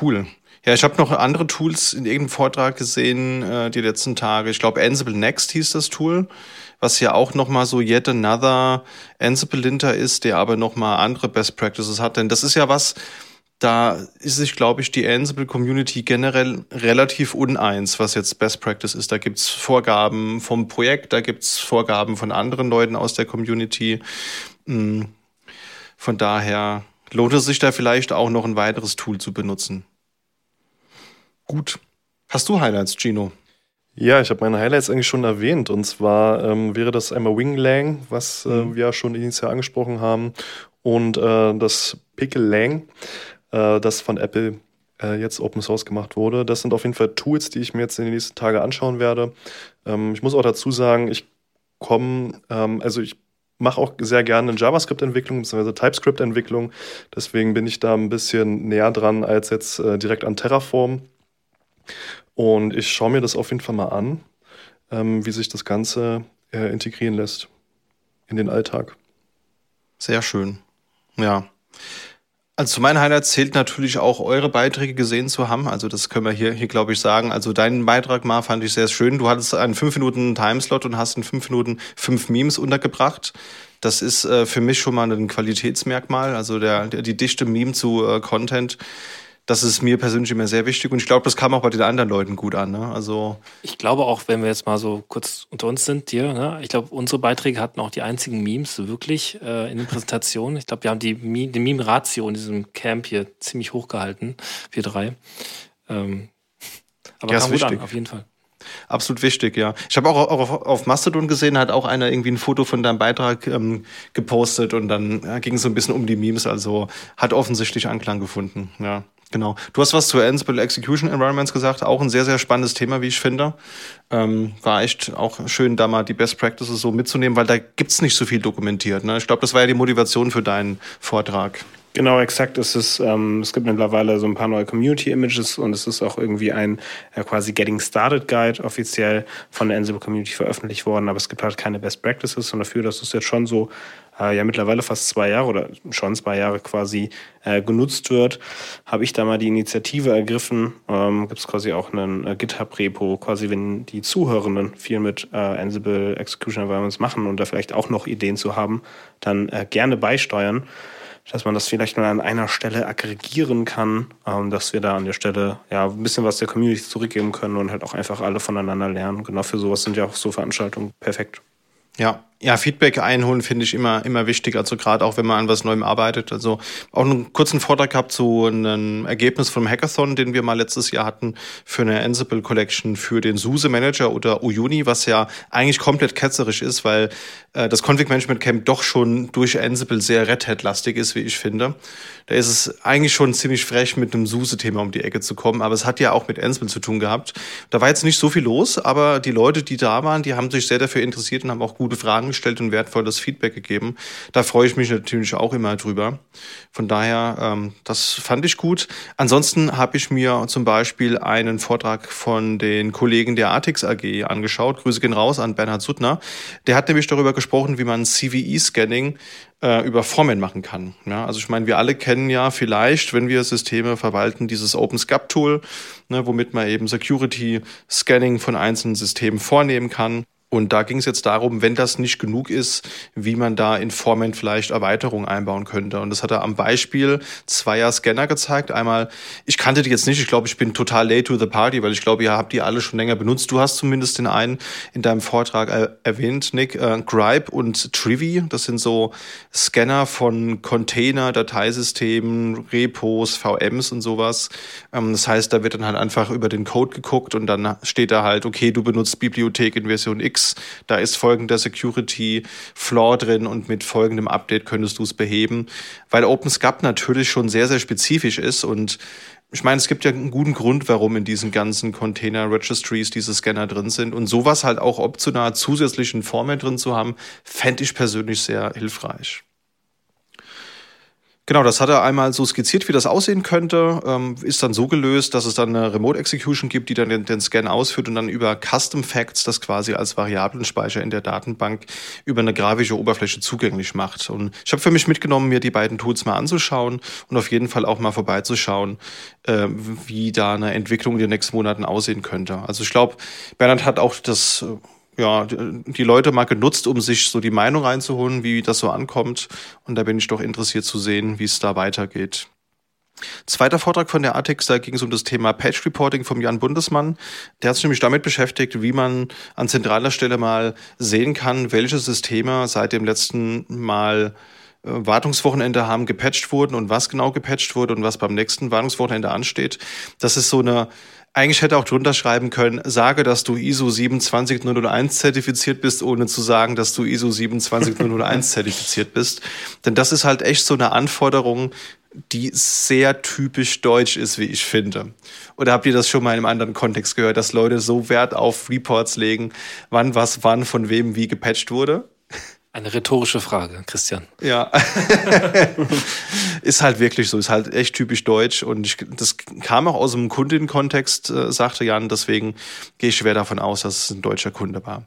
Cool. Ja, ich habe noch andere Tools in irgendeinem Vortrag gesehen äh, die letzten Tage. Ich glaube, Ansible Next hieß das Tool, was ja auch noch mal so yet another Ansible Linter ist, der aber noch mal andere Best Practices hat. Denn das ist ja was, da ist sich, glaube ich, die Ansible-Community generell relativ uneins, was jetzt Best Practice ist. Da gibt's Vorgaben vom Projekt, da gibt's Vorgaben von anderen Leuten aus der Community. Hm. Von daher lohnt es sich da vielleicht auch noch ein weiteres Tool zu benutzen. Gut. Hast du Highlights, Gino? Ja, ich habe meine Highlights eigentlich schon erwähnt. Und zwar ähm, wäre das einmal Winglang, was äh, mhm. wir ja schon initial angesprochen haben, und äh, das Pickle Lang äh, das von Apple äh, jetzt Open Source gemacht wurde. Das sind auf jeden Fall Tools, die ich mir jetzt in den nächsten Tagen anschauen werde. Ähm, ich muss auch dazu sagen, ich komme, ähm, also ich mache auch sehr gerne JavaScript-Entwicklung bzw. TypeScript-Entwicklung. Deswegen bin ich da ein bisschen näher dran als jetzt äh, direkt an Terraform. Und ich schaue mir das auf jeden Fall mal an, ähm, wie sich das Ganze äh, integrieren lässt in den Alltag. Sehr schön. Ja. Also zu meinen Highlights zählt natürlich auch eure Beiträge gesehen zu haben. Also das können wir hier, hier glaube ich, sagen. Also deinen Beitrag mal fand ich sehr schön. Du hattest einen fünf Minuten Timeslot und hast in fünf Minuten fünf Memes untergebracht. Das ist äh, für mich schon mal ein Qualitätsmerkmal. Also der, der die dichte Meme zu äh, Content das ist mir persönlich immer sehr wichtig und ich glaube, das kam auch bei den anderen Leuten gut an. Ne? Also ich glaube auch, wenn wir jetzt mal so kurz unter uns sind, dir, ne? ich glaube, unsere Beiträge hatten auch die einzigen Memes wirklich äh, in den Präsentationen. Ich glaube, wir haben die, die Meme-Ratio in diesem Camp hier ziemlich hoch gehalten, wir drei. Ähm, aber ja, kam gut an, auf jeden Fall. Absolut wichtig, ja. Ich habe auch, auch auf, Mastodon gesehen, hat auch einer irgendwie ein Foto von deinem Beitrag ähm, gepostet und dann ja, ging es so ein bisschen um die Memes, also hat offensichtlich Anklang gefunden, ja. Genau. Du hast was zu Ansible Execution Environments gesagt, auch ein sehr, sehr spannendes Thema, wie ich finde. Ähm, war echt auch schön, da mal die Best Practices so mitzunehmen, weil da gibt's nicht so viel dokumentiert. Ne? Ich glaube, das war ja die Motivation für deinen Vortrag. Genau, exakt. Es, ist, ähm, es gibt mittlerweile so ein paar neue Community-Images und es ist auch irgendwie ein äh, quasi Getting Started Guide offiziell von der Ansible Community veröffentlicht worden, aber es gibt halt keine Best Practices und dafür, dass es jetzt schon so äh, ja mittlerweile fast zwei Jahre oder schon zwei Jahre quasi äh, genutzt wird, habe ich da mal die Initiative ergriffen. Ähm, Gibt es quasi auch einen äh, GitHub-Repo, quasi wenn die Zuhörenden viel mit äh, Ansible Execution Environments machen und da vielleicht auch noch Ideen zu haben, dann äh, gerne beisteuern dass man das vielleicht mal an einer Stelle aggregieren kann, ähm, dass wir da an der Stelle ja ein bisschen was der Community zurückgeben können und halt auch einfach alle voneinander lernen. Genau für sowas sind ja auch so Veranstaltungen perfekt. Ja, ja, Feedback einholen finde ich immer, immer wichtig. Also gerade auch, wenn man an was Neuem arbeitet. Also auch einen kurzen Vortrag gehabt zu einem Ergebnis vom Hackathon, den wir mal letztes Jahr hatten für eine Ansible Collection für den SUSE Manager oder Uyuni, was ja eigentlich komplett ketzerisch ist, weil äh, das Config Management Camp doch schon durch Ansible sehr Red Hat-lastig ist, wie ich finde. Da ist es eigentlich schon ziemlich frech, mit einem SUSE-Thema um die Ecke zu kommen. Aber es hat ja auch mit Ansible zu tun gehabt. Da war jetzt nicht so viel los, aber die Leute, die da waren, die haben sich sehr dafür interessiert und haben auch gute Fragen Fragen gestellt und wertvolles Feedback gegeben. Da freue ich mich natürlich auch immer drüber. Von daher, ähm, das fand ich gut. Ansonsten habe ich mir zum Beispiel einen Vortrag von den Kollegen der Artix AG angeschaut. Grüße gehen raus an Bernhard Suttner. Der hat nämlich darüber gesprochen, wie man CVE-Scanning äh, über Formen machen kann. Ja, also ich meine, wir alle kennen ja vielleicht, wenn wir Systeme verwalten, dieses OpenSCAP-Tool, ne, womit man eben Security-Scanning von einzelnen Systemen vornehmen kann. Und da ging es jetzt darum, wenn das nicht genug ist, wie man da in Forment vielleicht Erweiterungen einbauen könnte. Und das hat er am Beispiel zweier Scanner gezeigt. Einmal, ich kannte die jetzt nicht, ich glaube, ich bin total late to the party, weil ich glaube, ihr habt die alle schon länger benutzt. Du hast zumindest den einen in deinem Vortrag er erwähnt, Nick, äh, Gripe und Trivi. Das sind so Scanner von Container, Dateisystemen, Repos, VMs und sowas. Ähm, das heißt, da wird dann halt einfach über den Code geguckt und dann steht da halt, okay, du benutzt Bibliothek in Version X X, da ist folgender Security Flaw drin und mit folgendem Update könntest du es beheben, weil OpenSCAP natürlich schon sehr, sehr spezifisch ist und ich meine, es gibt ja einen guten Grund, warum in diesen ganzen Container Registries diese Scanner drin sind. Und sowas halt auch optional zusätzlichen Format drin zu haben, fände ich persönlich sehr hilfreich. Genau, das hat er einmal so skizziert, wie das aussehen könnte. Ähm, ist dann so gelöst, dass es dann eine Remote Execution gibt, die dann den, den, Scan ausführt und dann über Custom Facts das quasi als Variablenspeicher in der Datenbank über eine grafische Oberfläche zugänglich macht. Und ich habe für mich mitgenommen, mir die beiden Tools mal anzuschauen und auf jeden Fall auch mal vorbeizuschauen, äh, wie da eine Entwicklung in den nächsten Monaten aussehen könnte. Also ich glaube, Bernhard hat auch das ja, die Leute mal genutzt, um sich so die Meinung reinzuholen, wie das so ankommt. Und da bin ich doch interessiert zu sehen, wie es da weitergeht. Zweiter Vortrag von der ATEX, da ging es um das Thema Patch Reporting vom Jan Bundesmann. Der hat sich nämlich damit beschäftigt, wie man an zentraler Stelle mal sehen kann, welche Systeme seit dem letzten Mal äh, Wartungswochenende haben gepatcht wurden und was genau gepatcht wurde und was beim nächsten Wartungswochenende ansteht. Das ist so eine eigentlich hätte auch drunter schreiben können, sage, dass du ISO 27001 zertifiziert bist, ohne zu sagen, dass du ISO 27001 zertifiziert bist. Denn das ist halt echt so eine Anforderung, die sehr typisch deutsch ist, wie ich finde. Oder habt ihr das schon mal in einem anderen Kontext gehört, dass Leute so Wert auf Reports legen, wann was wann von wem wie gepatcht wurde? Eine rhetorische Frage, Christian. Ja. ist halt wirklich so, ist halt echt typisch deutsch. Und ich, das kam auch aus dem Kundenkontext, äh, sagte Jan. Deswegen gehe ich schwer davon aus, dass es ein deutscher Kunde war.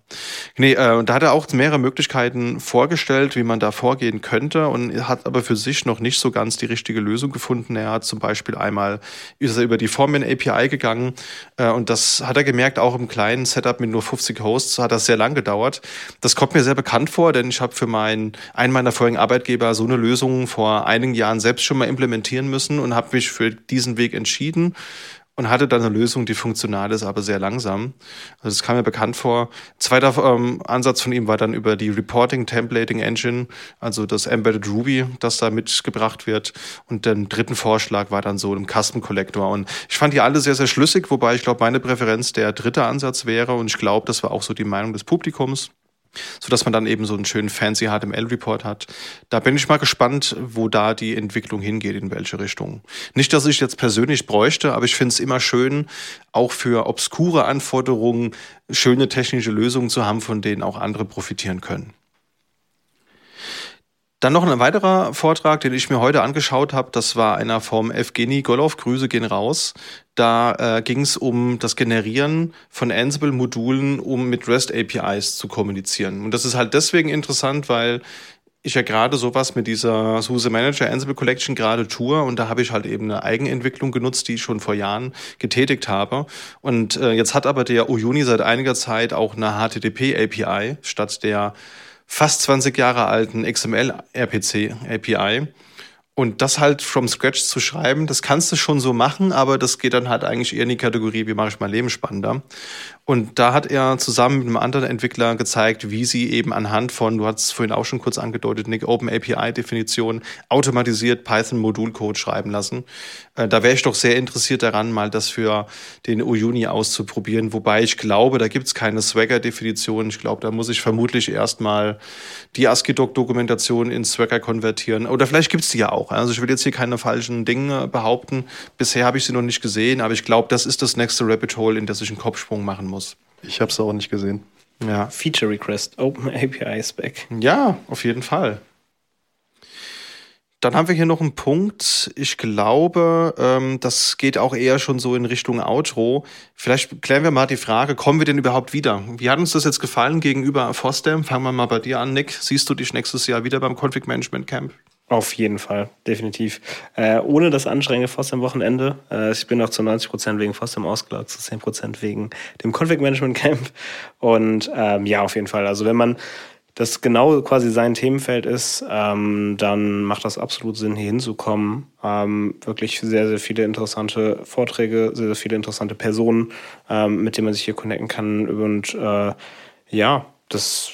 Nee, äh, da hat er auch mehrere Möglichkeiten vorgestellt, wie man da vorgehen könnte. Und hat aber für sich noch nicht so ganz die richtige Lösung gefunden. Er hat zum Beispiel einmal ist er über die Formen API gegangen. Äh, und das hat er gemerkt, auch im kleinen Setup mit nur 50 Hosts hat das sehr lang gedauert. Das kommt mir sehr bekannt vor, denn ich ich habe für meinen, einen meiner vorigen Arbeitgeber so eine Lösung vor einigen Jahren selbst schon mal implementieren müssen und habe mich für diesen Weg entschieden und hatte dann eine Lösung, die funktional ist, aber sehr langsam. Also das kam mir bekannt vor. Zweiter ähm, Ansatz von ihm war dann über die Reporting Templating Engine, also das Embedded Ruby, das da mitgebracht wird. Und den dritten Vorschlag war dann so im Custom Collector. Und ich fand die alle sehr, sehr schlüssig, wobei ich glaube, meine Präferenz der dritte Ansatz wäre. Und ich glaube, das war auch so die Meinung des Publikums so dass man dann eben so einen schönen fancy HTML-Report hat. Da bin ich mal gespannt, wo da die Entwicklung hingeht, in welche Richtung. Nicht, dass ich jetzt persönlich bräuchte, aber ich finde es immer schön, auch für obskure Anforderungen schöne technische Lösungen zu haben, von denen auch andere profitieren können. Dann noch ein weiterer Vortrag, den ich mir heute angeschaut habe, das war einer vom Evgeny Golov, Grüße gehen raus. Da äh, ging es um das Generieren von Ansible-Modulen, um mit REST-APIs zu kommunizieren. Und das ist halt deswegen interessant, weil ich ja gerade sowas mit dieser SUSE Manager Ansible Collection gerade tue und da habe ich halt eben eine Eigenentwicklung genutzt, die ich schon vor Jahren getätigt habe. Und äh, jetzt hat aber der Uyuni seit einiger Zeit auch eine HTTP API statt der fast 20 Jahre alten XML-RPC API. Und das halt from scratch zu schreiben, das kannst du schon so machen, aber das geht dann halt eigentlich eher in die Kategorie, wie mache ich mein Leben spannender. Und da hat er zusammen mit einem anderen Entwickler gezeigt, wie sie eben anhand von, du hast es vorhin auch schon kurz angedeutet, Nick, Open API-Definition automatisiert Python-Modulcode schreiben lassen. Äh, da wäre ich doch sehr interessiert daran, mal das für den Uyuni auszuprobieren. Wobei ich glaube, da gibt es keine Swagger-Definition. Ich glaube, da muss ich vermutlich erstmal die ASCII-Doc-Dokumentation in Swagger konvertieren. Oder vielleicht gibt es die ja auch. Also ich will jetzt hier keine falschen Dinge behaupten. Bisher habe ich sie noch nicht gesehen, aber ich glaube, das ist das nächste Rabbit Hole, in das ich einen Kopfsprung machen muss muss. Ich habe es auch nicht gesehen. Ja. Feature Request, Open API Spec. Ja, auf jeden Fall. Dann haben wir hier noch einen Punkt. Ich glaube, ähm, das geht auch eher schon so in Richtung Outro. Vielleicht klären wir mal die Frage, kommen wir denn überhaupt wieder? Wie hat uns das jetzt gefallen gegenüber FOSDEM? Fangen wir mal bei dir an, Nick. Siehst du dich nächstes Jahr wieder beim Config Management Camp? Auf jeden Fall, definitiv. Äh, ohne das anstrengende FOSDEM Wochenende. Äh, ich bin auch zu 90 Prozent wegen FOSDEM ausgelagt, zu 10 Prozent wegen dem Config Management Camp. Und ähm, ja, auf jeden Fall. Also wenn man das genau quasi sein Themenfeld ist, ähm, dann macht das absolut Sinn, hier hinzukommen. Ähm, wirklich sehr, sehr viele interessante Vorträge, sehr, sehr viele interessante Personen, ähm, mit denen man sich hier connecten kann. Und äh, ja, das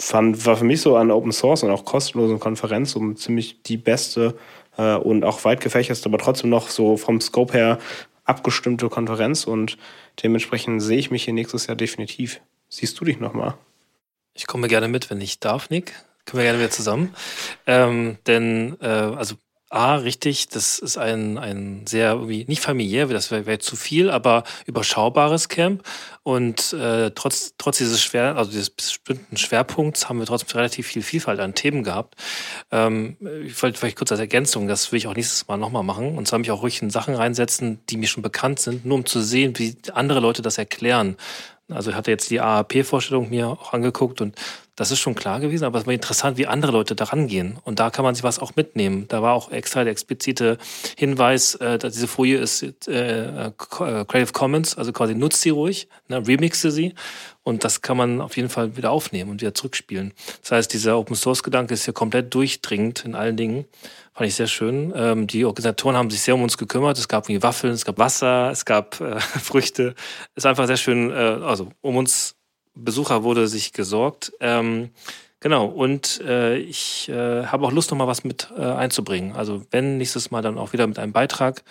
fand, war für mich so an Open Source und auch kostenlosen Konferenz so ziemlich die beste äh, und auch weit gefächerste, aber trotzdem noch so vom Scope her abgestimmte Konferenz und dementsprechend sehe ich mich hier nächstes Jahr definitiv. Siehst du dich nochmal? Ich komme gerne mit, wenn ich darf, Nick. Können wir gerne wieder zusammen. Ähm, denn, äh, also A, richtig, das ist ein, ein sehr, irgendwie, nicht familiär, das wäre wär zu viel, aber überschaubares Camp. Und äh, trotz, trotz dieses schwer, also dieses bestimmten Schwerpunkts haben wir trotzdem relativ viel Vielfalt an Themen gehabt. Ähm, ich wollte vielleicht kurz als Ergänzung, das will ich auch nächstes Mal nochmal machen. Und zwar mich auch ruhig in Sachen reinsetzen, die mir schon bekannt sind, nur um zu sehen, wie andere Leute das erklären. Also ich hatte jetzt die AAP-Vorstellung mir auch angeguckt und das ist schon klar gewesen, aber es war interessant, wie andere Leute daran gehen. Und da kann man sich was auch mitnehmen. Da war auch extra der explizite Hinweis, äh, dass diese Folie ist äh, äh, Creative Commons, also quasi nutzt sie ruhig, ne, remixe sie und das kann man auf jeden Fall wieder aufnehmen und wieder zurückspielen. Das heißt, dieser Open Source Gedanke ist hier komplett durchdringend in allen Dingen. Fand ich sehr schön. Ähm, die Organisatoren haben sich sehr um uns gekümmert. Es gab irgendwie Waffeln, es gab Wasser, es gab äh, Früchte. Ist einfach sehr schön, äh, also um uns Besucher wurde sich gesorgt. Ähm, genau, und äh, ich äh, habe auch Lust, noch mal was mit äh, einzubringen. Also wenn nächstes Mal dann auch wieder mit einem Beitrag,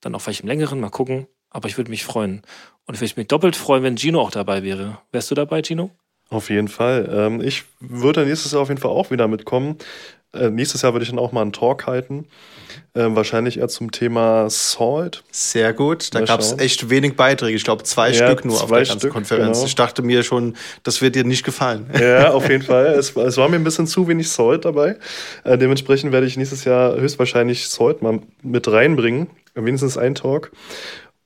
dann auch vielleicht im längeren, mal gucken. Aber ich würde mich freuen. Und ich würde mich doppelt freuen, wenn Gino auch dabei wäre. Wärst du dabei, Gino? Auf jeden Fall. Ähm, ich würde nächstes Jahr auf jeden Fall auch wieder mitkommen. Äh, nächstes Jahr würde ich dann auch mal einen Talk halten. Äh, wahrscheinlich eher zum Thema Salt. Sehr gut. Da gab es echt wenig Beiträge. Ich glaube, zwei ja, Stück nur zwei auf der ganzen Stück, Konferenz. Genau. Ich dachte mir schon, das wird dir nicht gefallen. Ja, auf jeden Fall. Es, es war mir ein bisschen zu wenig Salt dabei. Äh, dementsprechend werde ich nächstes Jahr höchstwahrscheinlich Salt mal mit reinbringen. Wenigstens ein Talk.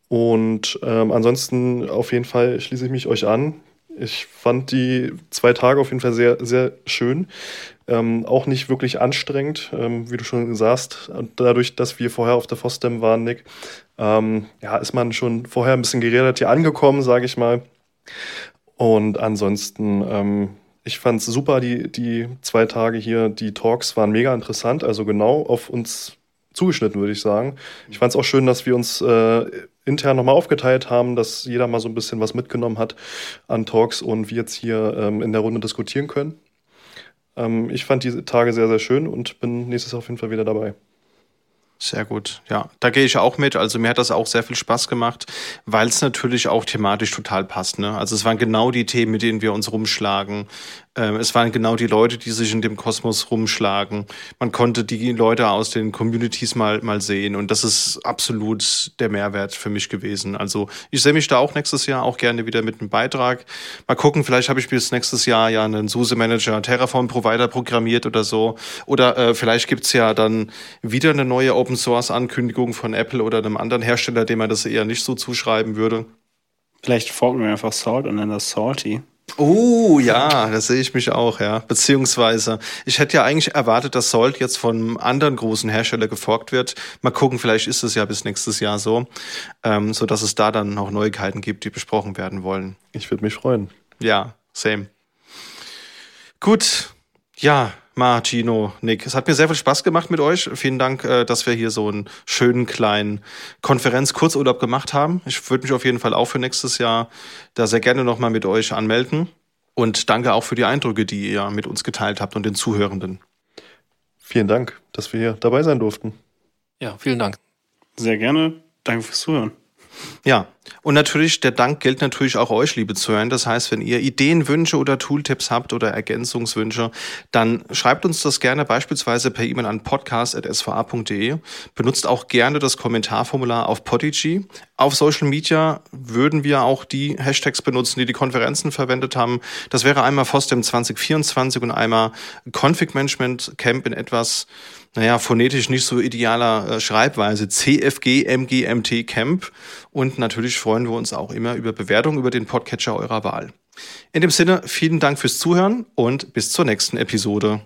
Und ähm, ansonsten auf jeden Fall schließe ich mich euch an. Ich fand die zwei Tage auf jeden Fall sehr, sehr schön. Ähm, auch nicht wirklich anstrengend, ähm, wie du schon sagst. dadurch, dass wir vorher auf der FOSDEM waren, Nick, ähm, ja, ist man schon vorher ein bisschen geredet hier angekommen, sage ich mal. Und ansonsten, ähm, ich fand es super, die, die zwei Tage hier. Die Talks waren mega interessant, also genau auf uns zugeschnitten, würde ich sagen. Ich fand es auch schön, dass wir uns äh, intern nochmal aufgeteilt haben, dass jeder mal so ein bisschen was mitgenommen hat an Talks und wir jetzt hier ähm, in der Runde diskutieren können. Ähm, ich fand diese Tage sehr, sehr schön und bin nächstes Jahr auf jeden Fall wieder dabei. Sehr gut. Ja, da gehe ich auch mit. Also mir hat das auch sehr viel Spaß gemacht, weil es natürlich auch thematisch total passt. Ne? Also es waren genau die Themen, mit denen wir uns rumschlagen. Ähm, es waren genau die Leute, die sich in dem Kosmos rumschlagen. Man konnte die Leute aus den Communities mal, mal sehen und das ist absolut der Mehrwert für mich gewesen. Also ich sehe mich da auch nächstes Jahr auch gerne wieder mit einem Beitrag. Mal gucken, vielleicht habe ich bis nächstes Jahr ja einen SUSE Manager Terraform Provider programmiert oder so. Oder äh, vielleicht gibt's ja dann wieder eine neue Open Source Ankündigung von Apple oder einem anderen Hersteller, dem man das eher nicht so zuschreiben würde. Vielleicht forken wir einfach Salt und dann das Salty. Oh ja, da sehe ich mich auch, ja. Beziehungsweise, ich hätte ja eigentlich erwartet, dass Salt jetzt von einem anderen großen Hersteller geforkt wird. Mal gucken, vielleicht ist es ja bis nächstes Jahr so, ähm, so dass es da dann noch Neuigkeiten gibt, die besprochen werden wollen. Ich würde mich freuen. Ja, same. Gut, ja, Martino, Nick. Es hat mir sehr viel Spaß gemacht mit euch. Vielen Dank, äh, dass wir hier so einen schönen kleinen Konferenz-Kurzurlaub gemacht haben. Ich würde mich auf jeden Fall auch für nächstes Jahr da sehr gerne nochmal mit euch anmelden. Und danke auch für die Eindrücke, die ihr mit uns geteilt habt und den Zuhörenden. Vielen Dank, dass wir hier dabei sein durften. Ja, vielen Dank. Sehr gerne. Danke fürs Zuhören. Ja, und natürlich, der Dank gilt natürlich auch euch, liebe Zuhörer. Das heißt, wenn ihr Ideen, Wünsche oder Tooltips habt oder Ergänzungswünsche, dann schreibt uns das gerne beispielsweise per E-Mail an podcast.sva.de. Benutzt auch gerne das Kommentarformular auf Podigy. Auf Social Media würden wir auch die Hashtags benutzen, die die Konferenzen verwendet haben. Das wäre einmal FOSDEM 2024 und einmal Config Management Camp in etwas naja, phonetisch nicht so idealer äh, Schreibweise. CFG MGMT Camp. Und natürlich freuen wir uns auch immer über Bewertungen über den Podcatcher eurer Wahl. In dem Sinne, vielen Dank fürs Zuhören und bis zur nächsten Episode.